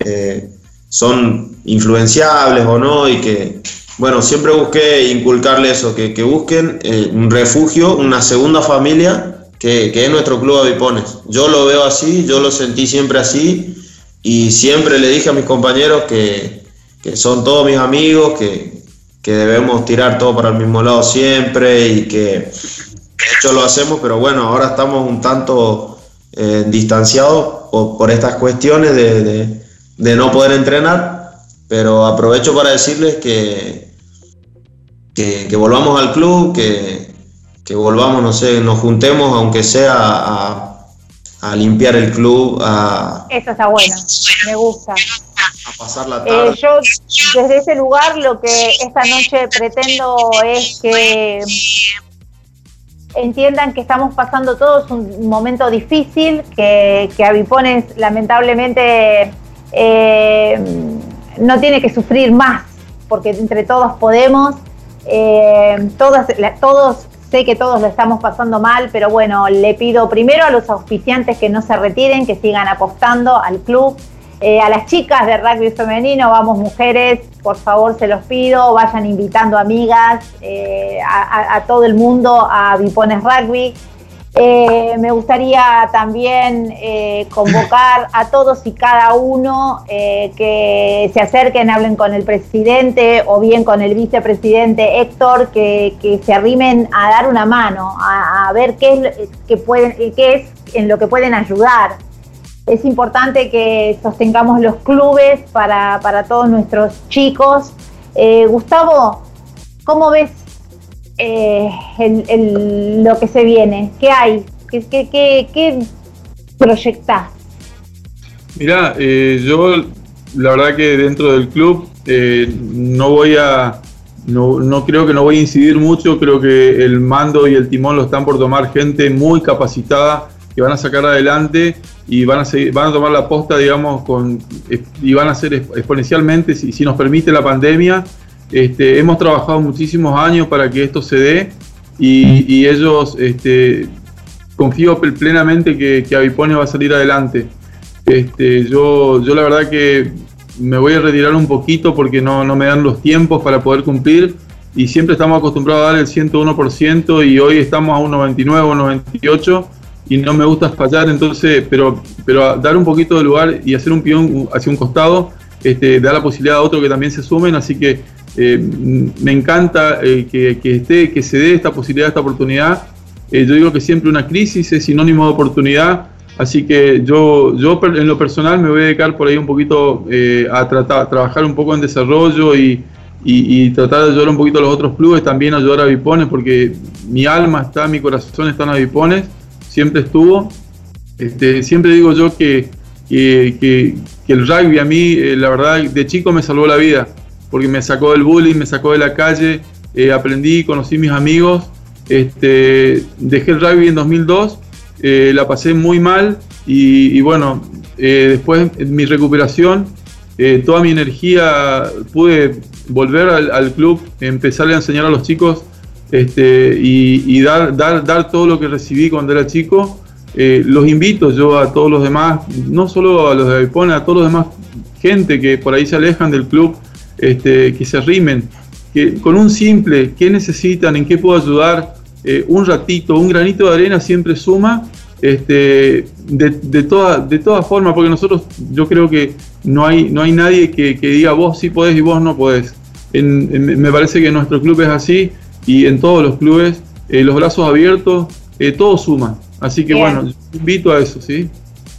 eh, son influenciables o no, y que, bueno, siempre busqué inculcarle eso, que, busquen eh, un refugio, una segunda familia, que, es nuestro club Avipones. Yo lo veo así, yo lo sentí siempre así, y siempre le dije a mis compañeros que, que son todos mis amigos, que, que debemos tirar todo para el mismo lado siempre y que de hecho lo hacemos, pero bueno, ahora estamos un tanto eh, distanciados por, estas cuestiones de, no poder entrenar, pero aprovecho para decirles que, que, volvamos al club, que, volvamos, no sé, nos juntemos, aunque sea a, limpiar el club. A, Eso está bueno, me gusta pasar la tarde. Eh, yo desde ese lugar lo que esta noche pretendo es que entiendan que estamos pasando todos un momento difícil, que, que Avipones lamentablemente eh, no tiene que sufrir más, porque entre todos podemos, eh, todas, todos sé que todos lo estamos pasando mal, pero bueno, le pido primero a los auspiciantes que no se retiren, que sigan apostando al club, eh, a las chicas de rugby femenino, vamos mujeres, por favor se los pido, vayan invitando amigas, eh, a, todo el mundo a Vipones Rugby. Eh, me gustaría también convocar a todos y cada uno que se acerquen, hablen con el presidente o bien con el vicepresidente Héctor, que, se arrimen a dar una mano, a, ver qué es, que pueden, qué es en lo que pueden ayudar es importante que sostengamos los clubes para, todos nuestros chicos. Eh, Gustavo, ¿cómo ves eh, lo que se viene? ¿Qué hay? ¿Qué, qué, qué, proyectás? Mirá, eh, yo la verdad que dentro del club no voy a, no, no, creo que no voy a incidir mucho, creo que el mando y el timón lo están por tomar gente muy capacitada que van a sacar adelante y van a, seguir, van a tomar la posta, digamos, con, y van a ser exponencialmente, si, si nos permite la pandemia. Este, hemos trabajado muchísimos años para que esto se dé y, ellos, este, confío plenamente que, que Avipone va a salir adelante. Este, yo, yo la verdad que me voy a retirar un poquito porque no, no me dan los tiempos para poder cumplir y siempre estamos acostumbrados a dar el 101% y hoy estamos a un 99 o 98 y no me gusta fallar, entonces, pero, pero dar un poquito de lugar y hacer un pión hacia un costado, este, da la posibilidad a otro que también se sumen, así que eh, me encanta eh, que, que, esté, que se dé esta posibilidad, esta oportunidad. Eh, yo digo que siempre una crisis es sinónimo de oportunidad, así que yo, yo en lo personal me voy a dedicar por ahí un poquito a tratar, trabajar un poco en desarrollo y, y, tratar de ayudar un poquito a los otros clubes, también ayudar a Vipones, porque mi alma está, mi corazón está en Vipones siempre estuvo. Este, siempre digo yo que, el rugby a mí, eh, la verdad, de chico me salvó la vida, porque me sacó del bullying, me sacó de la calle, eh, aprendí, conocí mis amigos, este, dejé el rugby en 2002, eh, la pasé muy mal y, bueno, después en mi recuperación, toda mi energía pude volver al, al club, empezarle a enseñar a los chicos este, y, dar, dar, dar todo lo que recibí cuando era chico. Eh, los invito yo a todos los demás, no solo a los de Avipone, a todos los demás gente que por ahí se alejan del club, este, que se arrimen, que con un simple, ¿qué necesitan? ¿En qué puedo ayudar? Eh, un ratito, un granito de arena siempre suma, este, de, de, toda, de todas formas, porque nosotros, yo creo que no hay, no hay nadie que, que diga vos sí podés y vos no podés. me parece que nuestro club es así, y en todos los clubes, eh, los brazos abiertos, eh, todo suma. Así que bueno, invito a eso, ¿sí?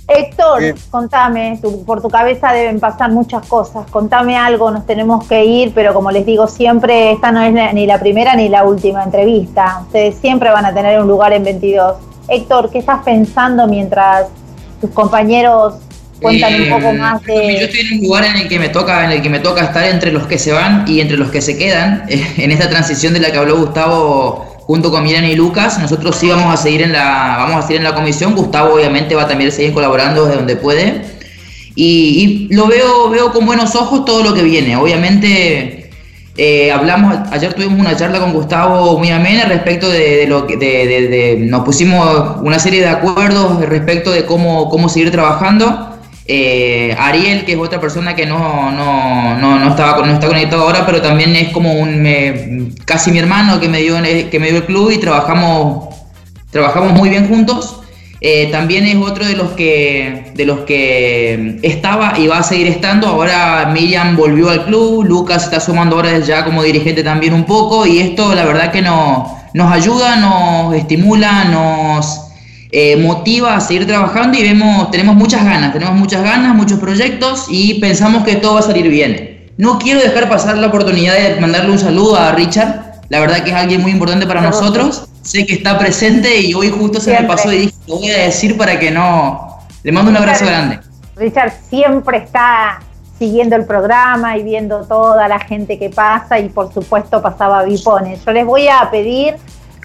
Héctor, contame, por tu cabeza deben pasar muchas cosas, contame algo, nos tenemos que ir, pero como les digo siempre, esta no es ni la primera ni la última entrevista, ustedes siempre van a tener un lugar en 22. Héctor, ¿qué estás pensando mientras tus compañeros cuentan un poco más de. Yo estoy en un lugar en el que me toca, en el que me toca estar entre los que se van y entre los que se quedan. En esta transición de la que habló Gustavo junto con Miran y Lucas. Nosotros sí vamos a seguir en la, vamos a seguir en la comisión. Gustavo obviamente va también a seguir colaborando desde donde puede. Y, lo veo, veo con buenos ojos todo lo que viene. Obviamente eh, hablamos, ayer tuvimos una charla con Gustavo muy amena respecto de, lo que de, nos pusimos una serie de acuerdos respecto de cómo, cómo seguir trabajando. Eh, Ariel, que es otra persona que no, no, no, no, estaba, no está conectado ahora, pero también es como un casi mi hermano que me, dio, que me dio el club y trabajamos, trabajamos muy bien juntos. Eh, también es otro de los que de los que estaba y va a seguir estando. Ahora Miriam volvió al club, Lucas está sumando ahora ya como dirigente también un poco y esto la verdad que no, nos ayuda, nos estimula, nos eh, motiva a seguir trabajando y vemos, tenemos muchas ganas, tenemos muchas ganas, muchos proyectos y pensamos que todo va a salir bien. No quiero dejar pasar la oportunidad de mandarle un saludo a Richard, la verdad que es alguien muy importante para nosotros, sé que está presente y hoy justo se me pasó y dije, lo voy a decir para que no... Le mando un abrazo grande. Richard siempre está siguiendo el programa y viendo toda la gente que pasa y por supuesto pasaba Vipones. Yo les voy a pedir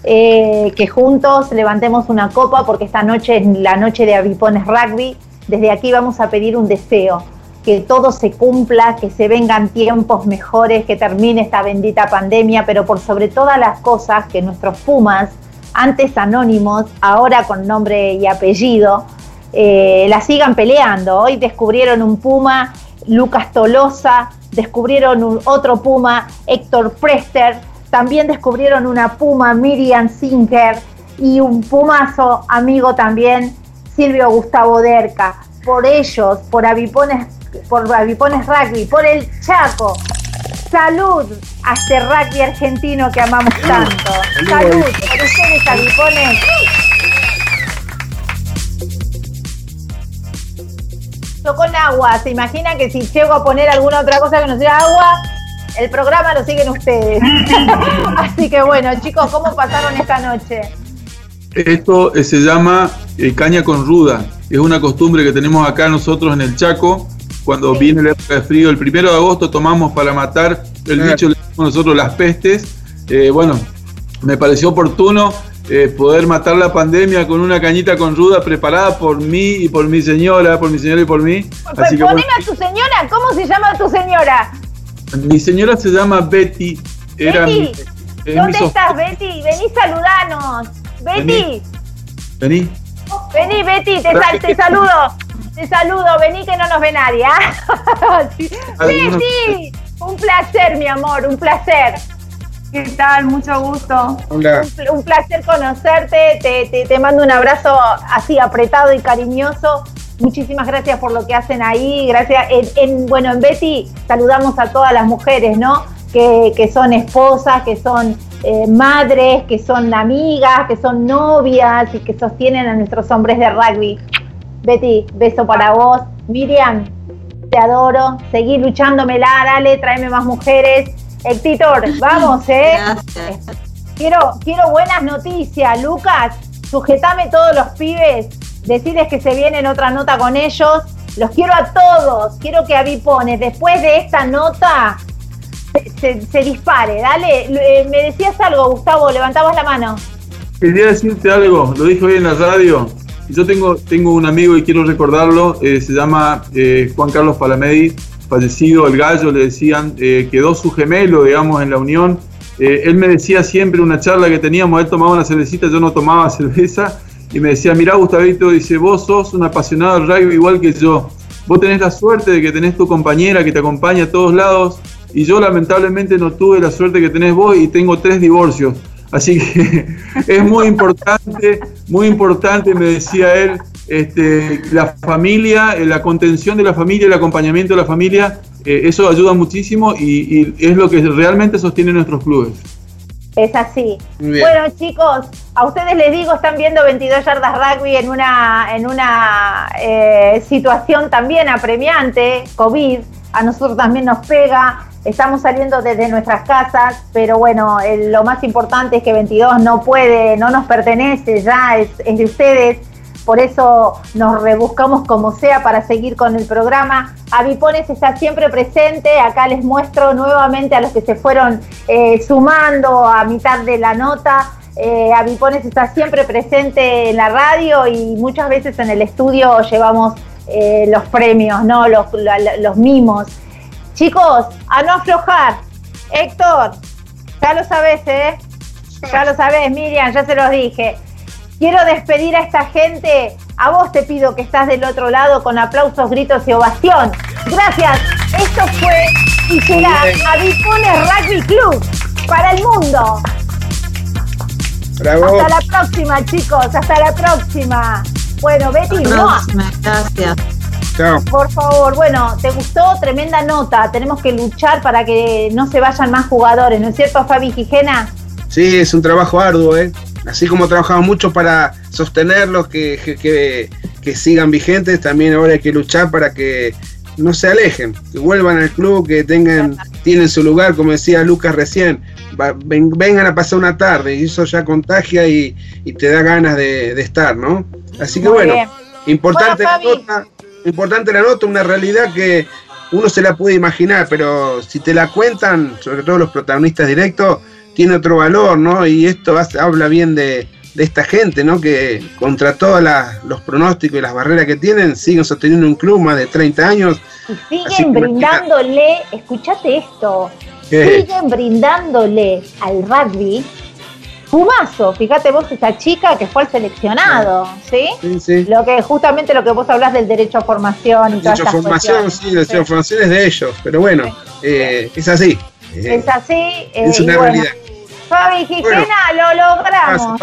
eh, que juntos levantemos una copa porque esta noche es la noche de Avipones Rugby. Desde aquí vamos a pedir un deseo, que todo se cumpla, que se vengan tiempos mejores, que termine esta bendita pandemia, pero por sobre todas las cosas que nuestros Pumas, antes anónimos, ahora con nombre y apellido, eh, la sigan peleando. Hoy descubrieron un Puma, Lucas Tolosa, descubrieron otro Puma, Héctor Prester, también descubrieron una puma, Miriam Sinker, y un pumazo amigo también, Silvio Gustavo Derca. Por ellos, por Avipones, por Avipones Rugby, por el Chaco. Salud a este rugby argentino que amamos tanto. Salud, por ustedes, Avipones. con agua. ¿Se imaginan que si llego a poner alguna otra cosa que no sea agua, el programa lo siguen ustedes. Así que bueno, chicos, ¿cómo pasaron esta noche? Esto eh, se llama eh, caña con ruda. Es una costumbre que tenemos acá nosotros en el Chaco. Cuando viene la época de frío, el primero de agosto tomamos para matar el bicho, le nosotros las pestes. Eh, bueno, me pareció oportuno poder matar la pandemia con una cañita con ruda preparada por mí y por mi señora, por mi señora y por mí. Así que, a tu señora, ¿cómo se llama tu señora? Mi señora se llama Betty. Era Betty, ¿dónde estás, Betty? Vení, saludanos. Betty. Vení. Vení, Betty, te, saludo. Te saludo, vení que no nos ve nadie. ¿ah? Betty, un placer, mi amor, un placer. ¿Qué tal? Mucho gusto. Hola. Un, placer conocerte. Te, te, mando un abrazo así apretado y cariñoso. Muchísimas gracias por lo que hacen ahí. Gracias. En, bueno, en Betty saludamos a todas las mujeres, ¿no? Que, son esposas, que son eh, madres, que son amigas, que son novias y que sostienen a nuestros hombres de rugby. Betty, beso para vos. Miriam, te adoro. Seguí luchándome, dale, tráeme más mujeres. Héctor, vamos, ¿eh? Quiero, quiero buenas noticias. Lucas, sujetame todos los pibes decirles que se viene en otra nota con ellos. Los quiero a todos. Quiero que Avipones, después de esta nota, se, dispare. Dale, eh, me decías algo, Gustavo, levantabas la mano. Quería decirte algo, lo dije hoy en la radio. Yo tengo, tengo un amigo y quiero recordarlo, eh, se llama eh, Juan Carlos Palamedi, fallecido, el gallo, le decían, quedó su gemelo, digamos, en la unión. él me decía siempre, una charla que teníamos, él tomaba una cervecita, yo no tomaba cerveza, y me decía, mirá Gustavito, dice, vos sos un apasionado del rugby igual que yo. Vos tenés la suerte de que tenés tu compañera que te acompaña a todos lados y yo lamentablemente no tuve la suerte que tenés vos y tengo tres divorcios. Así que es muy importante, muy importante, me decía él, este, la familia, eh, la contención de la familia, el acompañamiento de la familia, eh, eso ayuda muchísimo y es lo que realmente sostiene nuestros clubes. Es así. Bueno, chicos, a ustedes les digo, están viendo 22 yardas rugby en una, en una eh, situación también apremiante, COVID. A nosotros también nos pega. Estamos saliendo desde nuestras casas, pero bueno, lo más importante es que 22 no puede, no nos pertenece ya, es, es de ustedes. Por eso nos rebuscamos como sea para seguir con el programa. Avipones está siempre presente, acá les muestro nuevamente a los que se fueron eh, sumando a mitad de la nota. Eh, Avipones está siempre presente en la radio y muchas veces en el estudio llevamos eh, los premios, ¿no? Los, los mimos. Chicos, a no aflojar. Héctor, ya lo sabes, ¿eh? Ya lo sabes, Miriam, ya se los dije. Quiero despedir a esta gente. A vos te pido que estás del otro lado con aplausos, gritos y ovación. Gracias. Esto fue y será Avipones Rugby Club para el mundo. Hasta la próxima, chicos. Hasta la próxima. Bueno, Betty, no. Gracias. Chao. Por favor, bueno, ¿te gustó? Tremenda nota. Tenemos que luchar para que no se vayan más jugadores, ¿no es cierto, Fabi Gijena? Sí, es un trabajo arduo, ¿eh? Así como trabajamos mucho para sostenerlos, que, que, sigan vigentes, también ahora hay que luchar para que no se alejen, que vuelvan al club, que tengan, tienen su lugar, como decía Lucas recién, vengan a pasar una tarde y eso ya contagia y, te da ganas de, estar, ¿no? Así que bueno, importante la nota, importante la nota, una realidad que uno se la puede imaginar, pero si te la cuentan, sobre todo los protagonistas directos, tiene otro valor, ¿no? Y esto habla bien de, esta gente, ¿no? Que contra todos los pronósticos y las barreras que tienen, siguen sosteniendo un club más de 30 años. Y siguen brindándole, escúchate esto, siguen brindándole al rugby fumazo. Fíjate vos esa chica que fue al seleccionado, ¿sí? Sí, sí. Lo que justamente lo que vos hablas del derecho a formación y derecho a formación, sí, el derecho a formación es de ellos, pero bueno, eh, es así. Es así. es una realidad. Fabi Gijena, lo logramos.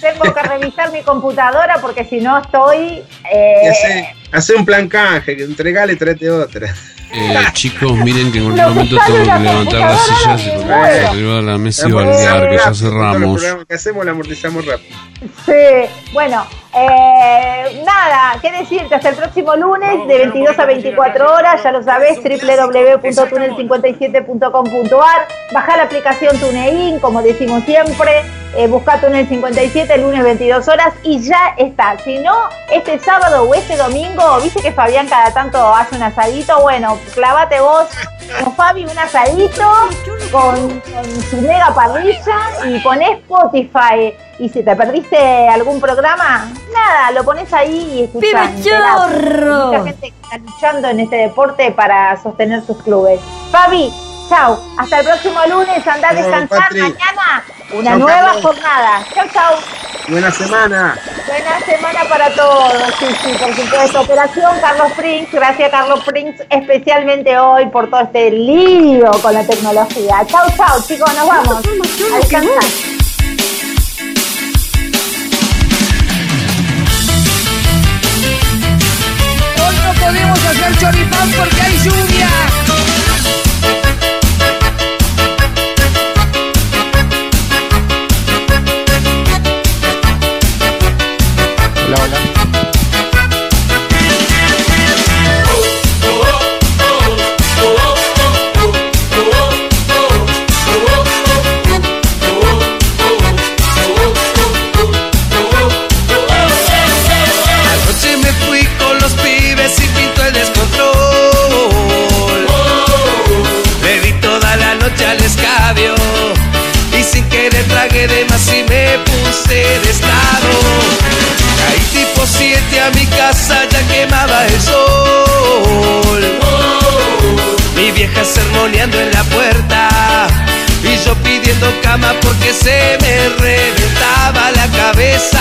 Tengo que revisar mi computadora porque si no estoy. Eh... Hace, un plan canje, que entregale y tráete otra. Eh, chicos, miren que en cualquier momento tengo que levantar las sillas y arriba de la mesa y baldear, que ya cerramos. Que hacemos la amortizamos rápido. Sí, bueno, eh, nada, qué decirte, hasta el próximo lunes de 22 a 24 horas, ya lo sabés, www.tunel57.com.ar, baja la aplicación TuneIn, como decimos siempre, eh, busca Tunel 57, lunes 22 horas y ya está. Si no, este sábado o este domingo, viste que Fabián cada tanto hace un asadito, bueno, clavate vos con Fabi un asadito con, su mega parrilla y ponés Spotify. Y si te perdiste algún programa, nada, lo pones ahí y escuchás. Mucha gente que está luchando en este deporte para sostener sus clubes. Fabi, chao. Hasta el próximo lunes. Andá a descansar. Mañana una nueva jornada. Chao, chao. Buena semana. Buena semana para todos. Sí, sí, por supuesto. Operación Carlos Prince. Gracias, Carlos Prince, especialmente hoy por todo este lío con la tecnología. Chao, chao, chicos. Nos vamos. A descansar. Podemos hacer choripán porque hay lluvia. A mi casa ya quemaba el sol. Mi vieja sermoneando en la puerta y yo pidiendo cama porque se me reventaba la cabeza.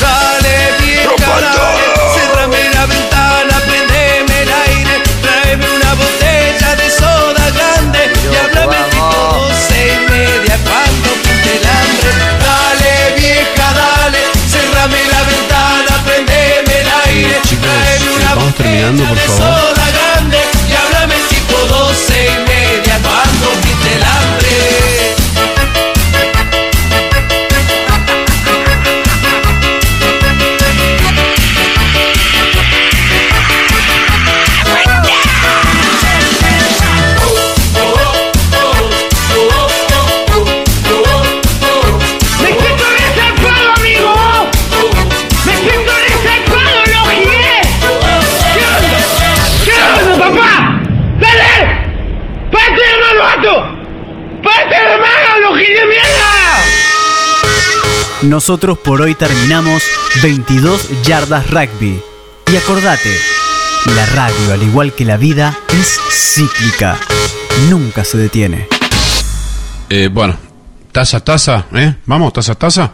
Dale vieja, dale, cerrame la ventana, cerrame la ventana, prendeme el aire, tráeme una Vamos terminando, por favor. Nosotros por hoy terminamos 22 yardas rugby. Y acordate, la radio, al igual que la vida, es cíclica. Nunca se detiene. Eh, bueno, taza, taza, ¿eh? Vamos, taza, taza.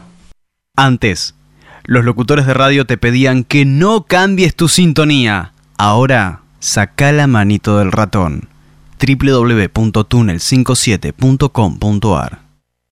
Antes, los locutores de radio te pedían que no cambies tu sintonía. Ahora, saca la manito del ratón. www.tunnel57.com.ar